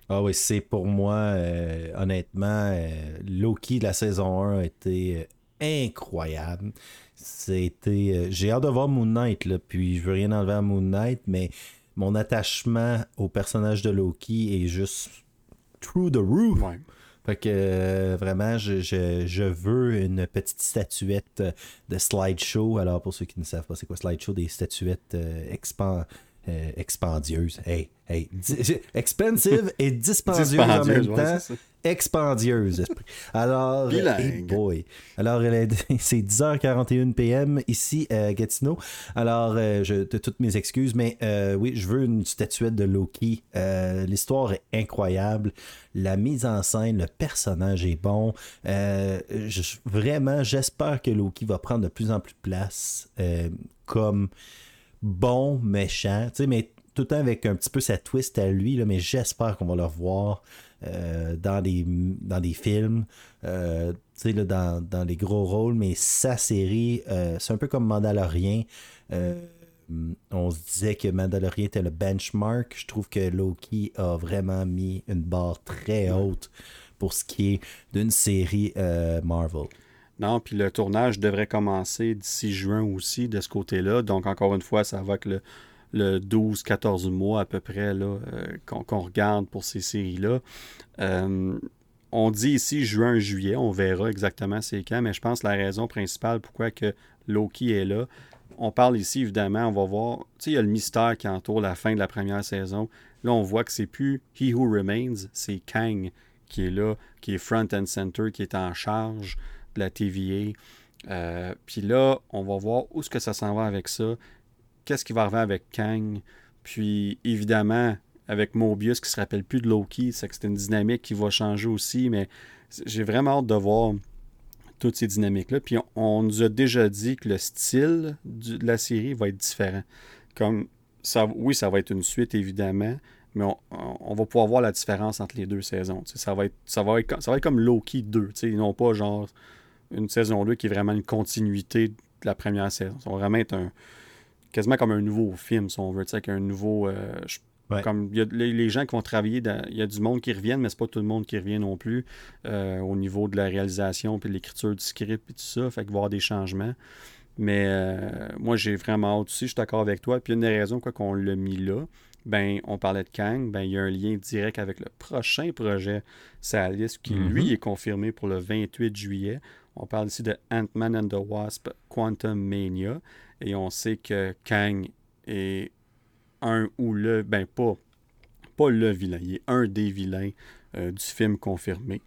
Ah oui, c'est pour moi, euh, honnêtement, euh, Loki de la saison 1 a été euh, incroyable. C'était. J'ai hâte de voir Moon Knight, là, puis je veux rien enlever à Moon Knight, mais mon attachement au personnage de Loki est juste through the roof. Ouais. Fait que euh, vraiment, je, je- je veux une petite statuette de slideshow. Alors, pour ceux qui ne savent pas, c'est quoi slideshow? Des statuettes euh, expan- euh, expandieuses. Hey, hey, [LAUGHS] expensive et dispendieuses en même Dispendieuse, ouais, temps. esprit. Alors, hey boy. Alors, [LAUGHS] c'est 10h41 PM ici à Gatineau. Alors, euh, je, de toutes mes excuses, mais euh, oui, je veux une statuette de Loki. Euh, L'histoire est incroyable. La mise en scène, le personnage est bon. Euh, je- vraiment, j'espère que Loki va prendre de plus en plus de place euh, comme bon méchant. Tu sais, mais tout le temps avec un petit peu sa twist à lui, là, mais j'espère qu'on va le revoir euh, dans, des, dans des films, euh, tu sais, là, dans, dans les gros rôles, mais sa série, euh, c'est un peu comme Mandalorian. On se disait que Mandalorian était le benchmark. Je trouve que Loki a vraiment mis une barre très haute pour ce qui est d'une série Marvel. Non, puis le tournage devrait commencer d'ici juin aussi, de ce côté-là. Donc, encore une fois, ça va avec le, le 12-14 mois à peu près là, euh, qu'on regarde pour ces séries-là. Euh, on dit ici juin-juillet, on verra exactement c'est quand, mais je pense la raison principale pourquoi que Loki est là, on parle ici évidemment, on va voir, tu sais, il y a le mystère qui entoure la fin de la première saison. Là, on voit que c'est plus He Who Remains, c'est Kang qui est là, qui est front and center, qui est en charge la TVA. Euh, Puis là, on va voir où est-ce que ça s'en va avec ça. Qu'est-ce qui va arriver avec Kang. Puis évidemment, avec Mobius qui se rappelle plus de Loki, c'est que c'est une dynamique qui va changer aussi, mais j'ai vraiment hâte de voir toutes ces dynamiques-là. Puis on, nous a déjà dit que le style de la série va être différent. Comme ça, oui, ça va être une suite évidemment, mais on, va pouvoir voir la différence entre les deux saisons. Ça, va être, ça, va être, comme- Loki 2, tu sais, non pas genre une saison 2 qui est vraiment une continuité de la première saison. Ça va vraiment être un quasiment comme un nouveau film, si on veut, avec un nouveau. euh, je- Ouais. Comme il y a les, les gens qui vont travailler, il y a du monde qui reviennent, mais c'est pas tout le monde qui revient non plus euh, au niveau de la réalisation puis de l'écriture du script et tout ça. Fait y avoir des changements. Mais euh, moi, j'ai vraiment hâte aussi, je suis d'accord avec toi. Puis une des raisons quoi qu'on l'a mis là, ben, on parlait de Kang, ben, il y a un lien direct avec le prochain projet Salis qui, Mhm. lui, est confirmé pour le 28 juillet. On parle ici de Ant-Man and the Wasp Quantum Mania. Et on sait que Kang est un ou le, ben pas, le vilain, il est un des vilains euh, du film confirmé.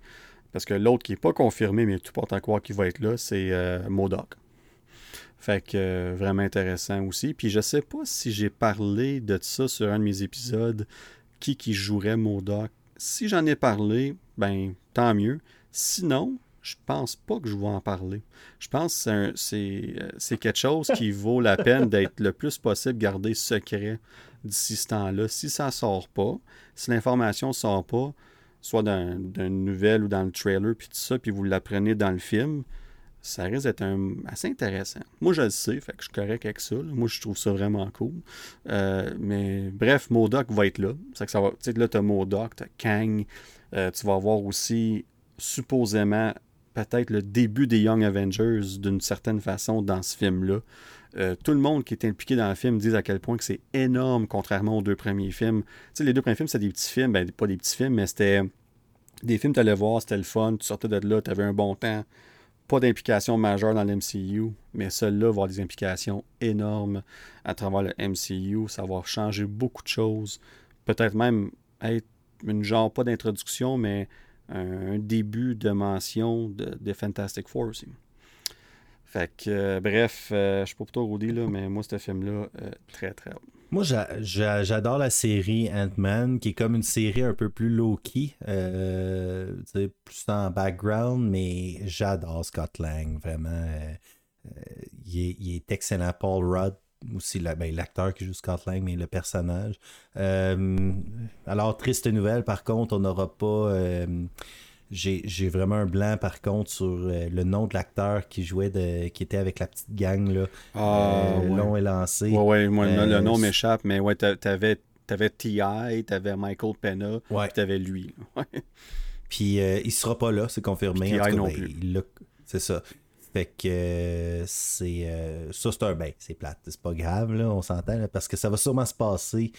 Parce que l'autre qui n'est pas confirmé, mais tout porte à croire qu'il va être là, c'est euh, Modoc. Fait que euh, vraiment intéressant aussi. Puis je sais pas si j'ai parlé de ça sur un de mes épisodes, qui qui jouerait Modoc. Si j'en ai parlé, ben tant mieux. Sinon, je pense pas que je vais en parler. Je pense que c'est quelque chose qui vaut la peine d'être le plus possible gardé secret d'ici ce temps-là. Si ça sort pas, si l'information sort pas, soit dans, une nouvelle ou dans le trailer, puis tout ça, puis vous l'apprenez dans le film, ça risque d'être assez intéressant. Moi, je le sais, je suis correct avec ça. Moi, je trouve ça vraiment cool. Euh, mais bref, Modoc va être là. C'est que ça va. Là, tu as Modoc, tu as Kang. Euh, tu vas avoir aussi, supposément, peut-être le début des Young Avengers d'une certaine façon dans ce film-là. Euh, tout le monde qui est impliqué dans le film dit à quel point que c'est énorme contrairement aux deux premiers films. Tu sais, les deux premiers films, c'était des petits films, ben pas des petits films, mais c'était des films, tu allais voir, c'était le fun, tu sortais de là, tu avais un bon temps. Pas d'implication majeure dans l'MCU, mais celui-là va avoir des implications énormes à travers le MCU. Ça va changer beaucoup de choses. Peut-être même être une genre, pas d'introduction, mais un, début de mention de, Fantastic Four aussi. Fait que, euh, bref, euh, je suis pas plutôt rodé, là, mais moi, ce film-là, euh, très, très haut. Moi, j'adore la série Ant-Man, qui est comme une série un peu plus low-key, plus en background, mais j'adore Scott Lang, vraiment. Il est, excellent. Paul Rudd, aussi ben, l'acteur qui joue Scott Lang, mais le personnage. alors, triste nouvelle, par contre, on n'aura pas j'ai vraiment un blanc par contre sur euh, le nom de l'acteur qui jouait de qui était avec la petite gang là. Ah, euh, le nom est lancé. Ouais ouais, moi, le euh, nom m'échappe mais ouais t'avais avais T.I., t'avais Michael Pena, ouais. t'avais lui. [LAUGHS] puis il sera pas là, c'est confirmé. T.I. non ben, plus. C'est ça. Fait que c'est ça c'est un ben, c'est plate, c'est pas grave là, on s'entend parce que ça va sûrement se passer.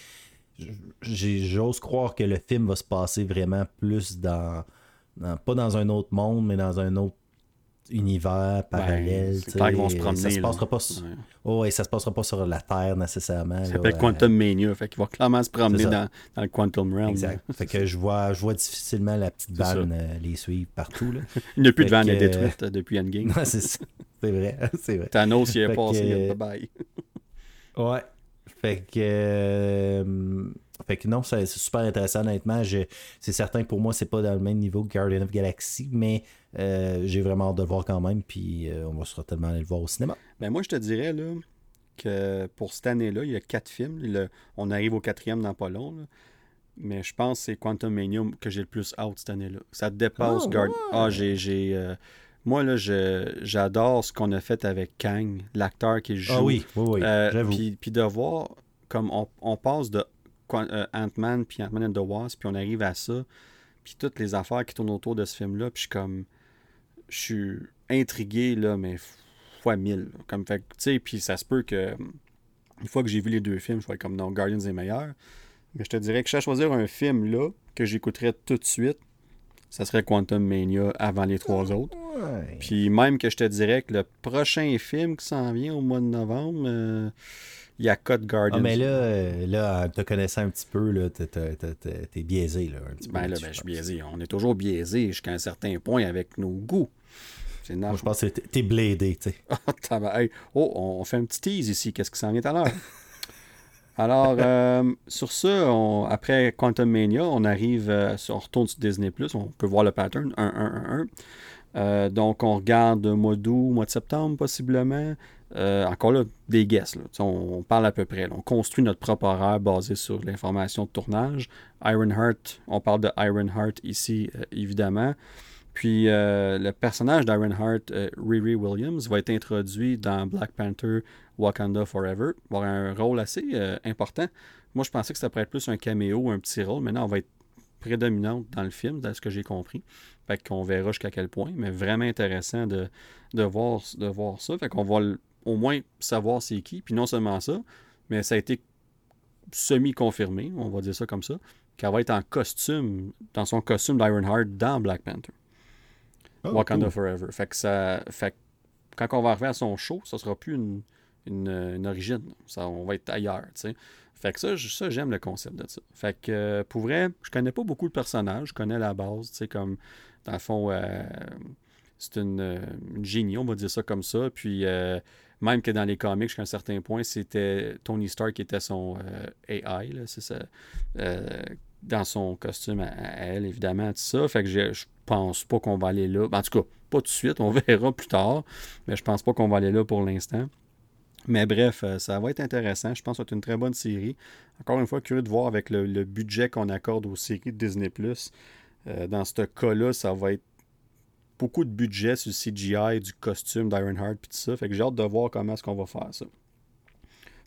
J'ose croire que le film va se passer vraiment plus dans pas dans un autre monde, mais dans un autre univers parallèle. Ben, vont se promener. Ça se passera pas sur... oh, ça se passera pas sur la Terre nécessairement. Ça s'appelle Quantum Mania, fait qu'il va clairement se promener dans, dans, le Quantum Realm. Exact. fait que [LAUGHS] je vois, je vois difficilement la petite vanne euh, les suivre partout. Là. [LAUGHS] Il n'y a plus de vanne que... détruite euh, depuis Endgame. [LAUGHS] c'est C'est vrai, c'est vrai. Thanos y est passé, bye bye. ouais. Fait que... Euh, fait que non, c'est super intéressant, honnêtement. C'est certain que pour moi, c'est pas dans le même niveau que Guardian of Galaxy, mais euh, j'ai vraiment hâte de le voir quand même, puis euh, on va certainement aller le voir au cinéma. Ben moi, je te dirais là, que pour cette année-là, il y a quatre films. on arrive au quatrième dans pas long. Mais je pense que c'est Quantum Manium que j'ai le plus out cette année-là. Ça dépasse oh, Guardian. Ah, j'ai. Euh, moi, là, j'adore ce qu'on a fait avec Kang, l'acteur qui joue. Ah oui, oui, oui. Puis de voir comme on, on passe de Ant-Man puis Ant-Man and the Wasp, puis on arrive à ça, puis toutes les affaires qui tournent autour de ce film-là, puis je suis comme. Je suis intrigué, là, mais fois mille. Comme fait, tu sais, puis ça se peut que. Une fois que j'ai vu les deux films, je vais comme non, Guardians est meilleur. Mais je te dirais que je à choisir un film là que j'écouterais tout de suite, ça serait Quantum Mania avant les trois autres. Puis même que je te dirais que le prochain film qui s'en vient au mois de novembre, euh, il y a Code Guardians. Ah, mais là, euh, là, te connaissant un petit peu, là, t'es, biaisé. Là, un petit ben là, ben, je suis biaisé. On est toujours biaisé jusqu'à un certain point avec nos goûts. C'est Moi, je pense que t'es blédé, tu sais. [LAUGHS] oh, on fait un petit tease ici. Qu'est-ce qui s'en vient à l'heure? Alors, [LAUGHS] euh, sur ce, après Quantum Mania, on arrive, euh, on retourne sur Disney+, on peut voir le pattern, 1, 1, 1, 1. donc, on regarde mois d'août, mois de septembre, possiblement. Euh, encore là, des guesses. On, parle à peu près. On construit notre propre horaire basé sur l'information de tournage. Ironheart, on parle de Ironheart ici, euh, évidemment. Puis euh, le personnage d'Ironheart, Riri Williams, va être introduit dans Black Panther Wakanda Forever. Va avoir un rôle assez important. Moi, je pensais que ça pourrait être plus un caméo un petit rôle. Maintenant, on va être prédominante dans le film, dans ce que j'ai compris. Fait qu'on verra jusqu'à quel point. Mais vraiment intéressant de, de, voir, de voir ça. Fait qu'on va au moins savoir c'est qui. Puis non seulement ça, mais ça a été semi-confirmé, on va dire ça comme ça, qu'elle va être en costume, dans son costume d'Ironheart dans Black Panther. Oh, Wakanda Forever. Fait que ça. Fait quand on va arriver à son show, ça sera plus une, une, origine. Ça, on va être ailleurs, tu sais. Fait que ça, ça j'aime le concept de ça. Fait que, euh, pour vrai, je connais pas beaucoup de personnages. Je connais la base, tu sais, comme, dans le fond, euh, c'est une, une, génie, on va dire ça comme ça. Puis, euh, même que dans les comics, jusqu'à un certain point, c'était Tony Stark qui était son AI, c'est ça, dans son costume à, elle, évidemment, tout ça. Fait que je, pense pas qu'on va aller là. En tout cas, pas tout de suite, on [LAUGHS] verra plus tard. Mais je pense pas qu'on va aller là pour l'instant. Mais bref, euh, ça va être intéressant. Je pense que c'est une très bonne série. Encore une fois, curieux de voir avec le, budget qu'on accorde aux séries Disney. Euh, dans ce cas-là, ça va être beaucoup de budget sur le CGI, du costume d'Ironheart et tout ça. Fait que j'ai hâte de voir comment est-ce qu'on va faire ça.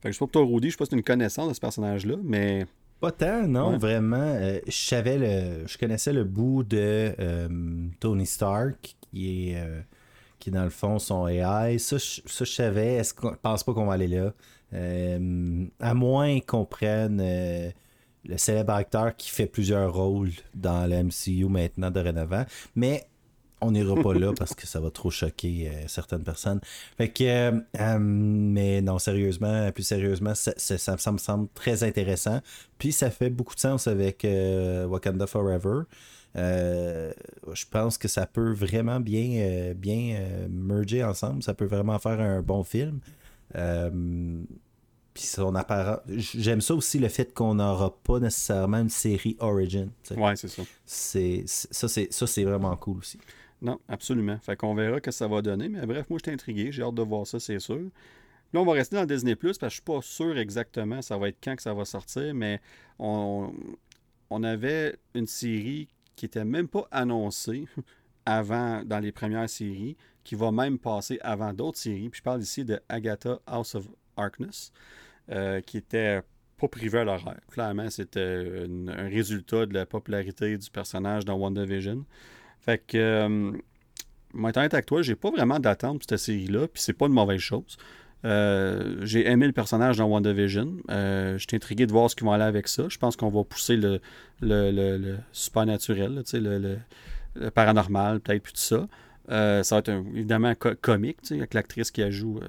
Fait que je sais pas pour toi, Rudy, je sais pas si tu as une connaissance de ce personnage-là, mais. Pas tant, non, vraiment. Euh, je savais le. Je connaissais le bout de Tony Stark, qui est qui dans le fond sont AI. Ça, je, ça, je savais. Est-ce qu'on pense pas qu'on va aller là? Euh, à moins qu'on prenne euh, le célèbre acteur qui fait plusieurs rôles dans le MCU maintenant dorénavant. Mais on n'ira pas là parce que ça va trop choquer euh, certaines personnes. Fait que, mais non, sérieusement, plus sérieusement, ça, ça, me semble très intéressant. Puis ça fait beaucoup de sens avec Wakanda Forever. Euh, je pense que ça peut vraiment bien, euh, bien euh, merger ensemble. Ça peut vraiment faire un bon film. Puis son apparent. J'aime ça aussi le fait qu'on n'aura pas nécessairement une série Origin. Ouais, c'est ça. C'est, ça, c'est, ça, c'est vraiment cool aussi. Non, absolument. Fait qu'on verra ce que ça va donner. Mais bref, moi, je suis intrigué. J'ai hâte de voir ça, c'est sûr. Là, on va rester dans Disney Plus parce que je suis pas sûr exactement ça va être quand ça va sortir, mais on, avait une série qui n'était même pas annoncé [LAUGHS] avant dans les premières séries, qui va même passer avant d'autres séries. Puis je parle ici de Agatha House of Arkness, euh, qui était pas privé à l'horaire. Clairement, c'était un résultat de la popularité du personnage dans WandaVision. Fait que, euh, avec toi, j'ai pas vraiment d'attente pour cette série-là, puis c'est pas une mauvaise chose. Euh, j'ai aimé le personnage dans WandaVision. Euh, je suis intrigué de voir ce qu'ils vont aller avec ça. Je pense qu'on va pousser le, le, le, supernaturel, le, le, paranormal, peut-être, plus tout ça. Euh, ça va être évidemment comique, avec l'actrice qui la joue.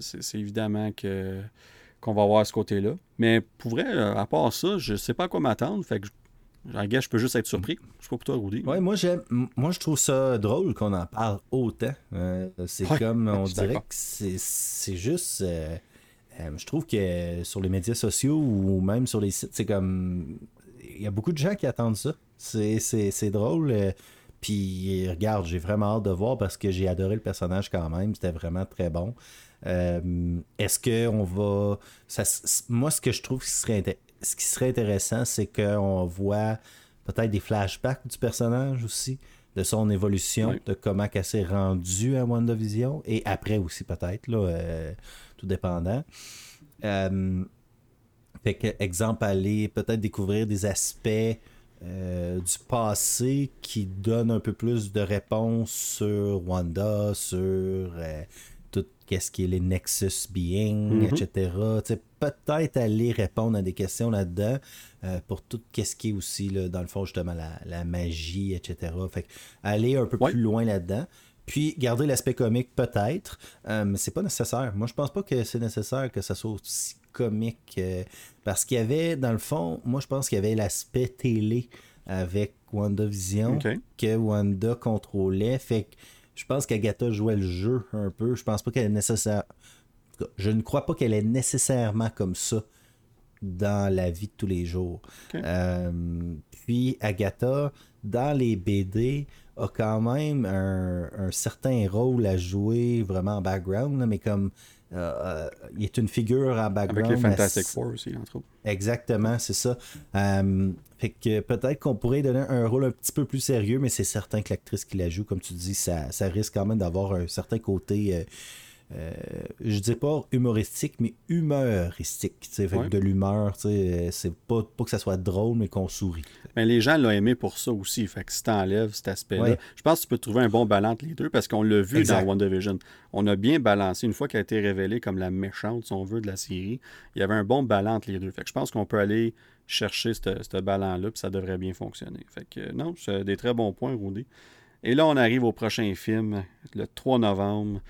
c'est évidemment que qu'on va voir ce côté-là. Mais pour vrai, à part ça, je sais pas à quoi m'attendre. Fait que je peux juste être surpris. Je sais pas pour toi, Rudy. Ouais, moi, j'aime, moi, je trouve ça drôle qu'on en parle autant. Euh, c'est comme, on dirait que c'est, juste. Euh, euh, je trouve que sur les médias sociaux ou même sur les sites, c'est comme. Il y a beaucoup de gens qui attendent ça. C'est, c'est drôle. Puis, regarde, j'ai vraiment hâte de voir parce que j'ai adoré le personnage quand même. C'était vraiment très bon. est-ce qu'on va. Ça, moi, ce que je trouve qui serait ce qui serait intéressant, c'est qu'on voit peut-être des flashbacks du personnage aussi, de son évolution, de comment elle s'est rendue à WandaVision, et après aussi peut-être, là, euh, tout dépendant. Euh, fait que, exemple, aller peut-être découvrir des aspects euh, du passé qui donnent un peu plus de réponses sur Wanda, sur qu'est-ce qui est les Nexus Being, mm-hmm. etc. Peut-être aller répondre à des questions là-dedans euh, pour tout qu'est-ce qui est aussi, là, dans le fond, justement, la, magie, etc. Fait aller un peu plus loin là-dedans. Puis garder l'aspect comique peut-être, euh, mais c'est pas nécessaire. Moi, je pense pas que c'est nécessaire que ça soit aussi comique. Euh, parce qu'il y avait, dans le fond, moi, je pense qu'il y avait l'aspect télé avec WandaVision que Wanda contrôlait. Fait que je pense qu'Agatha jouait le jeu un peu. Je pense pas qu'elle est nécessaire. Je ne crois pas qu'elle est nécessairement comme ça dans la vie de tous les jours. Euh, puis Agatha, dans les BD, a quand même un, certain rôle à jouer vraiment en background, mais comme euh, euh, il est une figure en background. Avec les Fantastic Four aussi, entre autres. Exactement, c'est ça. Euh, fait que peut-être qu'on pourrait donner un rôle un petit peu plus sérieux, mais c'est certain que l'actrice qui la joue, comme tu dis, ça, ça risque quand même d'avoir un certain côté euh, je dis pas humoristique, mais humoristique. Fait de l'humeur, c'est pas, pas que ça soit drôle, mais qu'on sourit. Mais les gens l'ont aimé pour ça aussi. Fait que si t'enlèves cet aspect-là, je pense que tu peux trouver un bon balance les deux parce qu'on l'a vu dans WandaVision. On a bien balancé une fois qu'elle a été révélée comme la méchante, si on veut, de la série. Il y avait un bon balance les deux. Fait que je pense qu'on peut aller chercher ce, ce là puis ça devrait bien fonctionner. Fait que non, c'est des très bons points, Rudy. Et là, on arrive au prochain film, le 3 novembre.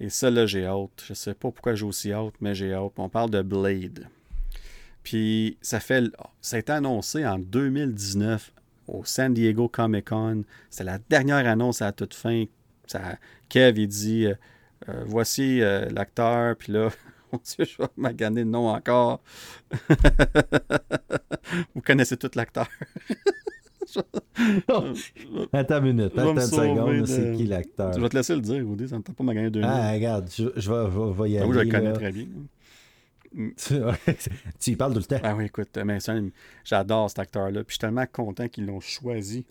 Et ça, là, j'ai hâte. Je sais pas pourquoi j'ai aussi hâte, mais j'ai hâte. On parle de Blade. Puis ça fait. Ça a été annoncé en 2019 au San Diego Comic Con. C'était la dernière annonce à toute fin. Ça, Kev, il dit euh, euh, Voici euh, l'acteur, puis là. [LAUGHS] Mon Dieu, je vais maganer le nom encore. [LAUGHS] Vous connaissez tout l'acteur. [LAUGHS] [LAUGHS] attends une minute, attends une seconde, c'est qui l'acteur? Je vais te laisser le dire, Rudy, ça ne t'a pas magané deux Ah, regarde, je, je, vais, je, vais, y aller. Moi, je le connais très bien. [LAUGHS] tu y parles tout le temps. Ah oui, écoute, mais j'adore cet acteur-là. Puis je suis tellement content qu'ils l'ont choisi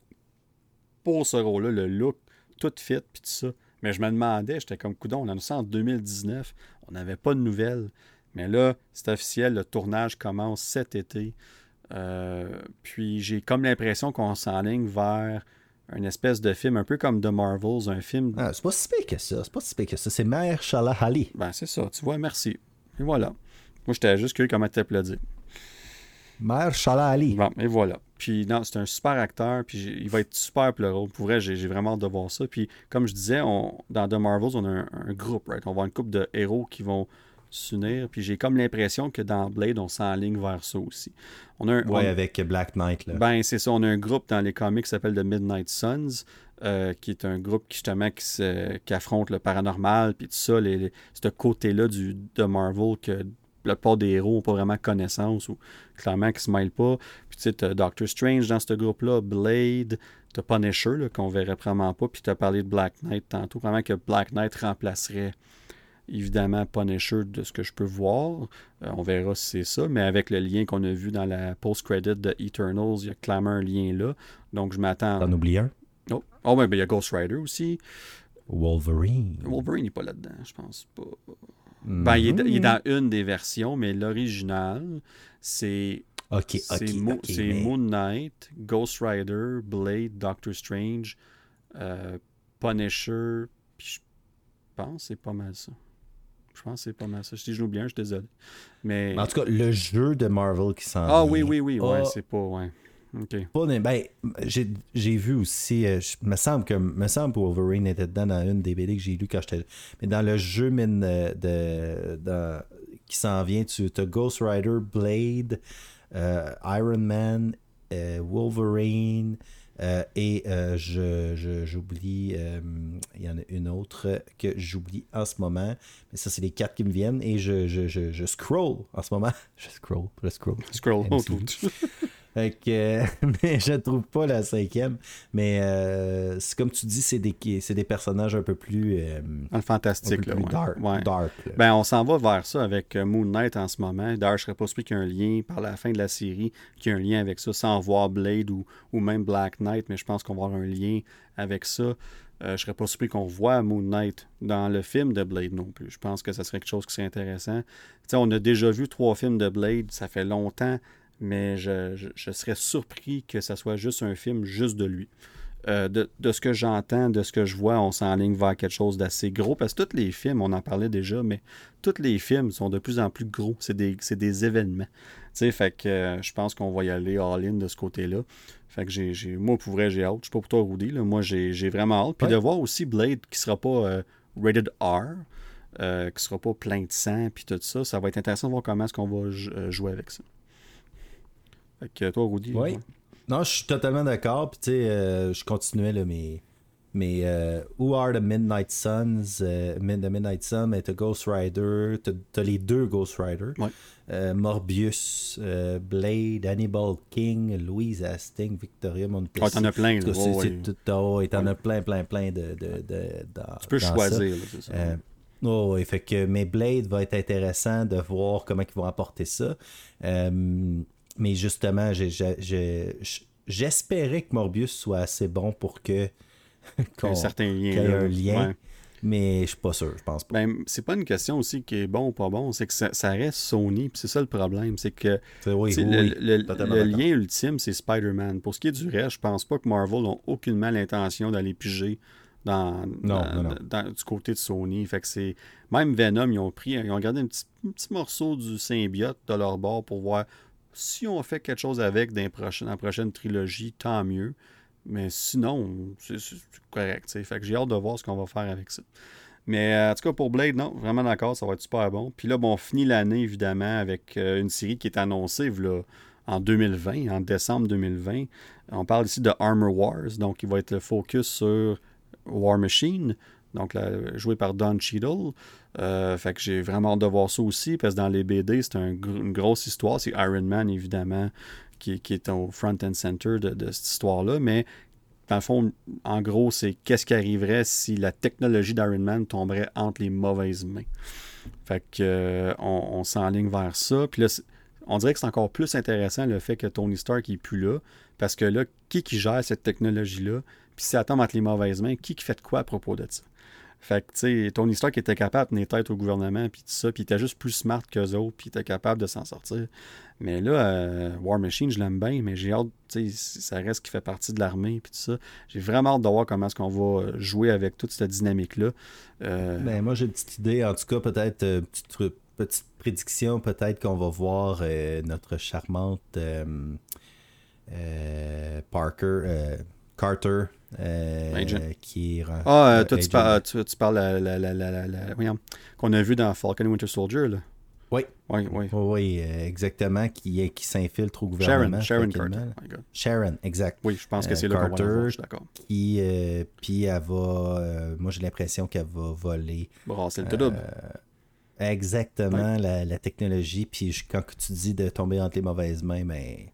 pour ce rôle-là, le look, tout fit, puis tout ça. Mais je me demandais, j'étais comme coudon, on a ça en 2019, on n'avait pas de nouvelles. Mais là, c'est officiel, le tournage commence cet été. Euh, puis j'ai comme l'impression qu'on s'enligne vers une espèce de film un peu comme The Marvels, un film. Ah, c'est pas si pire que ça, c'est pas si pire que ça. C'est Mère Shala Ali. Ben, c'est ça, tu vois, merci. Et voilà. Moi, j'étais juste curieux comment dire. Mère Shala Ali. Bon, et voilà. Puis non, c'est un super acteur, puis il va être super pour le rôle. Pour vrai, j'ai vraiment hâte de voir ça. Puis comme je disais, on, dans The Marvels, on a un, groupe, right? On va avoir une couple de héros qui vont s'unir. Puis j'ai comme l'impression que dans Blade, on s'enligne vers ça aussi. On a un, ouais, avec Black Knight. Là. Ben, c'est ça. On a un groupe dans les comics qui s'appelle The Midnight Suns, euh, qui est un groupe qui, justement qui, qui affronte le paranormal, puis tout ça, les, ce côté-là de Marvel que la plupart des héros n'ont pas vraiment connaissance ou clairement qui se mêlent pas. Puis tu sais, as Doctor Strange dans ce groupe-là, Blade, t'as Punisher qu'on verrait probablement pas, puis tu as parlé de Black Knight tantôt, vraiment que Black Knight remplacerait évidemment Punisher de ce que je peux voir. Euh, on verra si c'est ça, mais avec le lien qu'on a vu dans la post-credit de Eternals, il y a clairement un lien là. Donc je m'attends. T'en oublies un? Oh, oh ben, il y a Ghost Rider aussi. Wolverine. Wolverine n'est pas là-dedans, je pense pas. Ben, il, est, dans une des versions, mais l'original, c'est. Moon Knight, Ghost Rider, Blade, Doctor Strange, euh, Punisher, puis je pense c'est pas mal ça. Je pense que c'est pas mal ça. Si j'oublie un, je suis désolé. Mais... En tout cas, le jeu de Marvel qui s'en Ah oui, oui, oui, ouais, c'est pas. Ouais. ben, j'ai vu aussi, euh, me semble que me semble que Wolverine était dedans dans une des BD que j'ai lu quand j'étais. Mais dans le jeu mine, euh, de, qui s'en vient, tu as Ghost Rider, Blade, euh, Iron Man, Wolverine. Et j'oublie, il y en a une autre que j'oublie en ce moment, mais ça c'est les quatre qui me viennent et je, je, je, scroll en ce moment. [LAUGHS] Je scroll, je scroll. Scroll, [LAUGHS] que, [LAUGHS] mais je ne trouve pas la cinquième. Mais euh, c'est comme tu dis, c'est des, des personnages un peu plus. Euh, fantastique, là, dark. Ben, on s'en va vers ça avec euh, Moon Knight en ce moment. D'ailleurs, je serais pas surpris qu'il y ait un lien par la fin de la série, qu'il y ait un lien avec ça, sans voir Blade ou, ou même Black Knight, mais je pense qu'on va avoir un lien avec ça. Je je serais pas surpris qu'on voit Moon Knight dans le film de Blade non plus. Je pense que ça serait quelque chose qui serait intéressant. on a déjà vu trois films de Blade, ça fait longtemps mais je, serais surpris que ça soit juste un film juste de lui. Euh, de, ce que j'entends, de ce que je vois, on s'enligne vers quelque chose d'assez gros. Parce que tous les films, on en parlait déjà, mais tous les films sont de plus en plus gros. C'est des, des, événements. sais, fait que euh, je pense qu'on va y aller all-in de ce côté-là. Fait que j'ai, moi, pour vrai, j'ai hâte. Je sais pas pour toi, Rudy. Là. Moi, j'ai, vraiment hâte. Puis de voir aussi Blade qui sera pas euh, rated R. qui sera pas plein de sang, puis tout ça. Ça va être intéressant de voir comment est-ce qu'on va jouer avec ça. Fait que toi, Rudy. Oui. Non, je suis totalement d'accord. Puis, tu sais, euh, je continuais là, mes. Mais euh, Who Are the Midnight Suns euh, The Midnight Sun, mais t'as Ghost Rider, t'as les deux Ghost Rider. Ouais. Morbius, Blade, Hannibal King, Louise Hastings, Victoria Montesquieu. Oh, t'en as plein, là. Oh, t'en as plein, plein, plein de. de, de dans, tu peux choisir, c'est ça. Oh, oui, fait que, mais Blade va être intéressant de voir comment ils vont apporter ça. Mais justement, j'espérais que Morbius soit assez bon pour que. [LAUGHS] qu un certain lien. Qu'il y ait un lien. Mais je suis pas sûr, je pense pas. Ben, c'est pas une question aussi qui est bon ou pas bon, c'est que ça, reste Sony, c'est ça le problème, c'est que le, lien ultime, c'est Spider-Man. Pour ce qui est du reste, je pense pas que Marvel ont aucunement l'intention d'aller piger dans, du côté de Sony. Fait que c'est même Venom, ils ont pris, ils ont gardé un petit, un petit morceau du symbiote de leur bord pour voir si on fait quelque chose avec dans, la prochaine trilogie, tant mieux. Mais sinon, c'est correct. Fait que j'ai hâte de voir ce qu'on va faire avec ça. Mais euh, en tout cas, pour Blade, non, vraiment d'accord, ça va être super bon. Puis là, bon, on finit l'année, évidemment, avec euh, une série qui est annoncée en 2020, en décembre 2020. On parle ici de Armor Wars, donc il va être le focus sur War Machine, donc joué par Don Cheadle. Euh, fait que j'ai vraiment hâte de voir ça aussi, parce que dans les BD, c'est une grosse histoire. C'est Iron Man, évidemment, qui, est au front and center de, de cette histoire-là, mais dans le fond, en gros, c'est qu'est-ce qui arriverait si la technologie d'Iron Man tomberait entre les mauvaises mains. Fait que euh, on, s'enligne vers ça. Puis là, on dirait que c'est encore plus intéressant le fait que Tony Stark n'est plus là. Parce que là, qui qui gère cette technologie-là? Puis si ça tombe entre les mauvaises mains, qui qui fait quoi à propos de ça? Fait que, tu sais, Tony Stark était capable de tenir tête au gouvernement, puis tout ça, puis il était juste plus smart qu'eux autres, puis il était capable de s'en sortir. Mais là, euh, War Machine, je l'aime bien, mais j'ai hâte, tu sais, ça reste qui fait partie de l'armée, puis tout ça. J'ai vraiment hâte de voir comment est-ce qu'on va jouer avec toute cette dynamique-là. Euh... Ben, moi, j'ai une petite idée, en tout cas, peut-être, euh, petite, prédiction, peut-être qu'on va voir euh, notre charmante Parker, Carter, euh, qui est. Ah, euh, toi, tu, parles, tu, parles la, la, la, la qu'on a vu dans Falcon Winter Soldier, là. Oui. Oui, oui. Oui, euh, exactement, qui, qui s'infiltre au gouvernement. Sharon, Sharon Carter. Sharon, exact. Oui, je pense que c'est va voir, d'accord. Qui, puis elle va, moi j'ai l'impression qu'elle va voler. c'est le double. Exactement, la, la, technologie. Puis quand tu dis de tomber entre les mauvaises mains, mais ben,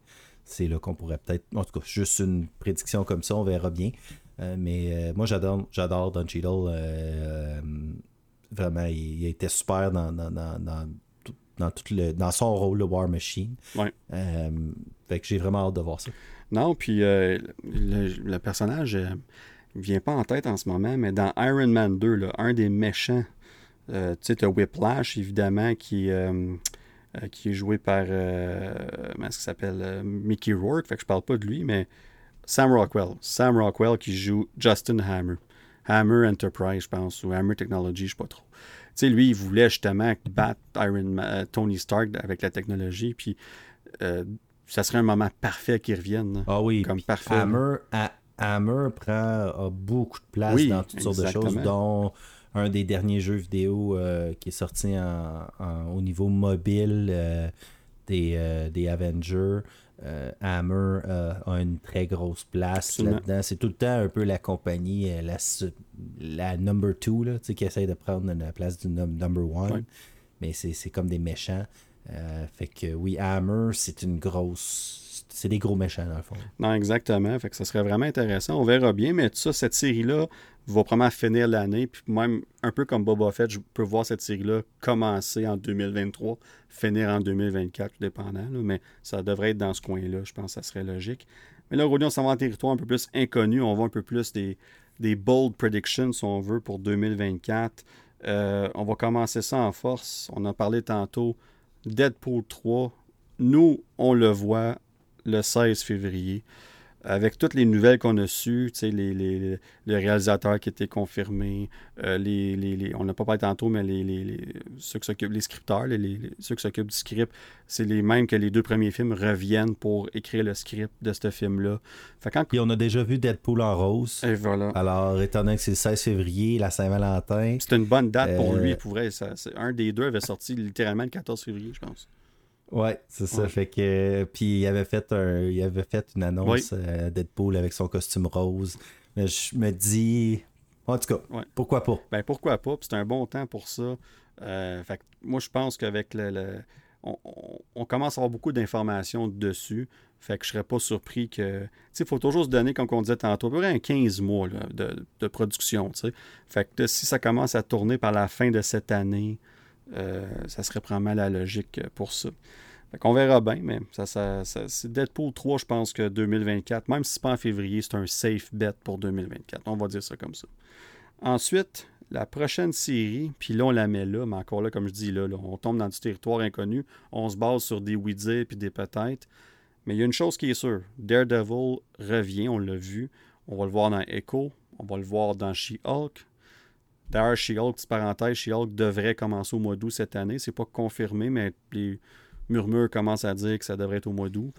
c'est là qu'on pourrait peut-être. En tout cas, juste une prédiction comme ça, on verra bien. Euh, mais euh, moi, j'adore, j'adore Don Cheadle. Euh, vraiment, il, était super dans, dans, dans, tout le, dans son rôle de War Machine. Ouais. fait que j'ai vraiment hâte de voir ça. Non, puis le, personnage ne vient pas en tête en ce moment, mais dans Iron Man 2, là, un des méchants, tu sais, Whiplash, évidemment, qui euh, qui est joué par, euh, comment est-ce qu'il s'appelle, euh, Mickey Rourke, fait que je parle pas de lui, mais Sam Rockwell. Sam Rockwell qui joue Justin Hammer. Hammer Enterprise, je pense, ou Hammer Technology, je sais pas trop. Tu sais, lui, il voulait justement battre Iron Tony Stark avec la technologie, puis ça serait un moment parfait qu'il revienne. Ah oui. Comme parfait. Hammer, Hammer prend beaucoup de place dans toutes sortes de choses, dont un des derniers jeux vidéo euh, qui est sorti au niveau mobile euh, des, euh, des Avengers. Hammer a une très grosse place là-dedans. C'est tout le temps un peu la compagnie, la, la number two, là, qui essaie de prendre la place du number one. Mais c'est comme des méchants. fait que oui, Hammer, c'est une grosse c'est des gros méchants dans le fond. Non, exactement. Fait que ça serait vraiment intéressant. On verra bien, mais tout ça, cette série-là, va probablement finir l'année. Puis même un peu comme Boba Fett, je peux voir cette série-là commencer en 2023, finir en 2024, tout dépendant. mais ça devrait être dans ce coin-là. Je pense que ça serait logique. Mais là, aujourd'hui, on s'en va en territoire un peu plus inconnu. On voit un peu plus des, bold predictions, si on veut, pour 2024. Euh, on va commencer ça en force. On a parlé tantôt. Deadpool 3. Nous, on le voit le 16 février avec toutes les nouvelles qu'on a sues, les, les, les, réalisateurs qui étaient confirmés, euh, les, on n'a pas parlé tantôt, mais les, ceux qui s'occupent, les scripteurs, ceux qui s'occupent du script, c'est les mêmes que les deux premiers films reviennent pour écrire le script de ce film-là. Quand... Puis on a déjà vu Deadpool en rose. Et voilà. Alors, étant donné que c'est le 16 février, la Saint-Valentin. C'est une bonne date pour lui, euh, pour vrai. Ça, un des deux avait sorti littéralement le 14 février, je pense. Ouais, c'est ça. Fait que puis il avait fait un, il avait fait une annonce à Deadpool avec son costume rose. Mais je me dis, en tout cas, pourquoi pas? Ben pourquoi pas? C'est un bon temps pour ça. Euh, fait que moi je pense qu'avec le, on, commence à avoir beaucoup d'informations dessus. Fait que je serais pas surpris que. Tu sais, il faut toujours se donner, comme on disait tantôt, à peu près un 15 mois de, de, production. sais. Fait que si ça commence à tourner par la fin de cette année, euh, ça serait probablement la logique pour ça. Qu'on verra bien, mais ça, ça, c'est Deadpool 3, je pense que 2024, même si c'est pas en février, c'est un safe bet pour 2024. On va dire ça comme ça. Ensuite, la prochaine série, puis là on la met là, mais encore là, comme je dis, là, on tombe dans du territoire inconnu, on se base sur des oui-dire puis des peut-être. Mais il y a une chose qui est sûre, Daredevil revient, on l'a vu, on va le voir dans Echo, on va le voir dans She-Hulk, D'ailleurs, She-Hulk, petite parenthèse, She-Hulk devrait commencer au mois d'août cette année. C'est pas confirmé, mais les murmures commencent à dire que ça devrait être au mois d'août.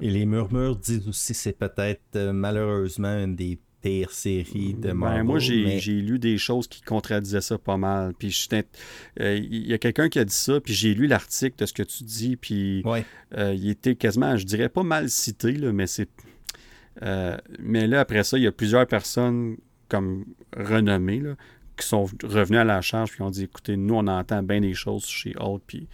Et les murmures disent aussi que c'est peut-être euh, malheureusement une des pire série de Ben, Marvel. moi, j'ai mais- lu des choses qui contradisaient ça pas mal. Puis j'étais- euh, il y a quelqu'un qui a dit ça, puis j'ai lu l'article de ce que tu dis, puis Ouais. euh, il était quasiment, je dirais pas mal cité, là, mais c'est. euh, mais là, après ça, il y a plusieurs personnes comme renommées là, qui sont revenues à la charge puis ont dit écoutez, nous, on entend bien des choses chez Hulk, puis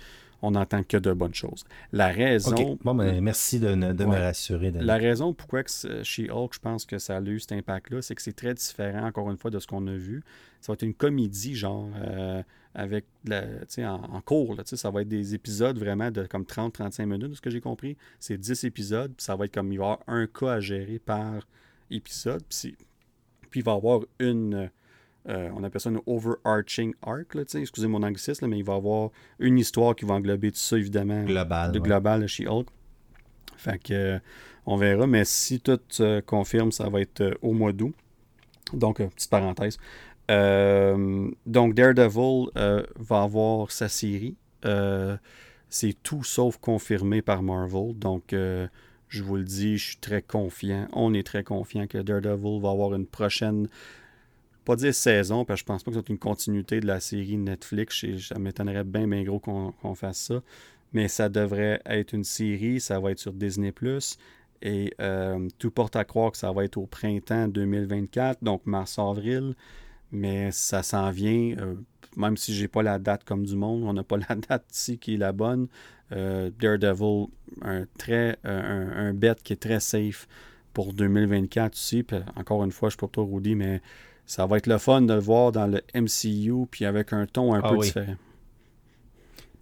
on n'entend que de bonnes choses. La raison. Bon, ben, merci de, de me rassurer. La raison pourquoi que chez Hulk, je pense que ça a eu cet impact-là, c'est que c'est très différent, encore une fois, de ce qu'on a vu. Ça va être une comédie, genre, euh, avec, la- en, en cours, là, ça va être des épisodes vraiment de comme 30-35 minutes, de ce que j'ai compris. C'est 10 épisodes, puis ça va être comme, il va y avoir un cas à gérer par épisode, puis, puis il va y avoir une, euh, on appelle ça une overarching arc, là, excusez mon anglicisme, mais il va y avoir une histoire qui va englober tout ça, évidemment Global. de ouais. global chez Hulk. Fait que euh, on verra, mais si tout confirme, ça va être euh, au mois d'août. Donc, petite parenthèse. Donc, Daredevil va avoir sa série. C'est tout sauf confirmé par Marvel. Donc, je vous le dis, je suis très confiant. On est très confiant que Daredevil va avoir une prochaine, pas dire saison, parce que je pense pas que c'est une continuité de la série Netflix. Et ça m'étonnerait bien, bien gros qu'on fasse ça mais ça devrait être une série, ça va être sur Disney ⁇ et euh, tout porte à croire que ça va être au printemps 2024, donc mars-avril, mais ça s'en vient, euh, même si j'ai pas la date comme du monde, on n'a pas [LAUGHS] la date ici qui est la bonne. Euh, Daredevil, un, très, un, bet qui est très safe pour 2024 aussi, puis encore une fois, je suis pour toi Rudy, mais ça va être le fun de le voir dans le MCU, puis avec un ton un Ah peu oui. différent.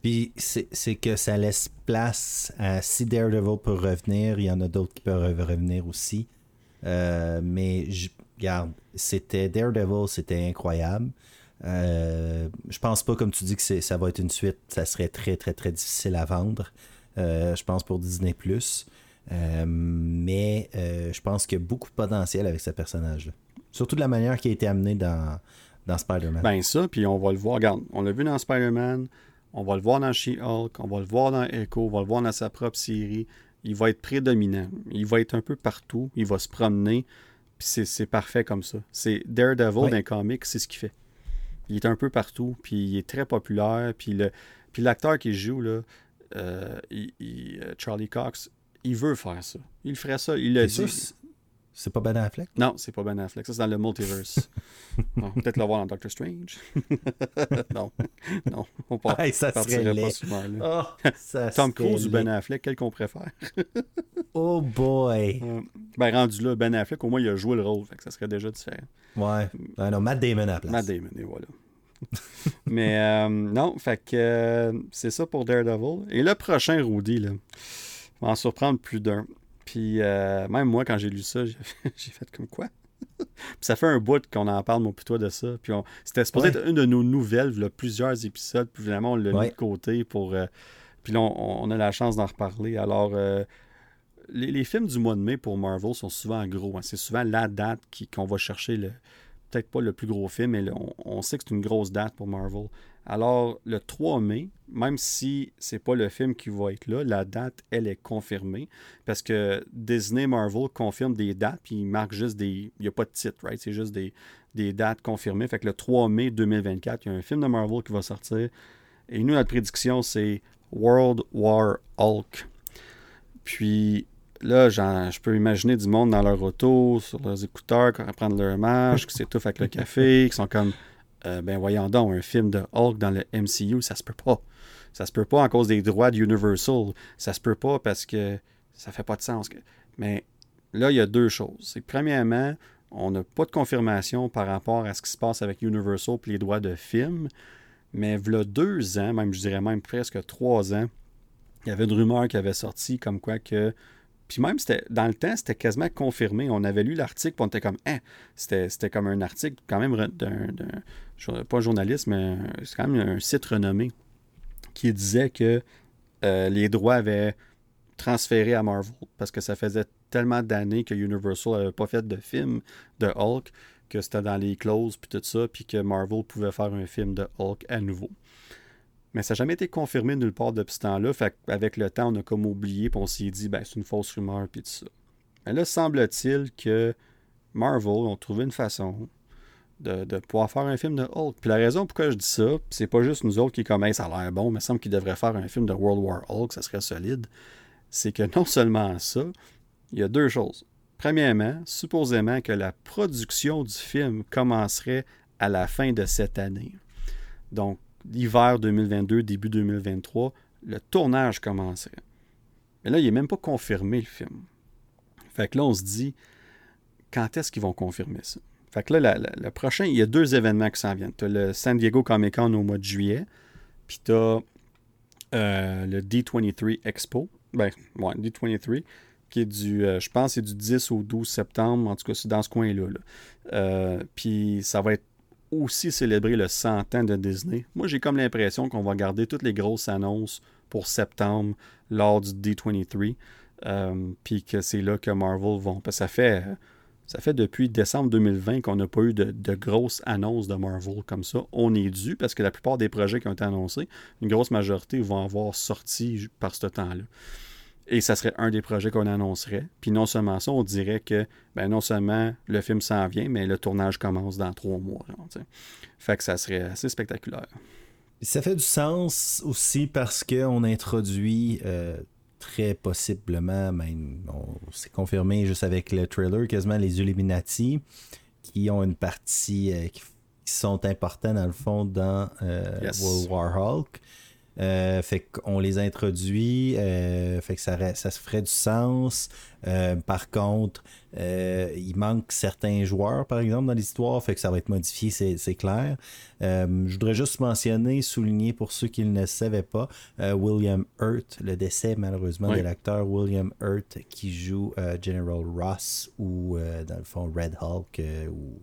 Puis c'est que ça laisse place à si Daredevil peut revenir, il y en a d'autres qui peuvent revenir aussi. Euh, mais je regarde, c'était Daredevil, c'était incroyable. Euh, je pense pas, comme tu dis, que ça va être une suite. Ça serait très, très, très difficile à vendre. Euh, je pense pour Disney. Euh, mais je pense qu'il y a beaucoup de potentiel avec ce personnage-là. Surtout de la manière qui a été amenée dans, dans Spider-Man. Ben ça, puis on va le voir. Regarde, on l'a vu dans Spider-Man, on va le voir dans She-Hulk, on va le voir dans Echo, on va le voir dans sa propre série. Il va être prédominant. Il va être un peu partout. Il va se promener. Puis c'est, parfait comme ça. C'est Daredevil Ouais. d'un comic, c'est ce qu'il fait. Il est un peu partout, puis il est très populaire. Puis, l'acteur qui joue, là, euh, il- il- euh, Charlie Cox, il veut faire ça. Il ferait ça. Il T'es dit. C'est- pas Ben Affleck? Non, c'est pas Ben Affleck. Ça, c'est dans le multiverse. [LAUGHS] Peut-être le voir dans Doctor Strange. [LAUGHS] non, non, on part, Hey, ça partirait pas là. Oh, ça Tom Cruise ou. Ben Affleck, quel qu'on préfère? [LAUGHS] Oh boy! Euh, ben, rendu là, Ben Affleck, au moins, il a joué le rôle. Fait que ça serait déjà différent. Ouais. Ah non, Matt Damon à la place. Matt Damon, et voilà. Mais euh, non, fait que euh, c'est ça pour Daredevil. Et le prochain Rudy, là, va en surprendre plus d'un. Puis euh, même moi, quand j'ai lu ça, j'ai [LAUGHS] fait comme quoi? [LAUGHS] Puis ça fait un bout qu'on en parle, mon toi de ça. Puis on- c'était supposé Ouais. être une de nos nouvelles, là, plusieurs épisodes. Puis finalement, on l'a Ouais. mis de côté pour. euh, puis là, on, on a la chance d'en reparler. Alors, euh, les, les films du mois de mai pour Marvel sont souvent gros. hein. C'est souvent la date qu'on va chercher le. Peut-être pas le plus gros film, mais le- on, on sait que c'est une grosse date pour Marvel. Alors, le 3 mai, même si c'est pas le film qui va être là, la date, elle est confirmée. Parce que Disney Marvel confirme des dates, puis ils marquent juste des. Il n'y a pas de titre, right? C'est juste des, des dates confirmées. Fait que le 3 mai 2024, il y a un film de Marvel qui va sortir. Et nous, notre prédiction, c'est World War Hulk. Puis là, je peux imaginer du monde dans leur auto, sur leurs écouteurs, qui prendre leur marche, qui s'étouffent avec le café, qui sont comme euh, ben voyons donc, un film de Hulk dans le MCU, ça se peut pas. Ça se peut pas à cause des droits de Universal. Ça se peut pas parce que ça fait pas de sens. Mais là, il y a deux choses. C'est premièrement, on n'a pas de confirmation par rapport à ce qui se passe avec Universal et les droits de film. Mais il deux ans, même je dirais même presque trois ans, il y avait une rumeur qui avait sorti comme quoi que. Puis même, c'était dans le temps, c'était quasiment confirmé. On avait lu l'article, puis on était comme, hein, c'était, comme un article quand même d'un, pas journaliste, mais c'est quand même un site renommé qui disait que euh, les droits avaient transféré à Marvel parce que ça faisait tellement d'années que Universal n'avait pas fait de film de Hulk que c'était dans les clauses puis tout ça, puis que Marvel pouvait faire un film de Hulk à nouveau. Mais ça n'a jamais été confirmé nulle part depuis ce temps-là. Fait avec le temps, on a comme oublié, puis on s'est dit, ben, c'est une fausse rumeur, puis tout ça. Mais là, semble-t-il que Marvel ont trouvé une façon de, pouvoir faire un film de Hulk. Puis la raison pourquoi je dis ça, c'est pas juste nous autres qui comme ça a l'air bon, mais il semble qu'ils devraient faire un film de World War Hulk, ça serait solide. C'est que non seulement ça, il y a deux choses. Premièrement, supposément que la production du film commencerait à la fin de cette année. Donc, l'hiver 2022, début 2023, le tournage commencerait. Mais là, il n'est même pas confirmé le film. Fait que là, on se dit, quand est-ce qu'ils vont confirmer ça? Fait que là, le prochain, il y a deux événements qui s'en viennent. Tu as le San Diego Comic Con au mois de juillet, puis tu as euh, le D23 Expo. Ben, ouais, D23, qui est du, euh, je pense, c'est du 10 au 12 septembre. En tout cas, c'est dans ce coin-là. Euh, puis ça va être aussi célébrer le 100 ans de Disney. Moi, j'ai comme l'impression qu'on va garder toutes les grosses annonces pour septembre lors du D23. puis que c'est là que Marvel vont. Parce que ça fait ça fait depuis décembre 2020 qu'on n'a pas eu de, grosses annonces de Marvel comme ça. On est dû parce que la plupart des projets qui ont été annoncés, une grosse majorité vont avoir sorti par ce temps-là. Et ça serait un des projets qu'on annoncerait. Puis non seulement ça, on dirait que ben non seulement le film s'en vient, mais le tournage commence dans trois mois. fait que ça serait assez spectaculaire. Ça fait du sens aussi parce qu'on introduit euh, très possiblement, même, c'est confirmé juste avec le trailer, quasiment les Illuminati, qui ont une partie euh, qui, sont importants dans le fond dans euh, World War Hulk. Euh, fait qu'on les introduit, euh, fait que ça, ça se ferait du sens. Euh, par contre, il manque certains joueurs, par exemple, dans l'histoire, fait que ça va être modifié, c'est clair. je voudrais juste mentionner, souligner pour ceux qui ne le savaient pas, William Hurt, le décès malheureusement de l'acteur William Hurt qui joue General Ross ou dans le fond Red Hulk ou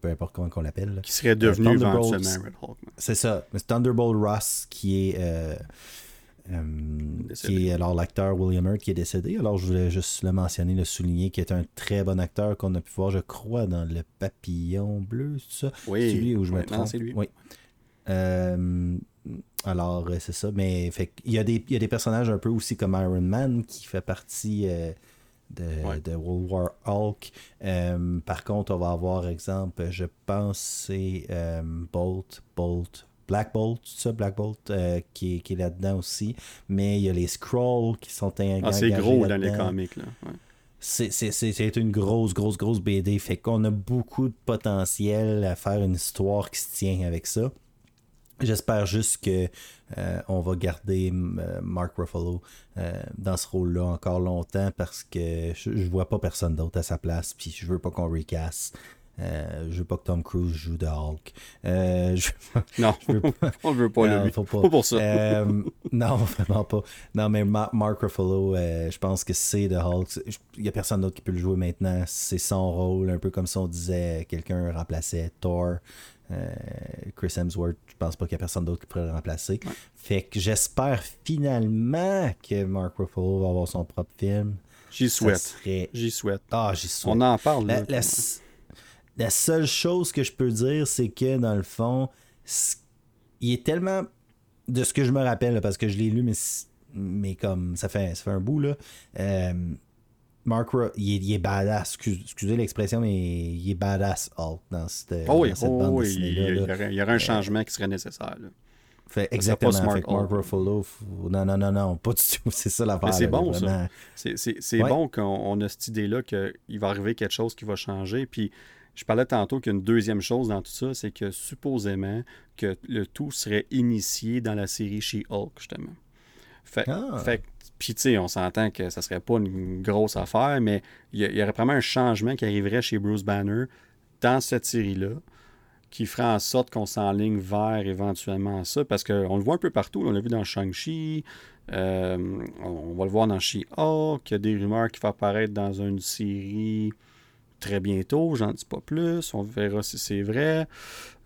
peu importe comment on l'appelle. Qui serait devenu éventuellement Red Hulk. C'est ça. Mais Thunderbolt Ross, qui est. Euh, euh, qui est alors l'acteur William Hurt qui est décédé. Alors je voulais juste le mentionner, le souligner, qui est un très bon acteur qu'on a pu voir, je crois, dans Le Papillon Bleu, c'est ça? Oui. C'est lui où je me trompe? lui. Oui. Euh, alors c'est ça, mais fait, il, y a des, il y a des personnages un peu aussi comme Iron Man qui fait partie de, World War Hulk. Euh, par contre, on va avoir, exemple, je pense, c'est euh, Bolt, Bolt, Black Bolt, ça, Black Bolt, euh, qui, qui, est là-dedans aussi. Mais il y a les Scrolls qui sont Ah, c'est gros dans les comics, là. C'est une grosse, grosse, grosse BD. Fait qu'on a beaucoup de potentiel à faire une histoire qui se tient avec ça. J'espère juste que euh, on va garder euh, Mark Ruffalo euh, dans ce rôle-là encore longtemps parce que je, je, vois pas personne d'autre à sa place puis je veux pas qu'on recasse. je veux pas que Tom Cruise joue de Hulk. non, veux pas... [LAUGHS] [LAUGHS] on veut pas le lui. Pas. pour ça. non, [LAUGHS] vraiment pas. Non, mais Mark Ruffalo, je pense que c'est de Hulk. Il y a personne d'autre qui peut le jouer maintenant. C'est son rôle, un peu comme si on disait quelqu'un remplaçait Thor. Euh, Chris Hemsworth, je pense pas qu'il y a personne d'autre qui pourrait le remplacer. Fait que j'espère finalement que Mark Ruffalo va avoir son propre film. J'y souhaite. J'y souhaite. Ah, j'y souhaite. On en parle. La, seule chose que je peux dire, c'est que dans le fond, il est tellement. De ce que je me rappelle, parce que je l'ai lu, mais, mais comme ça fait, ça fait un bout, là. Euh, Mark il, est, badass. excusez l'expression, mais il est badass Hulk dans cette, oh oui, oh bande oui, il, y aurait, il y aurait un euh, changement qui serait nécessaire. Fait, exactement. Fait Mark Ruffalo, non, non, non, non, pas du tout. [LAUGHS] C'est ça l'affaire. c'est bon, ça. C'est bon qu'on a cette idée-là qu'il va arriver quelque chose qui va changer. Puis je parlais tantôt qu'une deuxième chose dans tout ça, c'est que supposément que le tout serait initié dans la série She-Hulk, justement. Fait, ah. fait puis, tu sais, on s'entend que ça serait pas une grosse affaire, mais il y, aurait vraiment un changement qui arriverait chez Bruce Banner dans cette série-là, qui ferait en sorte qu'on s'enligne vers éventuellement ça, parce qu'on le voit un peu partout. On l'a vu dans Shang-Chi, euh, on va le voir dans She-Hulk, il y a des rumeurs qui vont apparaître dans une série très bientôt, j'en dis pas plus, on verra si c'est vrai.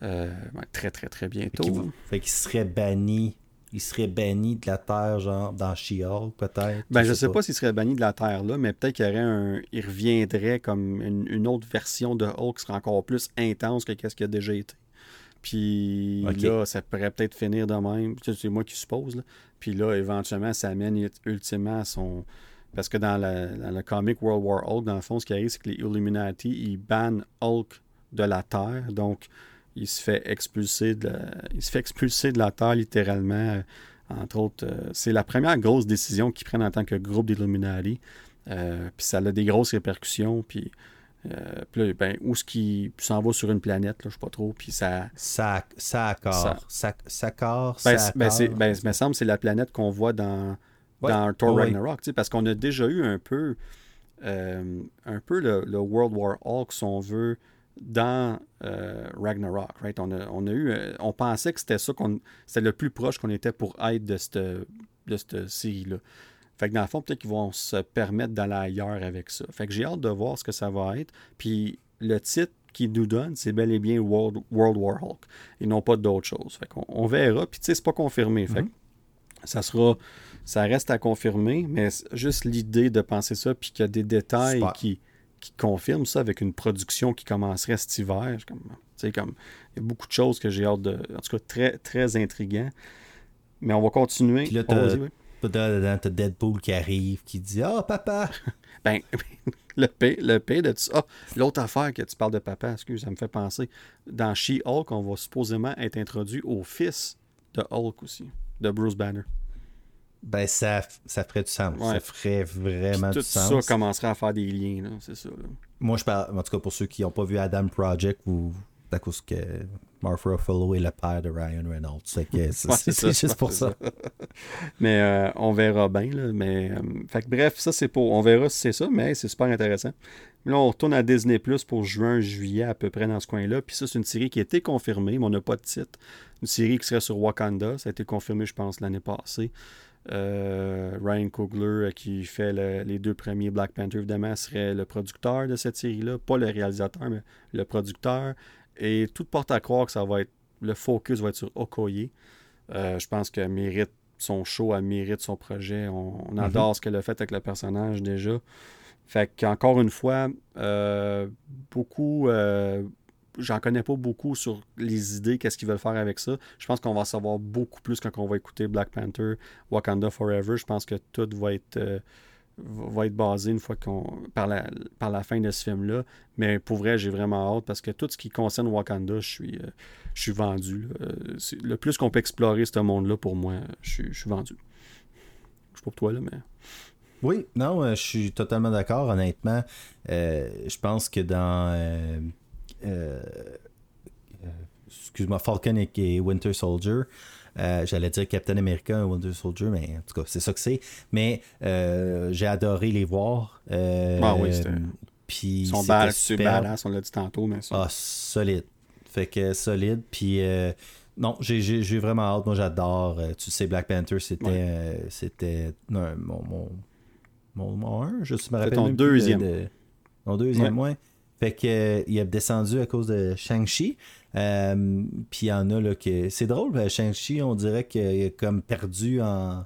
Euh, très, très, très bientôt. Fait qu'il serait banni il serait banni de la Terre, genre dans She-Hulk, peut-être. Ben, je sais, pas, s'il serait banni de la Terre, là, mais peut-être qu'il y aurait un. Il reviendrait comme une, autre version de Hulk qui serait encore plus intense que ce qu'il a déjà été. Puis là, ça pourrait peut-être finir de même. C'est moi qui suppose. Là. Puis là, éventuellement, ça amène ultimement à son, Parce que dans, le comic World War Hulk, dans le fond, ce qui arrive, c'est que les Illuminati, ils bannent Hulk de la Terre. Donc, il se fait expulser de la, il se fait expulser de la Terre littéralement. Euh, entre autres, euh, c'est la première grosse décision qu'ils prennent en tant que groupe d'Illuminati. Euh, puis ça a des grosses répercussions. Puis, là, ben, où ce qui s'en va sur une planète, là, je sais pas trop. Puis ça. Ça, ça accord. Ça, ça, accord. Ben, ben, ben, me semble c'est la planète qu'on voit dans, dans Thor Ragnarok. Parce qu'on a déjà eu un peu. un peu le, le, World War Hulk, si on veut, dans euh, Ragnarok, right? On a, on a eu, euh, on pensait que c'était ça qu'on, c'était le plus proche qu'on était pour être de cette, de cette série-là. Fait que dans le fond, peut-être qu'ils vont se permettre d'aller ailleurs avec ça. Fait que j'ai hâte de voir ce que ça va être. Puis le titre qu'ils nous donnent, c'est bel et bien World, World War Hulk. Ils n'ont pas d'autre chose. Fait qu'on on verra. Puis tu sais, c'est pas confirmé. Fait que mm-hmm. ça sera, ça reste à confirmer, mais juste l'idée de penser ça, puis qu'il y a des détails qui qui confirme ça avec une production qui commencerait cet hiver. Comme, comme, il y a beaucoup de choses que j'ai hâte de. En tout cas, très, très intriguant. Mais on va continuer. Puis là, t'as, Deadpool qui arrive, qui dit Ah, oh, papa [LAUGHS] Ben, [LAUGHS] le P, le P de Ah, l'autre affaire que tu parles de papa, excuse, ça me fait penser. Dans She-Hulk, on va supposément être introduit au fils de Hulk aussi, de Bruce Banner ben ça, ça ferait du sens. Ça ferait vraiment du sens. Tout ça commencerait à faire des liens, c'est ça. Moi, je parle, en tout cas pour ceux qui n'ont pas vu Adam Project, ou à cause que Mark Ruffalo est le père de Ryan Reynolds. C'est, [LAUGHS] juste pour ça. [LAUGHS] mais euh, on verra bien. Là, mais, euh, fait bref, ça c'est pour. On verra si c'est ça, mais c'est super intéressant. Là, on retourne à Disney Plus pour juin, juillet, à peu près dans ce coin-là. Puis ça, c'est une série qui a été confirmée, mais on n'a pas de titre. Une série qui serait sur Wakanda. Ça a été confirmé, je pense, l'année passée. Euh, Ryan Coogler, euh, qui fait les deux premiers Black Panther, évidemment, serait le producteur de cette série-là. Pas le réalisateur, mais le producteur. Et tout porte à croire que ça va être. Le focus va être sur Okoye. Euh, je pense qu'elle mérite son show, elle mérite son projet. On, adore mhm. ce qu'elle a fait avec le personnage déjà. Fait qu'encore une fois, beaucoup, j'en connais pas beaucoup sur les idées, qu'est-ce qu'ils veulent faire avec ça. Je pense qu'on va savoir beaucoup plus quand on va écouter Black Panther, Wakanda Forever. Je pense que tout va être, euh, va être basé une fois qu'on par la, par la fin de ce film-là. Mais pour vrai, j'ai vraiment hâte parce que tout ce qui concerne Wakanda, je suis, euh, je suis vendu. Euh, le plus qu'on peut explorer ce monde-là, pour moi, je, suis vendu. Je pas pour toi, là, mais. Oui, non, je suis totalement d'accord. Honnêtement, je pense que dans excuse-moi, Falcon et, Winter Soldier. Euh, j'allais dire Captain America Winter Soldier, mais en tout cas, c'est ça que c'est. Mais j'ai adoré les voir. ah oui, c'était. Puis Ils sont badass, on l'a dit tantôt, mais ça. Ah, solide. Fait que solide. Puis non, j'ai vraiment hâte. Moi, j'adore. tu sais, Black Panther, c'était c'était mon, mon, mon, mon, un, je me rappelle. ton deuxième. mon deuxième, ouais. Fait que euh, il a descendu à cause de Shang-Chi. Euh, puis il y en a là que. C'est drôle, Shang-Chi, on dirait qu'il a comme perdu en.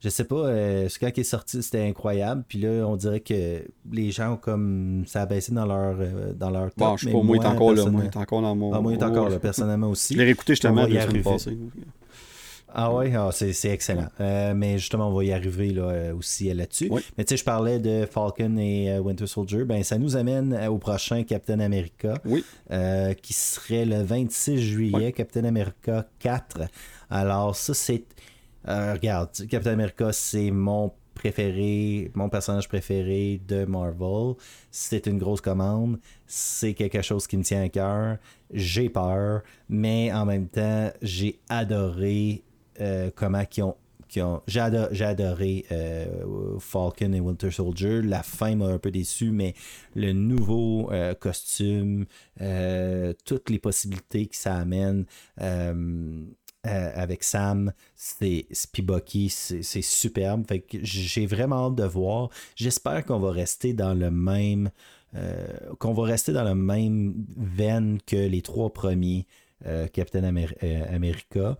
Je sais pas, euh, ce quand il est sorti, c'était incroyable. Puis là, on dirait que les gens ont comme. Ça a baissé dans leur, dans leur top. Bon, je sais pas, moi, il est encore là. Moi, il est encore dans mon. Ah, moi, il est encore là, personnellement aussi. Je l'ai réécouté justement la semaine passée. Ah ouais, ah, c'est excellent. Euh, mais justement, on va y arriver là, euh, aussi là-dessus. Mais tu sais, je parlais de Falcon et euh, Winter Soldier. Ben, ça nous amène au prochain Captain America. Oui. qui serait le 26 juillet, Captain America 4. Alors, ça, c'est. regarde, Captain America, c'est mon préféré, mon personnage préféré de Marvel. C'est une grosse commande. C'est quelque chose qui me tient à cœur. J'ai peur, mais en même temps, j'ai adoré euh, comment qui ont. J'ai adoré, euh, Falcon et Winter Soldier. La fin m'a un peu déçu, mais le nouveau euh, costume, toutes les possibilités que ça amène avec Sam, c'est Spiboki, c'est superbe. J'ai vraiment hâte de voir. J'espère qu'on va rester dans le même. qu'on va rester dans la même veine que les trois premiers Captain America.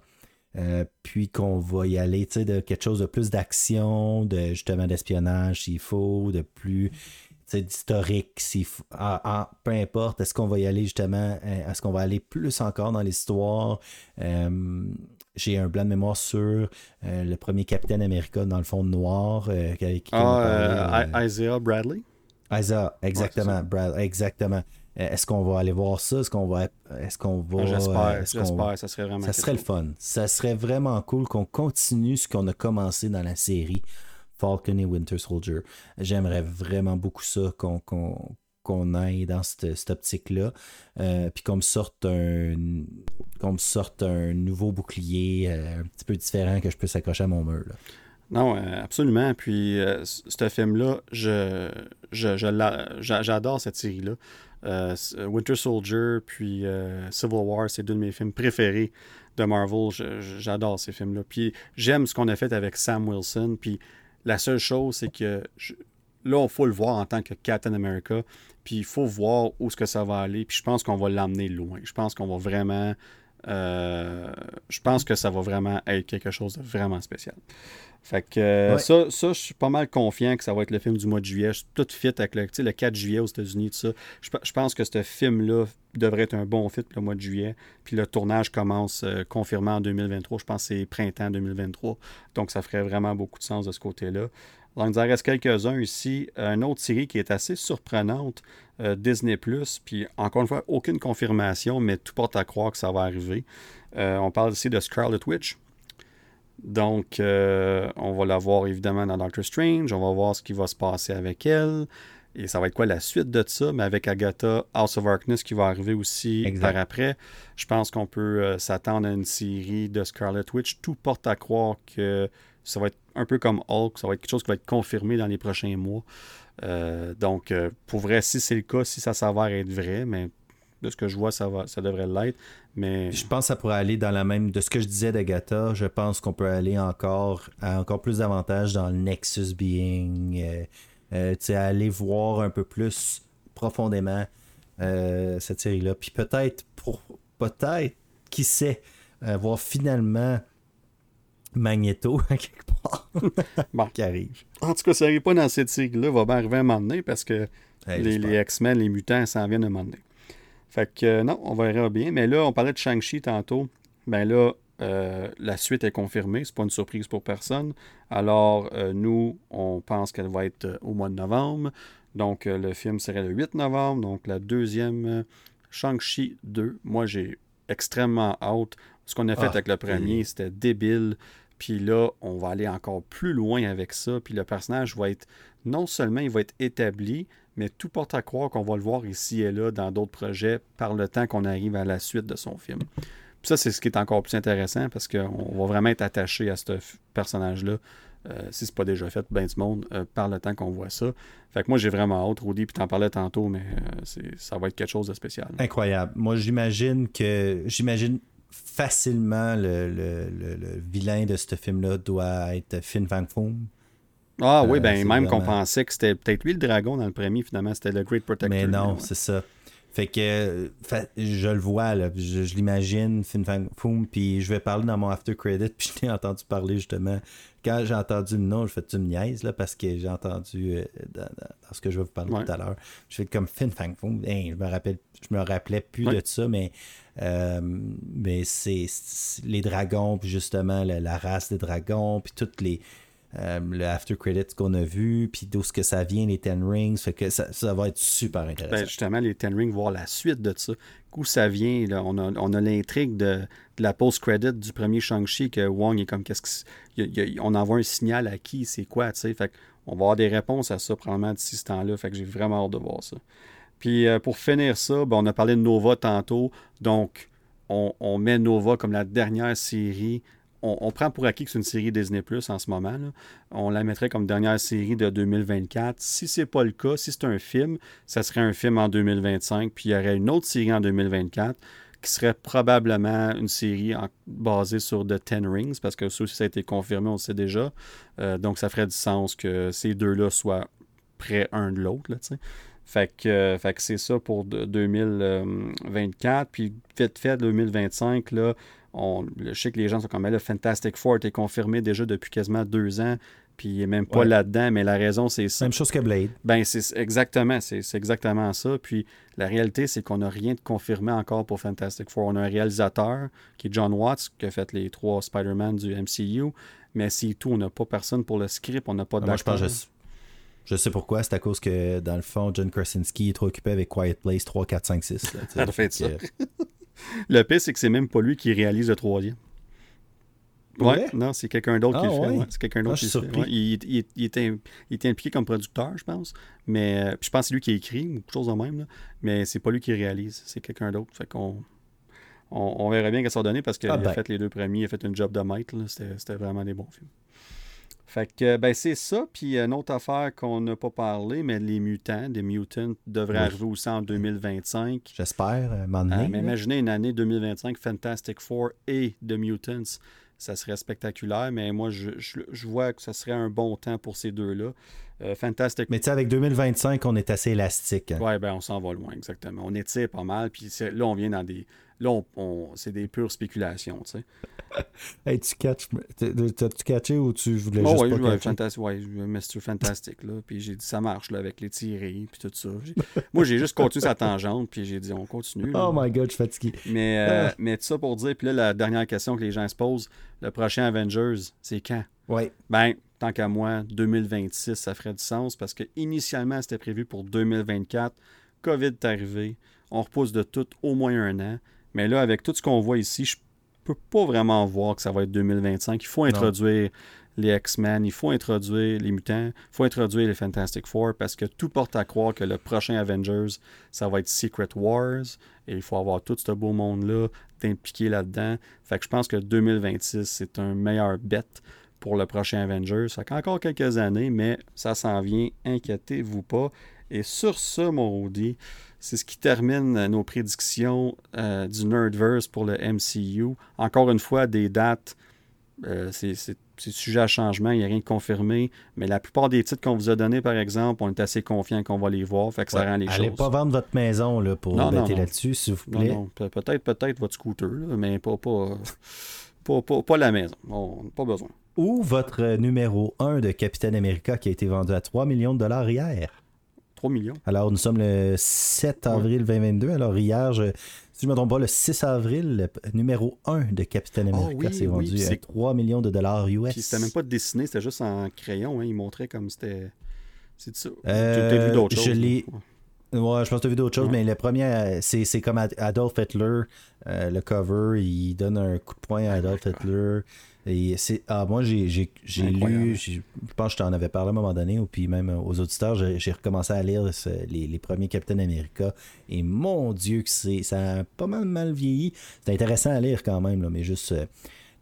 Euh, puis qu'on va y aller de quelque chose de plus d'action, de justement d'espionnage s'il faut, de plus d'historique s'il faut. peu importe, est-ce qu'on va y aller justement, euh, est-ce qu'on va aller plus encore dans l'histoire? Euh, j'ai un blanc de mémoire sur le premier Capitaine Américain dans le fond noir. ah, Isaiah Bradley? Isaiah, exactement. exactement. Est-ce qu'on va aller voir ça? Est-ce qu'on va. Est-ce qu'on va. J'espère, j'espère. Ça serait vraiment. Ça serait le fun. Ça serait vraiment cool qu'on continue ce qu'on a commencé dans la série Falcon et Winter Soldier. J'aimerais vraiment beaucoup ça, qu'on qu'on aille dans cette, optique-là. Euh, puis qu'on me sorte un qu'on me sorte un nouveau bouclier euh, un petit peu différent que je peux s'accrocher à mon mur. Non, euh, absolument. Puis ce film-là, je, j'adore cette série-là. Winter Soldier, puis Civil War, c'est deux de mes films préférés de Marvel. J'adore ces films-là. Puis j'aime ce qu'on a fait avec Sam Wilson. Puis la seule chose, c'est que là, il faut le voir en tant que Captain America. Puis il faut voir où est-ce que ça va aller. Puis je pense qu'on va l'amener loin. Je pense qu'on va vraiment. Euh, je pense que ça va vraiment être quelque chose de vraiment spécial. Fait que euh, ça, ça, je suis pas mal confiant que ça va être le film du mois de juillet. Je suis tout fit avec le, le 4 juillet aux États-Unis, tout ça. Je, pense que ce film-là devrait être un bon fit pour le mois de juillet. Puis le tournage commence euh, confirmé en 2023. Je pense que c'est printemps 2023. Donc ça ferait vraiment beaucoup de sens de ce côté-là. Donc, il en reste quelques-uns ici. Une autre série qui est assez surprenante, euh, Disney Disney. Puis, encore une fois, aucune confirmation, mais tout porte à croire que ça va arriver. Euh, on parle ici de Scarlet Witch. Donc, euh, on va la voir évidemment dans Doctor Strange. On va voir ce qui va se passer avec elle. Et ça va être quoi la suite de ça, mais avec Agatha, House of Darkness qui va arriver aussi par après. Je pense qu'on peut s'attendre à une série de Scarlet Witch. Tout porte à croire que ça va être un peu comme Hulk, ça va être quelque chose qui va être confirmé dans les prochains mois. Euh, donc, euh, pour vrai, si c'est le cas, si ça s'avère être vrai, mais de ce que je vois, ça, va, ça devrait l'être. Mais... Je pense que ça pourrait aller dans la même. De ce que je disais d'Agatha, je pense qu'on peut aller encore à encore plus d'avantages dans le Nexus Being. Euh, sais, aller voir un peu plus profondément cette série-là. Puis peut-être, pour peut-être, qui sait, voir finalement Magneto [LAUGHS] quelque part [LAUGHS] bon. qui arrive. En tout cas, ça n'arrive pas dans cette série-là, va bien arriver à un moment donné parce que les, X-Men, les mutants, s'en viennent à un moment donné. Fait que euh, non, on verra bien. Mais là, on parlait de Shang-Chi tantôt. Ben là, euh, la suite est confirmée. C'est pas une surprise pour personne. Alors, euh, nous, on pense qu'elle va être au mois de novembre. Donc, le film serait le 8 novembre. Donc, la deuxième Shang-Chi 2. Moi, j'ai extrêmement hâte. Ce qu'on a fait ah, avec le premier, c'était débile. Puis là, on va aller encore plus loin avec ça. Puis le personnage va être, non seulement il va être établi, mais tout porte à croire qu'on va le voir ici et là dans d'autres projets par le temps qu'on arrive à la suite de son film. Puis ça, c'est ce qui est encore plus intéressant parce qu'on va vraiment être attaché à ce personnage-là. Euh, si c'est pas déjà fait, ben du monde, euh, par le temps qu'on voit ça. Fait que moi, j'ai vraiment hâte, Rudy, puis t'en parlais tantôt, mais euh, ça va être quelque chose de spécial. Incroyable. Moi, j'imagine que, j'imagine facilement le, le, vilain de ce film-là doit être Fin Fang Foom. Ah oui, euh, ben même qu'on pensait que c'était peut-être lui le dragon dans le premier, finalement, c'était le Great Protector. Mais non, c'est ça. Fait que je le vois, là, je, l'imagine, Fin Fang Foom, puis je vais parler dans mon after credit, [LAUGHS] puis je t'ai entendu parler justement. Quand j'ai entendu le nom, je fais tu me niaises, là, parce que j'ai entendu euh, dans, ce que je vais vous parler tout à l'heure. Je fais comme Fin Fang Foom. je me rappelle, je me rappelais plus de ça, mais euh, mais c'est les dragons, puis justement la, race des dragons, puis toutes les. Euh, le after credits qu'on a vu, puis d'où ce que ça vient, les Ten Rings, fait que ça, va être super intéressant. Ben, justement, les Ten Rings, voir la suite de ça, où ça vient, là, on a, on a l'intrigue de, la post-credit du premier Shang-Chi, que Wong est comme, qu'est-ce que, on envoie un signal à qui, c'est quoi, tu sais, fait on va avoir des réponses à ça probablement d'ici ce temps-là, fait que j'ai vraiment hâte de voir ça. Puis euh, pour finir ça, ben, on a parlé de Nova tantôt. Donc, on, met Nova comme la dernière série. On, prend pour acquis que c'est une série Disney Plus en ce moment. On la mettrait comme dernière série de 2024. Si c'est pas le cas, si c'est un film, ça serait un film en 2025. Puis il y aurait une autre série en 2024 qui serait probablement une série basée sur The Ten Rings, parce que ça aussi, ça a été confirmé, on le sait déjà. Euh, donc, ça ferait du sens que ces deux-là soient près un de l'autre. Fait que, euh, fait que c'est ça pour 2024. Puis vite fait, 2025, là, on, je sais que les gens sont comme, là, Fantastic Four été confirmé déjà depuis quasiment deux ans. puis il n'est même pas Ouais. là-dedans, mais la raison, c'est ça. Même chose que Blade. Ben, c'est exactement, c'est exactement ça. Puis la réalité, c'est qu'on n'a rien de confirmé encore pour Fantastic Four. On a un réalisateur qui est John Watts, qui a fait les trois Spider-Man du MCU, mais c'est tout. On n'a pas personne pour le script, on n'a pas Moi, je pense je, sais pourquoi. C'est à cause que, dans le fond, John Krasinski est trop occupé avec Quiet Place 3, 4, 5, 6. Là. [LAUGHS] Ça être ça. Fait Le pire, c'est que c'est même pas lui qui réalise le troisième. Ouais, non, c'est quelqu'un d'autre qui Ah, le fait. ouais? ouais, c'est quelqu'un Ah, d'autre je qui le fait. il, il- il était, il était impliqué comme producteur, je pense. Mais euh, puis je pense que c'est lui qui a écrit ou quelque chose de même. là. Mais c'est pas lui qui réalise, c'est quelqu'un d'autre. Fait qu'on on, on verra bien ce que ça va donner parce qu'il Ah a ben. fait les deux premiers, il a fait une job de maître. c'était vraiment des bons films. Fait que ben c'est ça. Puis une autre affaire qu'on n'a pas parlé, mais les mutants, des mutants devraient Oui. arriver aussi en 2025. J'espère, euh, Ah, mais imaginez une année 2025, Fantastic Four et The Mutants. Ça serait spectaculaire, mais moi, je, je- je vois que ça serait un bon temps pour ces deux-là. Euh, Fantastic Mais tu sais, avec 2025, on est assez élastique. hein. Ouais, ben on s'en va loin, exactement. On étire pas mal, puis là, on vient dans des. Là, on, on- c'est des pures spéculations, tu sais. [LAUGHS] Hey, tu catches. t'as- T'as-tu catché ou tu voulais Oh, juste ouais, pas? Fantastic, ouais, je vois Mr. Fantastic, là. Puis j'ai dit, ça marche, là, avec les tirés, puis tout ça. Moi, j'ai juste continué sa tangente, puis j'ai dit, on continue. là. Oh my god, je suis fatigué. Mais, euh, Ah. mais tout ça pour dire, puis là, la dernière question que les gens se posent, le prochain Avengers, c'est quand? Ouais. Ben, tant qu'à moi, 2026, ça ferait du sens parce que initialement, c'était prévu pour 2024. COVID est arrivé. On repousse de tout au moins un an. Mais là, avec tout ce qu'on voit ici, je peux pas vraiment voir que ça va être 2025. Il faut introduire les X-Men, il faut introduire les mutants, il faut introduire les Fantastic Four parce que tout porte à croire que le prochain Avengers, ça va être Secret Wars et il faut avoir tout ce beau monde-là d'impliquer là-dedans. Fait que je pense que 2026, c'est un meilleur bet pour le prochain Avengers. Ça fait encore quelques années, mais ça s'en vient, inquiétez-vous pas. Et sur ce, mon Rudy, c'est ce qui termine nos prédictions euh, du Nerdverse pour le MCU. Encore une fois, des dates, euh, c'est sujet à changement, il n'y a rien de confirmé, mais la plupart des titres qu'on vous a donnés, par exemple, on est assez confiant qu'on va les voir, fait que ça rend les Allez choses. pas vendre votre maison là, pour Non, non, bêter non. là-dessus, s'il vous Non, plaît. non, pe- peut-être peut-être votre scooter, là, mais pas, pas, pas, pas, pas la maison. On n'a pas besoin. Ou votre euh, numéro 1 de Capitaine America qui a été vendu à 3 millions de dollars hier? 3 millions. Alors, nous sommes le 7 avril 2022. Alors, hier, je- si je ne me trompe pas, le 6 avril, le numéro 1 de Capitaine Ah America oui, s'est vendu à c'est- 3 millions de dollars US. Puis c'était même pas dessiné, c'était juste en crayon. Hein. Il montrait comme c'était. C'est ça. Euh, T'as peut-être vu d'autres je choses. l'ai- là. Ouais, je pense que tu as vu d'autres choses, Ouais. mais le premier, euh, c'est c'est comme Ad- Adolf Hitler, euh, le cover, il donne un coup de poing à Adolf Hitler. Et c'est ah, moi, j'ai j'ai- j'ai Incroyable. lu, je pense que je t'en avais parlé à un moment donné, ou puis même aux auditeurs, j'ai j'ai recommencé à lire ce- les, les premiers Captain America. Et mon Dieu, que c'est ça a pas mal mal vieilli. C'est intéressant à lire quand même, là, mais juste euh,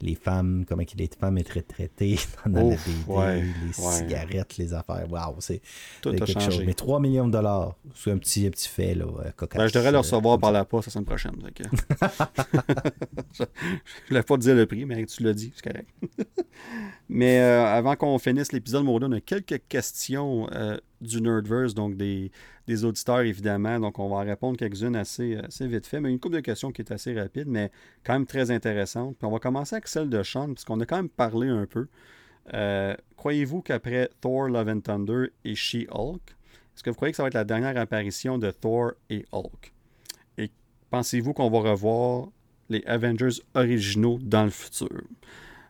les femmes, comment les femmes étaient traitées [LAUGHS] dans Ouf, la BD, ouais, les ouais. cigarettes, les affaires. Waouh, c'est quelque changé. chose. Mais 3 millions de dollars, c'est un petit, un petit fait, là, euh, cocasse. Ben, je devrais le euh, recevoir par la poste la semaine prochaine. que- [LAUGHS] je ne voulais pas te dire le prix, mais tu l'as dit, c'est correct. [LAUGHS] mais euh, avant qu'on finisse l'épisode, Maudit, on a quelques questions euh, du Nerdverse, donc des, des auditeurs évidemment. Donc on va répondre quelques-unes assez, assez vite fait, mais une couple de questions qui est assez rapide, mais quand même très intéressante. Puis on va commencer avec celle de Sean, puisqu'on a quand même parlé un peu. Euh, Croyez-vous qu'après Thor, Love and Thunder et She-Hulk, est-ce que vous croyez que ça va être la dernière apparition de Thor et Hulk? Et pensez-vous qu'on va revoir les Avengers originaux dans le futur?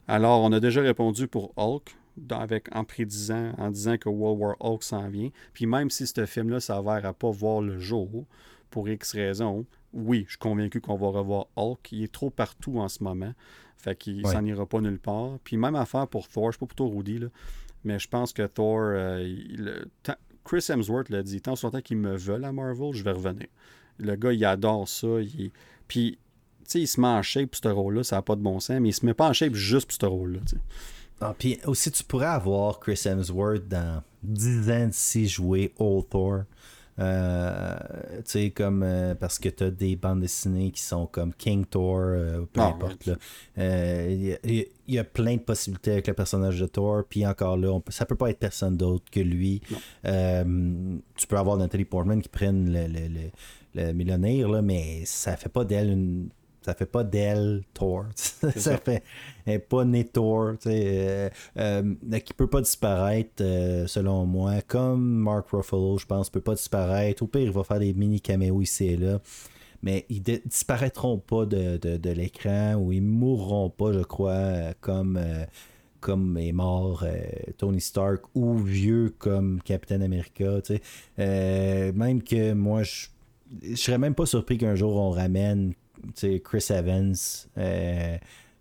Alors, on a déjà répondu pour Hulk, dans- avec, en prédisant, en disant que World War Hulk s'en vient. Puis même si ce film-là s'avère à pas voir le jour, pour X raisons, oui, je suis convaincu qu'on va revoir Hulk. Il est trop partout en ce moment. Fait qu'il Ouais. s'en ira pas nulle part. Puis même affaire pour Thor, je suis pas plutôt Rudy, là, mais je pense que Thor, euh, il- Chris Hemsworth l'a dit, tant soit temps qu'il me veulent à Marvel, je vais revenir. Le gars, il adore ça. il Puis, tu sais, il se met en shape pour ce rôle-là, ça n'a pas de bon sens, mais il se met pas en shape juste pour ce rôle-là. Ah, puis aussi, tu pourrais avoir Chris Hemsworth dans 10 ans d'ici jouer Old Thor. Euh, tu sais, comme euh, parce que tu as des bandes dessinées qui sont comme King Thor, euh, peu Ah, importe. là. Euh, Il y, a- il y a plein de possibilités avec le personnage de Thor. Puis encore là, on peut- ça peut pas être personne d'autre que lui. Non. Tu peux avoir Nathalie Portman qui prenne le, le, le- le millionnaire, là, mais ça fait pas d'elle une ça fait pas d'elle Thor. [LAUGHS] ça, fait elle est pas né Thor. Euh, euh, qui peut pas disparaître, euh, selon moi. Comme Mark Ruffalo, je pense, peut pas disparaître. Au pire, il va faire des mini caméos ici et là. Mais ils disparaîtront pas de, de, l'écran ou ils mourront pas, je crois, comme comme est mort Tony Stark ou vieux comme Captain America. même que moi, je, je serais même pas surpris qu'un jour on ramène Chris Evans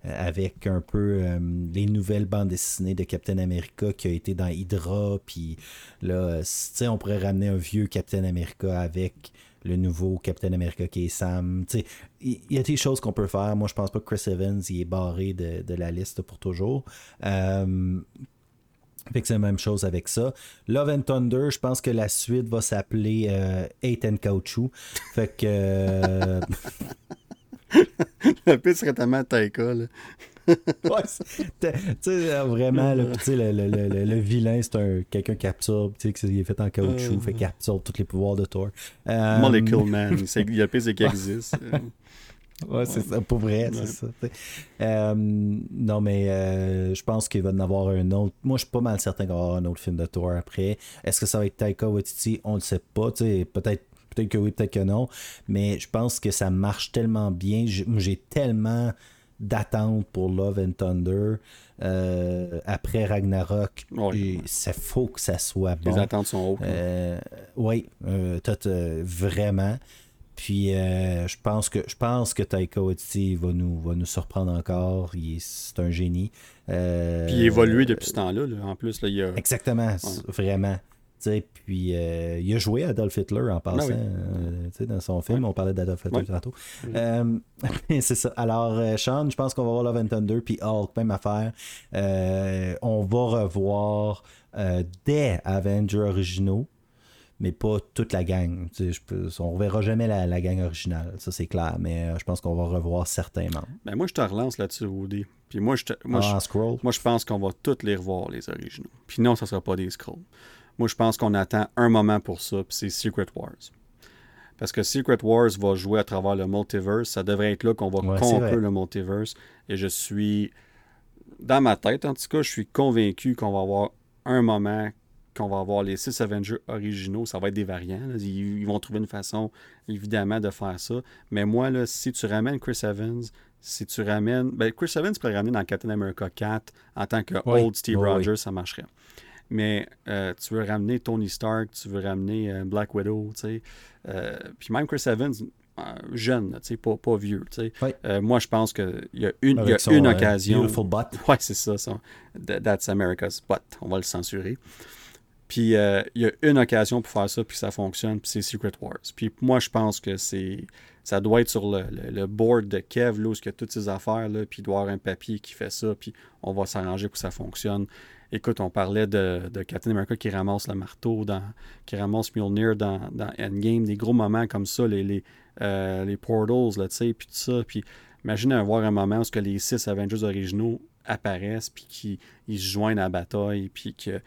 euh, avec un peu euh, les nouvelles bandes dessinées de Captain America qui a été dans Hydra. Puis là, on pourrait ramener un vieux Captain America avec le nouveau Captain America qui est Sam. Il y, a des choses qu'on peut faire. Moi, je pense pas que Chris Evans il est barré de, la liste pour toujours. Euh, fait que c'est la même chose avec ça. Love and Thunder, je pense que la suite va s'appeler Eight and Caoutchouc. Fait que. [LAUGHS] [LAUGHS] le pire serait tellement Taika, là. ouais, tu sais, vraiment, le, le, le, vilain, c'est un, quelqu'un qui absorbe, tu sais, qui est fait en caoutchouc, uh, fait qu'il absorbe tous les pouvoirs de Thor. Um... Molecule Man, il y a pire, c'est qu'il existe. ouais, c'est ça, pour vrai, c'est ça. Euh, non, mais euh, je pense qu'il va en avoir un autre. Moi, je suis pas mal certain qu'il va y avoir un autre film de Thor après. Est-ce que ça va être Taika Waititi? On ne sait pas. Peut-être Peut-être que oui, peut-être que non. Mais je pense que ça marche tellement bien. J'ai tellement d'attentes pour Love and Thunder euh, après Ragnarok. Et ça faut que ça soit bon. Les attentes sont hautes. Euh, oui, euh, vraiment. Puis je pense que je pense que Taika Waititi va nous, va nous surprendre encore. C'est un génie. Puis il évolué depuis ce temps-là. En plus, là, il a... Exactement, vraiment puis euh, il a joué Adolf Hitler en ah passant. Euh, dans son film, on parlait d'Adolf Hitler tantôt. Euh, [LAUGHS] c'est ça. Alors, Sean, je pense qu'on va voir Love and Thunder, puis Hulk, même affaire. on va revoir des Avengers originaux, mais pas toute la gang. Je peux, on ne reverra jamais la, gang originale, ça c'est clair, mais je pense qu'on va revoir certains membres. Ben moi, je te relance là-dessus, Woody. Puis moi, je, moi, ah, moi, je pense qu'on va tous les revoir, les originaux. Puis non, ça ne sera pas des scrolls. Moi, je pense qu'on attend un moment pour ça, puis c'est Secret Wars. Parce que Secret Wars va jouer à travers le multiverse. Ça devrait être là qu'on va ouais, le multiverse. Et je suis, dans ma tête en tout cas, je suis convaincu qu'on va avoir un moment qu'on va avoir les six Avengers originaux. Ça va être des variants. Ils, vont trouver une façon, évidemment, de faire ça. Mais moi, là, si tu ramènes Chris Evans, si tu ramènes. Ben, Chris Evans, le ramener dans Captain America 4 en tant que Old Steve Rogers, ça marcherait mais euh, tu veux ramener Tony Stark, tu veux ramener euh, Black Widow, tu sais. Euh, puis même Chris Evans, jeune, tu sais, pas, pas vieux, tu sais. moi, je pense qu'il y a une, y a une occasion. Beautiful butt. [LAUGHS] Ouais, c'est ça, ça. That's America's butt. On va le censurer. Puis il y a une occasion pour faire ça, puis ça fonctionne, puis c'est Secret Wars. Puis moi, je pense que c'est ça doit être sur le, le, board de Kev, là, où il y a toutes ces affaires, là, puis il doit y avoir un papier qui fait ça, puis on va s'arranger pour que ça fonctionne. Écoute, on parlait de, Captain America qui ramasse le marteau, dans, qui ramasse Mjolnir dans, Endgame, des gros moments comme ça, les, les, euh, les portals, sais, puis tout ça. Puis imagine avoir un moment où que les six Avengers originaux apparaissent, puis qu'ils se joignent à la bataille, puis que.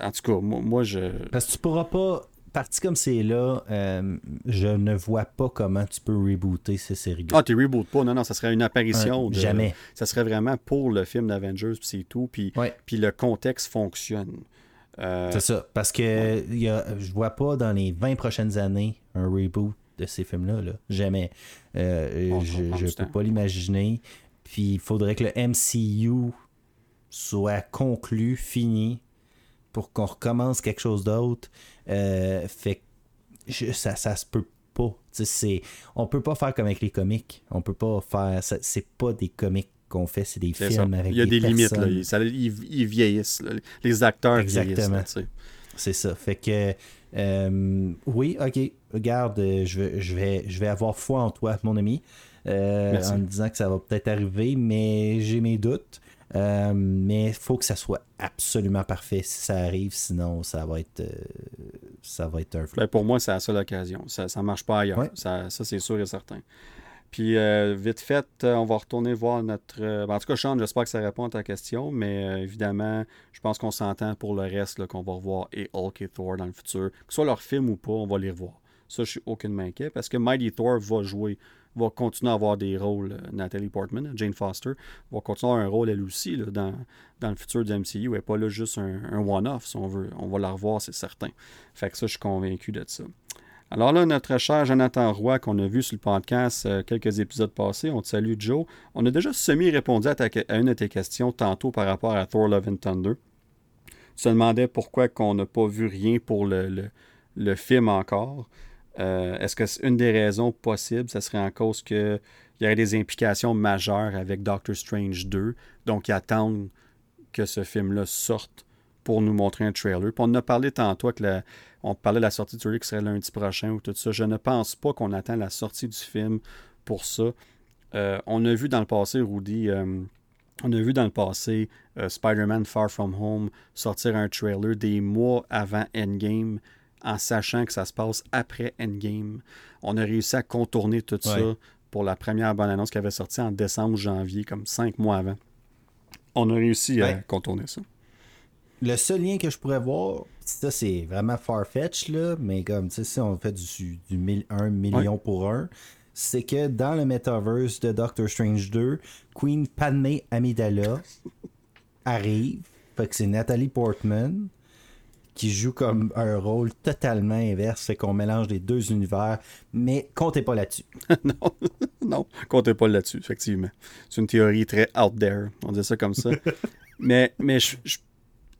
En tout cas, moi, moi je. Parce que tu pourras pas parti comme c'est là, euh, je ne vois pas comment tu peux rebooter ces séries Ah, tu rebootes pas. Non, non, ça serait une apparition. de, jamais. Ça serait vraiment pour le film d'Avengers, puis c'est tout. Puis, puis le contexte fonctionne. Euh, c'est ça. Parce que je vois pas dans les 20 prochaines années un reboot de ces films-là. Là. Jamais. Euh, je ne peux pas l'imaginer. Puis il faudrait que le MCU soit conclu, fini, pour qu'on recommence quelque chose d'autre. Euh, fait que ça, ça se peut pas. C'est, on peut pas faire comme avec les comics. On peut pas faire. C'est pas des comics qu'on fait, c'est des films avec Il y a des, limites. Là. Ils, vieillissent. Les acteurs Exactement. C'est ça. Fait que. Euh, oui, ok. Regarde, je vais, je, vais, je vais avoir foi en toi, mon ami. Euh, en me disant que ça va peut-être arriver, mais j'ai mes doutes. Euh, mais il faut que ça soit absolument parfait si ça arrive, sinon ça va être, euh, ça va être un flop. Ben, pour moi, c'est la seule occasion. Ça ne marche pas ailleurs. Ça, c'est sûr et certain. Puis, euh, vite fait, on va retourner voir notre. Ben, en tout cas, Sean, j'espère que ça répond à ta question, mais évidemment, je pense qu'on s'entend pour le reste qu'on va revoir et Hulk et Thor dans le futur. Que ce soit leur film ou pas, on va les revoir. Ça, je suis aucunement inquiet parce que Mighty Thor va jouer, va continuer à avoir des rôles. euh, Nathalie Portman, Jane Foster, va continuer à avoir un rôle elle aussi là, dans, dans le futur du MCU. Elle n'est pas là juste un, one-off, si on veut. On va la revoir, c'est certain. Fait que ça, je suis convaincu de ça. Alors là, notre cher Jonathan Roy, qu'on a vu sur le podcast euh, quelques épisodes passés, on te salue Joe. On a déjà semi-répondu à, une de tes questions tantôt par rapport à Thor Love and Thunder. Tu te demandais pourquoi qu'on n'a pas vu rien pour le- le film encore. Euh, Est-ce que c'est une des raisons possibles, ça serait en cause qu'il y aurait des implications majeures avec Doctor Strange 2, donc ils attendent que ce film-là sorte pour nous montrer un trailer. Puis on a parlé tantôt que la- on parlait de la sortie du trailer qui serait lundi prochain ou tout ça. Je ne pense pas qu'on attend la sortie du film pour ça. Euh, on a vu dans le passé, Rudy, euh, on a vu dans le passé Spider-Man Far From Home sortir un trailer des mois avant Endgame en sachant que ça se passe après Endgame. On a réussi à contourner tout ça pour la première bonne annonce qui avait sorti en décembre, janvier, comme cinq mois avant. On a réussi à contourner ça. Le seul lien que je pourrais voir, ça c'est vraiment farfetch là, mais comme tu sais, si on fait du, du mille- 1 million pour un, c'est que dans le metaverse de Doctor Strange 2, Queen Padme Amidala [LAUGHS] arrive. Fait que c'est Nathalie Portman qui joue comme un rôle totalement inverse. Fait qu'on mélange les deux univers, mais comptez pas là-dessus. [LAUGHS] non, non, comptez pas là-dessus, effectivement. C'est une théorie très out there, on dit ça comme ça. [LAUGHS] mais mais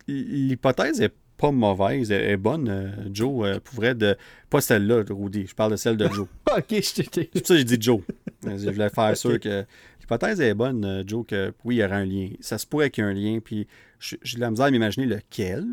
l'hypothèse est pas mauvaise, elle est bonne. euh, Joe, euh, pour vrai, de, pas celle-là, Rudy, je parle de celle de Joe. [LAUGHS] ok, je. C'est pour ça que j'ai dit Joe. Je voulais faire sûr que l'hypothèse est bonne, euh, Joe, que oui, il y aurait un lien. Ça se pourrait qu'il y ait un lien, puis je- j'ai de la misère à m'imaginer lequel.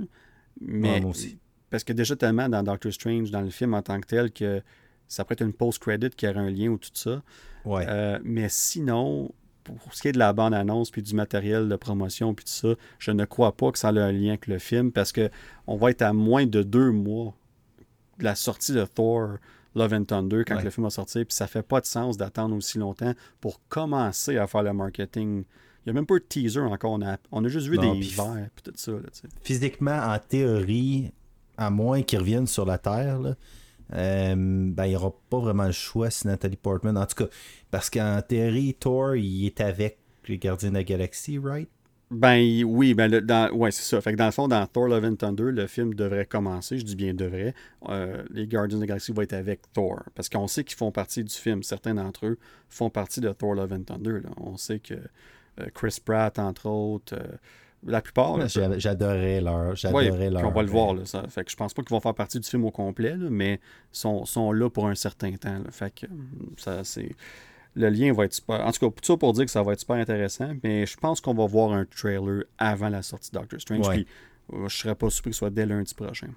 Mais Ouais, moi aussi. parce que déjà tellement dans Doctor Strange, dans le film en tant que tel, que ça pourrait être une post-credit qui aurait un lien ou tout ça. Ouais. Euh, mais sinon, pour ce qui est de la bande-annonce puis du matériel de promotion puis tout ça, je ne crois pas que ça a un lien avec le film parce que on va être à moins de deux mois de la sortie de Thor Love and Thunder quand Ouais. le film va sortir puis ça fait pas de sens d'attendre aussi longtemps pour commencer à faire le marketing. Il n'y a même pas eu de teaser encore. On a, on a juste vu Non, des puis- verres puis tout ça. Là, physiquement, en théorie, à moins qu'ils reviennent sur la Terre, là, euh, ben, il n'y aura pas vraiment le choix si Nathalie Portman. En tout cas, parce qu'en théorie, Thor, il est avec les Gardiens de la Galaxie, right? Ben oui, ben le- dans, ouais, c'est ça. Fait que dans le fond, dans Thor Love and Thunder, le film devrait commencer, je dis bien devrait. Euh, les Guardians of the Galaxy vont être avec Thor. Parce qu'on sait qu'ils font partie du film. Certains d'entre eux font partie de Thor Love and Thunder. là. On sait que Chris Pratt, entre autres, euh, la plupart. J'adorais leur. J'adorais leur. on va le euh, voir. Là, ça. Fait que je pense pas qu'ils vont faire partie du film au complet, là, mais sont, sont là pour un certain temps. là. Fait que hum, ça, c'est. Le lien va être super. En tout cas, tout ça pour dire que ça va être super intéressant, mais je pense qu'on va voir un trailer avant la sortie de Doctor Strange. Ouais. Puis euh, je serais pas surpris que ce soit dès lundi prochain.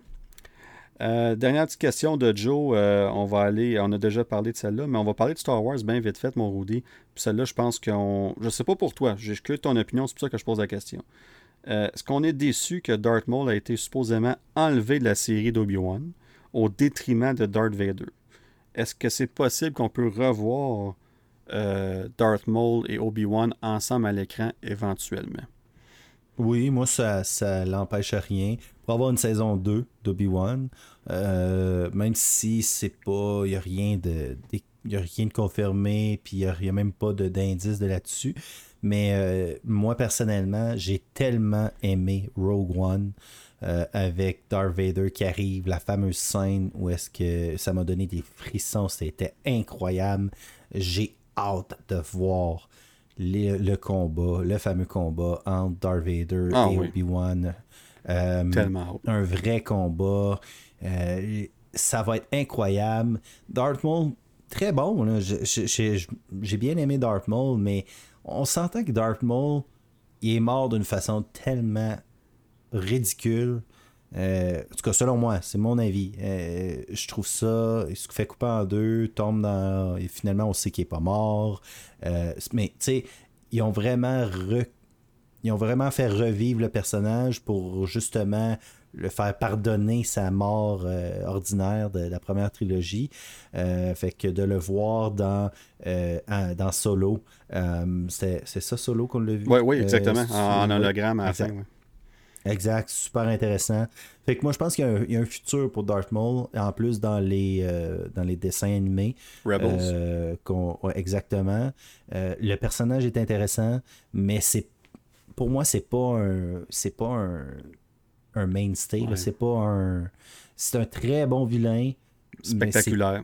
Euh, dernière petite question de Joe. euh, on va aller. On a déjà parlé de celle-là, mais on va parler de Star Wars bien vite fait, mon Rudy. Puis celle-là, je pense qu'on. Je sais pas pour toi. J'ai que ton opinion, c'est pour ça que je pose la question. Euh, Est-ce qu'on est déçu que Darth Maul a été supposément enlevé de la série d'Obi-Wan au détriment de Darth Vader? Est-ce que c'est possible qu'on peut revoir Darth Maul et Obi-Wan ensemble à l'écran éventuellement? Oui, moi, ça, ça l'empêche rien. Pour avoir une saison 2 d'Obi-Wan, euh, même si c'est pas. Il n'y a rien de. A rien de confirmé, puis il n'y a, même pas de- d'indice de là-dessus. Mais euh, moi, personnellement, j'ai tellement aimé Rogue One euh, avec Darth Vader qui arrive, la fameuse scène où est-ce que ça m'a donné des frissons, c'était incroyable. J'ai hâte de voir les- le combat, le fameux combat entre Darth Vader Ah et oui. Obi-Wan. Euh, un vrai combat. Euh, ça va être incroyable. Darth Maul, très bon. J'ai bien aimé Darth Maul, mais on s'entend que Darth Maul, il est mort d'une façon tellement ridicule. Euh, en tout cas, selon moi, c'est mon avis. Je trouve ça, il se fait couper en deux, tombe dans. Et finalement, on sait qu'il est pas mort. Mais, tu sais, ils ont vraiment ils ont vraiment fait revivre le personnage pour justement le faire pardonner sa mort euh, ordinaire de la première trilogie. Euh, fait que de le voir dans, euh, dans Solo, c'est ça Solo qu'on l'a vu? Oui, oui, exactement. en, hologramme à la exact. fin. ouais. Exact, super intéressant. Fait que moi, je pense qu'il y, a un futur pour Darth Maul, en plus dans les, euh, dans les dessins animés. Rebels. Euh, exactement. Euh, le personnage est intéressant, mais c'est pour moi, c'est pas un. C'est pas un, un mainstay. C'est pas un. C'est un très bon vilain. Spectaculaire.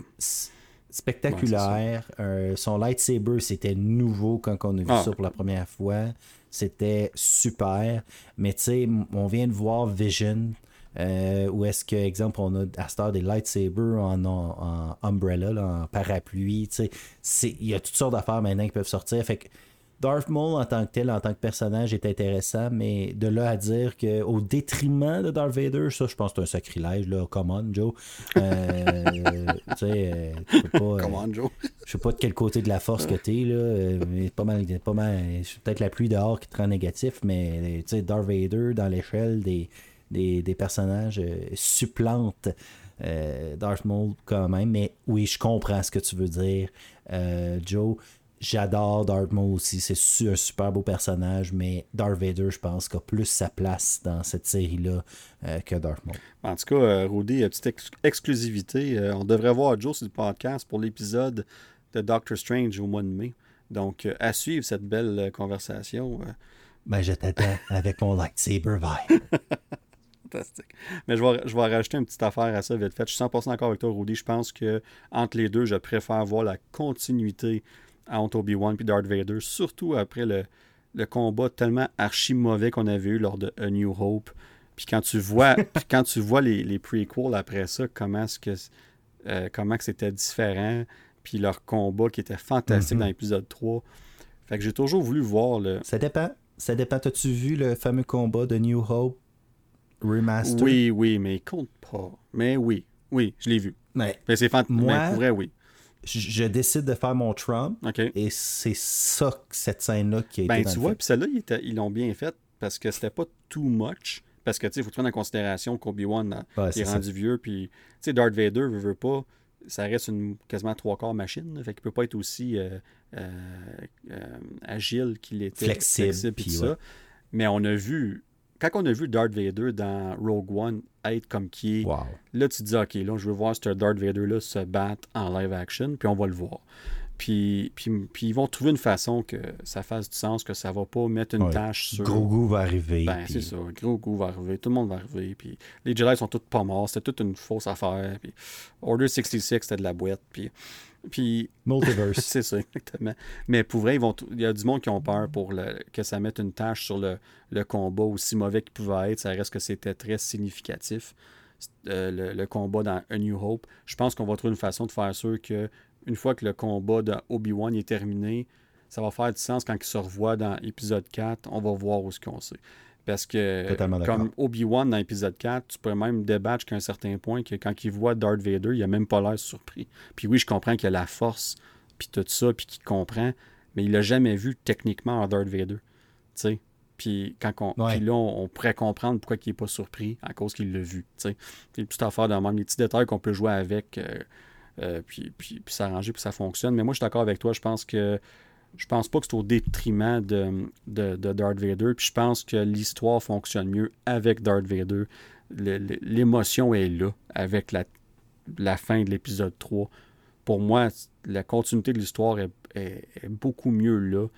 Spectaculaire. son lightsaber, c'était nouveau quand on a vu ah. ça pour la première fois. C'était super. Mais tu sais, on vient de voir Vision. Euh, où est-ce que, exemple, on a à cette des lightsabers en, en, umbrella, en parapluie. Il y a toutes sortes d'affaires maintenant qui peuvent sortir. Fait que Darth Maul en tant que tel, en tant que personnage, est intéressant, mais de là à dire qu'au détriment de Darth Vader, ça, je pense que c'est un sacrilège, là. Come on, Joe. Euh, [LAUGHS] tu sais, euh, pas. Euh, Come on, Joe. Je sais pas de quel côté de la force que t'es, là. Mais pas mal, pas mal. peut-être la pluie dehors qui te rend négatif, mais tu sais, Darth Vader, dans l'échelle des, des, des, personnages, supplante. Darth Maul quand même, mais oui, je comprends ce que tu veux dire, Joe. J'adore Darth Maul aussi, c'est un super beau personnage, mais Darth Vader, je pense, a plus sa place dans cette série-là euh, que Darth Maul. En tout cas, euh, Rudy, petite exclusivité, euh, on devrait voir Joe sur le podcast pour l'épisode de Doctor Strange au mois de mai. Donc, à suivre cette belle conversation. Ben, je t'attends avec mon lightsaber vibe. [LAUGHS] Fantastique. Mais je vais, je vais rajouter une petite affaire à ça vite fait. Je suis 100% d'accord avec toi, Rudy. Je pense que entre les deux, je préfère voir la continuité entre Obi-Wan et Darth Vader, surtout après le, combat tellement archi mauvais qu'on avait eu lors de A New Hope. Puis quand tu vois, [LAUGHS] quand tu vois les, les prequels après ça, comment est-ce que euh, comment que c'était différent, puis leur combat qui était fantastique mhm. dans l'épisode 3. Fait que j'ai toujours voulu voir le. Ça dépend. Ça dépend. As-tu vu le fameux combat de New Hope Remastered? Oui, oui, mais il compte pas. Mais oui, oui, je l'ai vu. Mais, c'est fantastique. Moi, vrai, oui je décide de faire mon Trump. Et c'est ça, cette scène-là qui a ben, été. tu vois, puis celle-là, ils l'ont bien faite parce que c'était pas too much. Parce que, tu sais, il faut prendre en considération qu'Obi-Wan est, rendu vieux. Puis, tu sais, Darth Vader veut, veut pas. Ça reste une quasiment trois quarts machine. fait qu'il peut pas être aussi euh, euh, euh, agile qu'il était. Flexible. puis ça. Mais on a vu quand on a vu Darth Vader dans Rogue One être comme qui est, là tu te dis ok là je veux voir ce Darth Vader là se battre en live action puis on va le voir. Puis, puis, puis, ils vont trouver une façon que ça fasse du sens, que ça va pas mettre une tâche sur. Gros goût va arriver. Ben, c'est ça. Gros goût va arriver. Tout le monde va arriver. Puis les Jedi sont tous pas morts. C'était toute une fausse affaire. Puis Order 66, c'était de la boîte. Puis puis, Multiverse. [LAUGHS] c'est ça, exactement. Mais pour vrai, ils vont il y a du monde qui ont peur pour le, que ça mette une tâche sur le, le combat, aussi mauvais qu'il pouvait être. Ça reste que c'était très significatif, euh, le, combat dans A New Hope. Je pense qu'on va trouver une façon de faire sûr que une fois que le combat de Obi-Wan est terminé, ça va faire du sens quand il se revoit dans épisode 4. On va voir où ce qu'on sait. Parce que, comme Obi-Wan dans l'épisode 4, tu pourrais même débattre qu'à un certain point que quand il voit Darth Vader, il a même pas l'air surpris. Puis oui, je comprends qu'il a la force, puis tout ça, puis qu'il comprend, mais il l'a jamais vu techniquement en Darth Vader. Tu sais? Puis, quand on, puis là, on, pourrait comprendre pourquoi il n'est pas surpris à cause qu'il l'a vu. Tu sais? Puis, toute affaire dans même les petits détails qu'on peut jouer avec, euh, euh, puis, puis, puis s'arranger, puis ça fonctionne. Mais moi, je suis d'accord avec toi. Je pense que je pense pas que c'est au détriment de, de, Darth Vader. Puis je pense que l'histoire fonctionne mieux avec Darth Vader. L'émotion est là avec la, la fin de l'épisode 3. Pour moi, la continuité de l'histoire est, beaucoup mieux là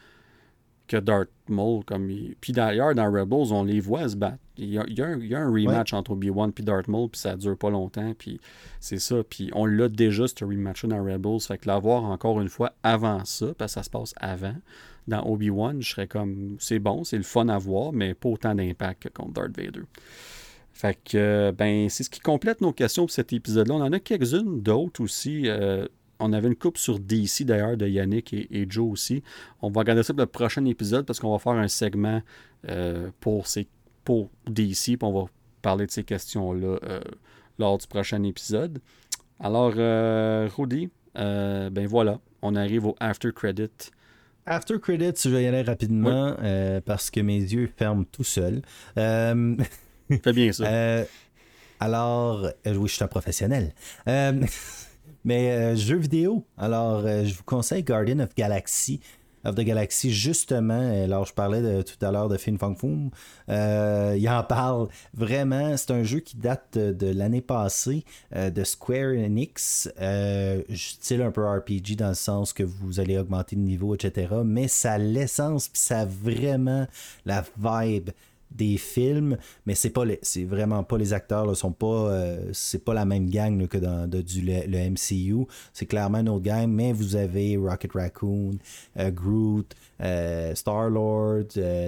que Darth Maul. Comme Puis d'ailleurs, dans Rebels, on les voit se battre. Il y a, il y a, un, rematch entre Obi-Wan et Darth Maul, puis ça dure pas longtemps. Puis c'est ça. Puis on l'a déjà, ce rematch dans Rebels. Fait que l'avoir encore une fois avant ça, parce que ça se passe avant, dans Obi-Wan, je serais comme, c'est bon, c'est le fun à voir, mais pas autant d'impact que contre Darth Vader. Fait que, ben, c'est ce qui complète nos questions pour cet épisode-là. On en a quelques-unes d'autres aussi. Euh, on avait une coupe sur DC d'ailleurs de Yannick et, Joe aussi. On va regarder ça pour le prochain épisode parce qu'on va faire un segment euh, pour, ces, pour DC, puis on va parler de ces questions-là euh, lors du prochain épisode. Alors, euh, Rudy, ben voilà, on arrive au After Credit. After Credit, je vais y aller rapidement parce que mes yeux ferment tout seuls. Fais bien ça. [LAUGHS] alors, oui, je suis un professionnel. [LAUGHS] Mais euh, jeux vidéo, alors euh, je vous conseille Guardian of Galaxy. of the Galaxy, justement, alors je parlais de, tout à l'heure de Fin Fang Foom, il en parle vraiment. C'est un jeu qui date de, l'année passée de Square Enix, style un peu RPG dans le sens que vous allez augmenter le niveau, etc. Mais ça a l'essence, puis ça a vraiment la vibe des films, mais c'est pas c'est vraiment pas les acteurs ne sont pas euh, c'est pas la même gang que dans du, le, MCU, c'est clairement une autre gang, mais vous avez Rocket Raccoon, euh, Groot, euh, Star-Lord,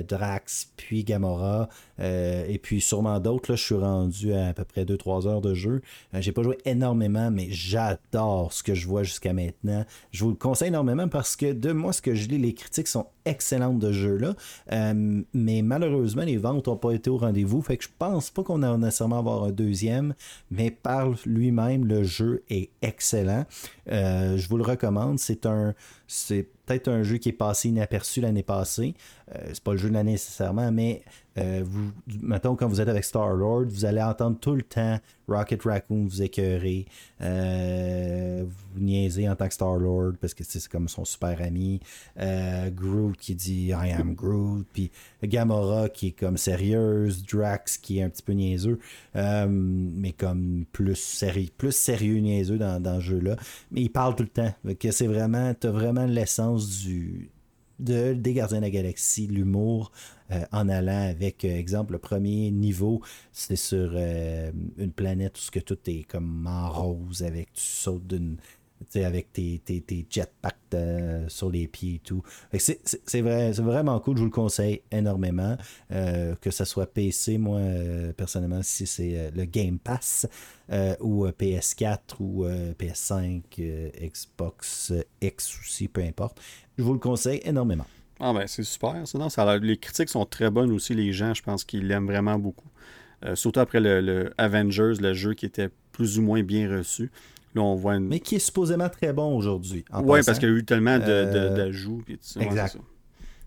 Drax, puis Gamora, et puis sûrement d'autres. je suis rendu à à peu près 2-3 heures de jeu. J'ai pas joué énormément, mais j'adore ce que je vois jusqu'à maintenant. Je vous le conseille énormément parce que de moi, ce que je lis, les critiques sont excellentes de jeu-là, mais malheureusement, les ventes n'ont pas été au rendez-vous. Fait que je pense pas qu'on a nécessairement avoir un deuxième, mais par lui-même, le jeu est excellent. Euh, je vous le recommande. C'est un. C'est peut-être un jeu qui est passé inaperçu l'année passée. Euh, c'est pas le jeu de l'année nécessairement, mais euh, vous, mettons, quand vous êtes avec Star-Lord, vous allez entendre tout le temps Rocket Raccoon vous écœurer, euh, vous niaiser en tant que Star-Lord parce que c'est comme son super ami. Groot qui dit I am Groot, puis Gamora qui est comme sérieuse, Drax qui est un petit peu niaiseux, mais comme plus, sérieux, plus sérieux niaiseux dans, dans ce jeu-là. Mais il parle tout le temps. Que c'est vraiment, vraiment l'essence du de, des Gardiens de la Galaxie, l'humour, euh, en allant avec, euh, exemple, le premier niveau, c'est sur euh, une planète où que tout est comme en rose, avec tu sautes d'une avec tes, tes, tes jetpacks sur les pieds et tout. C'est vrai, vraiment cool, je vous le conseille énormément. que ce soit PC, moi, personnellement, si c'est le Game Pass, ou PS4 ou PS5, Xbox X aussi, peu importe. Je vous le conseille énormément. Ah ben c'est super. Non, ça les critiques sont très bonnes aussi. Les gens, je pense qu'ils l'aiment vraiment beaucoup. Euh, surtout après le, Avengers, le jeu qui était plus ou moins bien reçu. Là, on voit Mais qui est supposément très bon aujourd'hui. Oui, parce qu'il y a eu tellement d'ajouts. De, de, exact.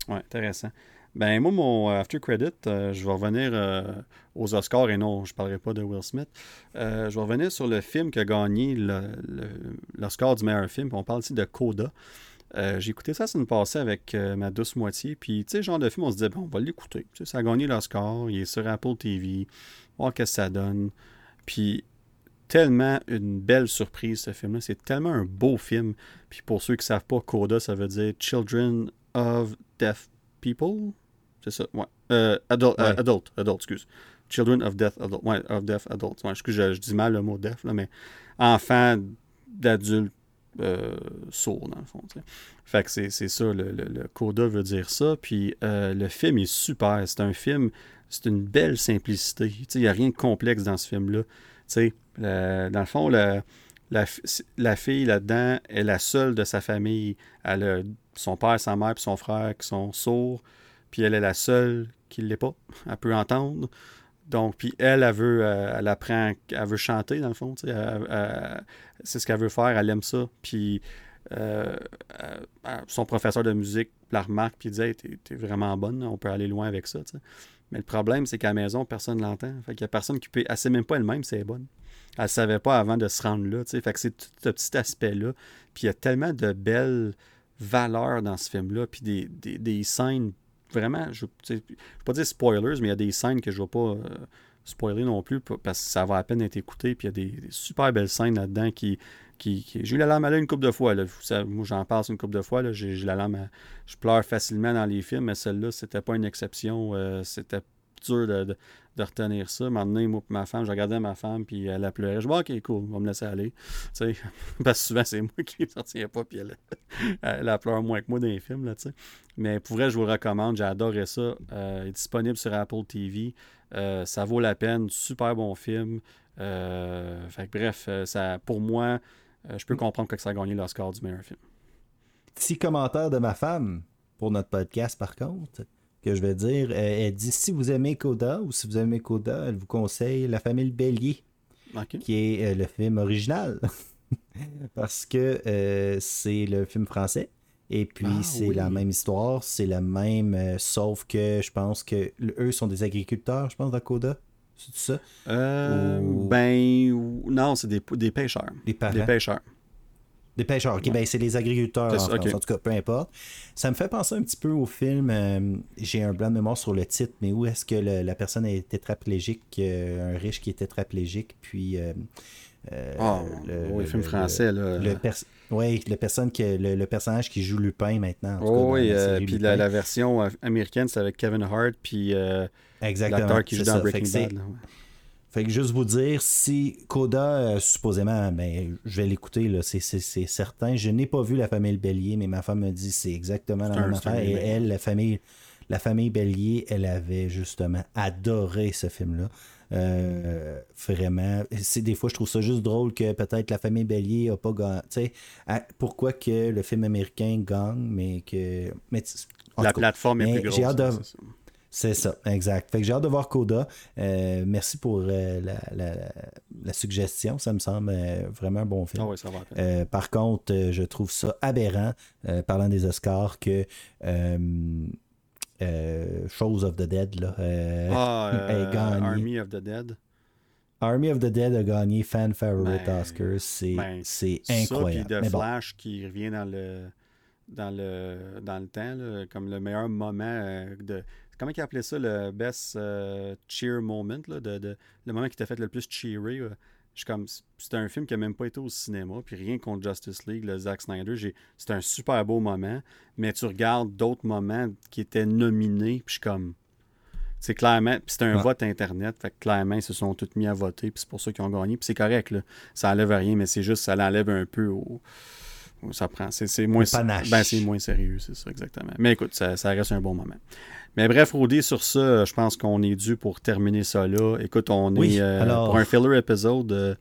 Ouais, intéressant. Ben moi, mon euh, After Credit, euh, je vais revenir aux Oscars et non, je ne parlerai pas de Will Smith. je vais revenir sur le film qui a gagné l'Oscar du meilleur film. On parle ici de Coda. Euh, j'ai écouté ça ça me passait avec euh, ma douce moitié. Puis, tu sais, genre de film, on se disait, bon, on va l'écouter. Ça a gagné l'Oscar, il est sur Apple TV, voir qu'est-ce que ça donne. Puis, tellement une belle surprise, ce film-là. C'est tellement un beau film. Puis, pour ceux qui ne savent pas, Coda, ça veut dire Children of Deaf People? C'est ça, ouais. Euh, adult, adult, adult, excuse. Children of Deaf Adult. Ouais, of Deaf Adults. Ouais, excuse, je, je, dis mal le mot deaf, là, mais enfants d'adultes euh, sourd, dans le fond. Fait que c'est ça, le, coda veut dire ça. Puis euh, le film est super. C'est un film, c'est une belle simplicité. Il n'y a rien de complexe dans ce film-là. Dans le fond, la, la, fille là-dedans est la seule de sa famille. Elle a son père, sa mère et son frère qui sont sourds. Puis elle est la seule qui ne l'est pas. [LAUGHS] Elle peut entendre. Donc, puis elle, elle veut, euh, elle apprend, elle veut chanter dans le fond, c'est ce qu'elle veut faire, elle aime ça. Puis euh, euh, son professeur de musique la remarque, puis dit hey, t'es, vraiment bonne, on peut aller loin avec ça. Mais le problème, c'est qu'à la maison, personne ne l'entend. Fait qu'il y a personne qui peut. Elle sait même pas elle-même si elle est bonne. Elle ne savait pas avant de se rendre là. Fait que c'est tout ce petit aspect-là. Puis il y a tellement de belles valeurs dans ce film-là, puis des, des, des scènes vraiment, je ne vais pas dire spoilers, mais il y a des scènes que je ne vais pas euh, spoiler non plus parce que ça va à peine être écouté. Puis il y a des, super belles scènes là-dedans qui. J'ai eu la larme à une couple de fois. Là. moi, j'en passe une couple de fois. J'ai la larme Je pleure facilement dans les films, mais celle-là, c'était pas une exception. Euh, c'était dur de, retenir ça. Maintenant, moi ma femme, je regardais ma femme, puis elle a pleuré. Je dis, OK, cool, on va me laisser aller. [LAUGHS] Parce que souvent, c'est moi qui ne retiens pas, puis elle, elle, a pleuré moins que moi dans les films, là. Mais pour vrai, je vous recommande, j'ai adoré ça. Euh, il est disponible sur Apple TV. Euh, ça vaut la peine, super bon film. Fait bref, ça, pour moi, je peux comprendre que ça a gagné l'Oscar du meilleur film. Petit commentaire de ma femme pour notre podcast, par contre que je vais dire. Elle dit si vous aimez Coda ou si vous aimez Coda, elle vous conseille La famille Bélier, qui est euh, le film original. [LAUGHS] Parce que euh, c'est le film français. Et puis ah c'est la même histoire, c'est la même, euh, sauf que je pense que eux sont des agriculteurs, je pense, dans Coda. C'est ça? Ben, non, c'est des, des pêcheurs. Des, des pêcheurs. Des pêcheurs, ok, ben c'est les agriculteurs en en tout cas, peu importe. Ça me fait penser un petit peu au film, euh, j'ai un blanc de mémoire sur le titre, mais où est-ce que le- la personne est tétraplégique, euh, un riche qui est tétraplégique, puis... euh, euh, Ah, le- oui, le- film français, là. Le oui, le, personne que, le, personnage qui joue Lupin maintenant. en tout cas, Oh, oui, euh, puis la, la version euh, américaine, c'est avec Kevin Hart, puis euh, Exactement. l'acteur qui joue c'est dans ça. Fait que Bad. Fait que juste vous dire, si Coda, euh, supposément, ben, je vais l'écouter, c'est, certain. Je n'ai pas vu la famille Bélier, mais ma femme me dit c'est exactement la même affaire. Et elle, la famille, la famille Bélier, elle avait justement adoré ce film-là. Euh, vraiment. Des fois, je trouve ça juste drôle que peut-être la famille Bélier a pas gagné. Tu sais, à- pourquoi que le film américain gagne, mais que. Mais, La cas, plateforme est plus grosse. j'ai hâte de- c'est ça. exact. Fait que j'ai hâte de voir Coda. Euh, merci pour euh, la, la- la suggestion. Ça me semble euh, vraiment un bon film. Ah ça va. par contre, je trouve ça aberrant, parlant des Oscars, que Shows of the Dead là, Ah, [LAUGHS] gagné. Army of the Dead. Army of the Dead a gagné Fan Favorite Ben, Oscars. C'est ben, c'est Ça, puis incroyable. bon. Flash qui revient dans le dans le dans le temps, là, comme le meilleur moment de. Comment il appelait ça le best euh, cheer moment, là, de, de- le moment qui t'a fait le plus. Je suis comme c'était un film qui n'a même pas été au cinéma, puis rien contre Justice League, le Zack Snyder, c'était un super beau moment, mais tu regardes d'autres moments qui étaient nominés, puis je suis comme c'est clairement, puis c'était un Ouais. vote internet, fait que clairement ils se sont tous mis à voter, puis c'est pour ça qu'ils ont gagné, puis c'est correct là, ça enlève rien, mais c'est juste ça l'enlève un peu au au- ça prend c'est moins ben c'est moins sérieux, c'est ça exactement. Mais écoute, ça, ça reste un bon moment. Mais bref, Rodé, sur ça, je pense qu'on est dû pour terminer ça là. Écoute, on Oui, est euh, alors- pour un filler épisode, euh,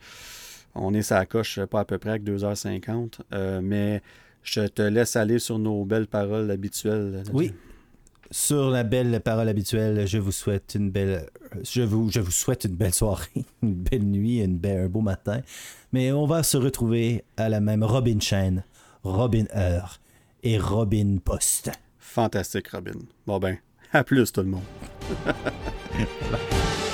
on est sa coche, pas à peu près avec 2h50. euh, mais je te laisse aller sur nos belles paroles habituelles. Oui. Sur la belle parole habituelle, je vous souhaite une belle, je vous, je vous souhaite une belle soirée, [LAUGHS] une belle nuit, une belle, un beau matin. Mais on va se retrouver à la même Robin Chain, Robin Heure et Robin Post. Fantastique, Robin. Bon ben, à plus tout le monde. [LAUGHS]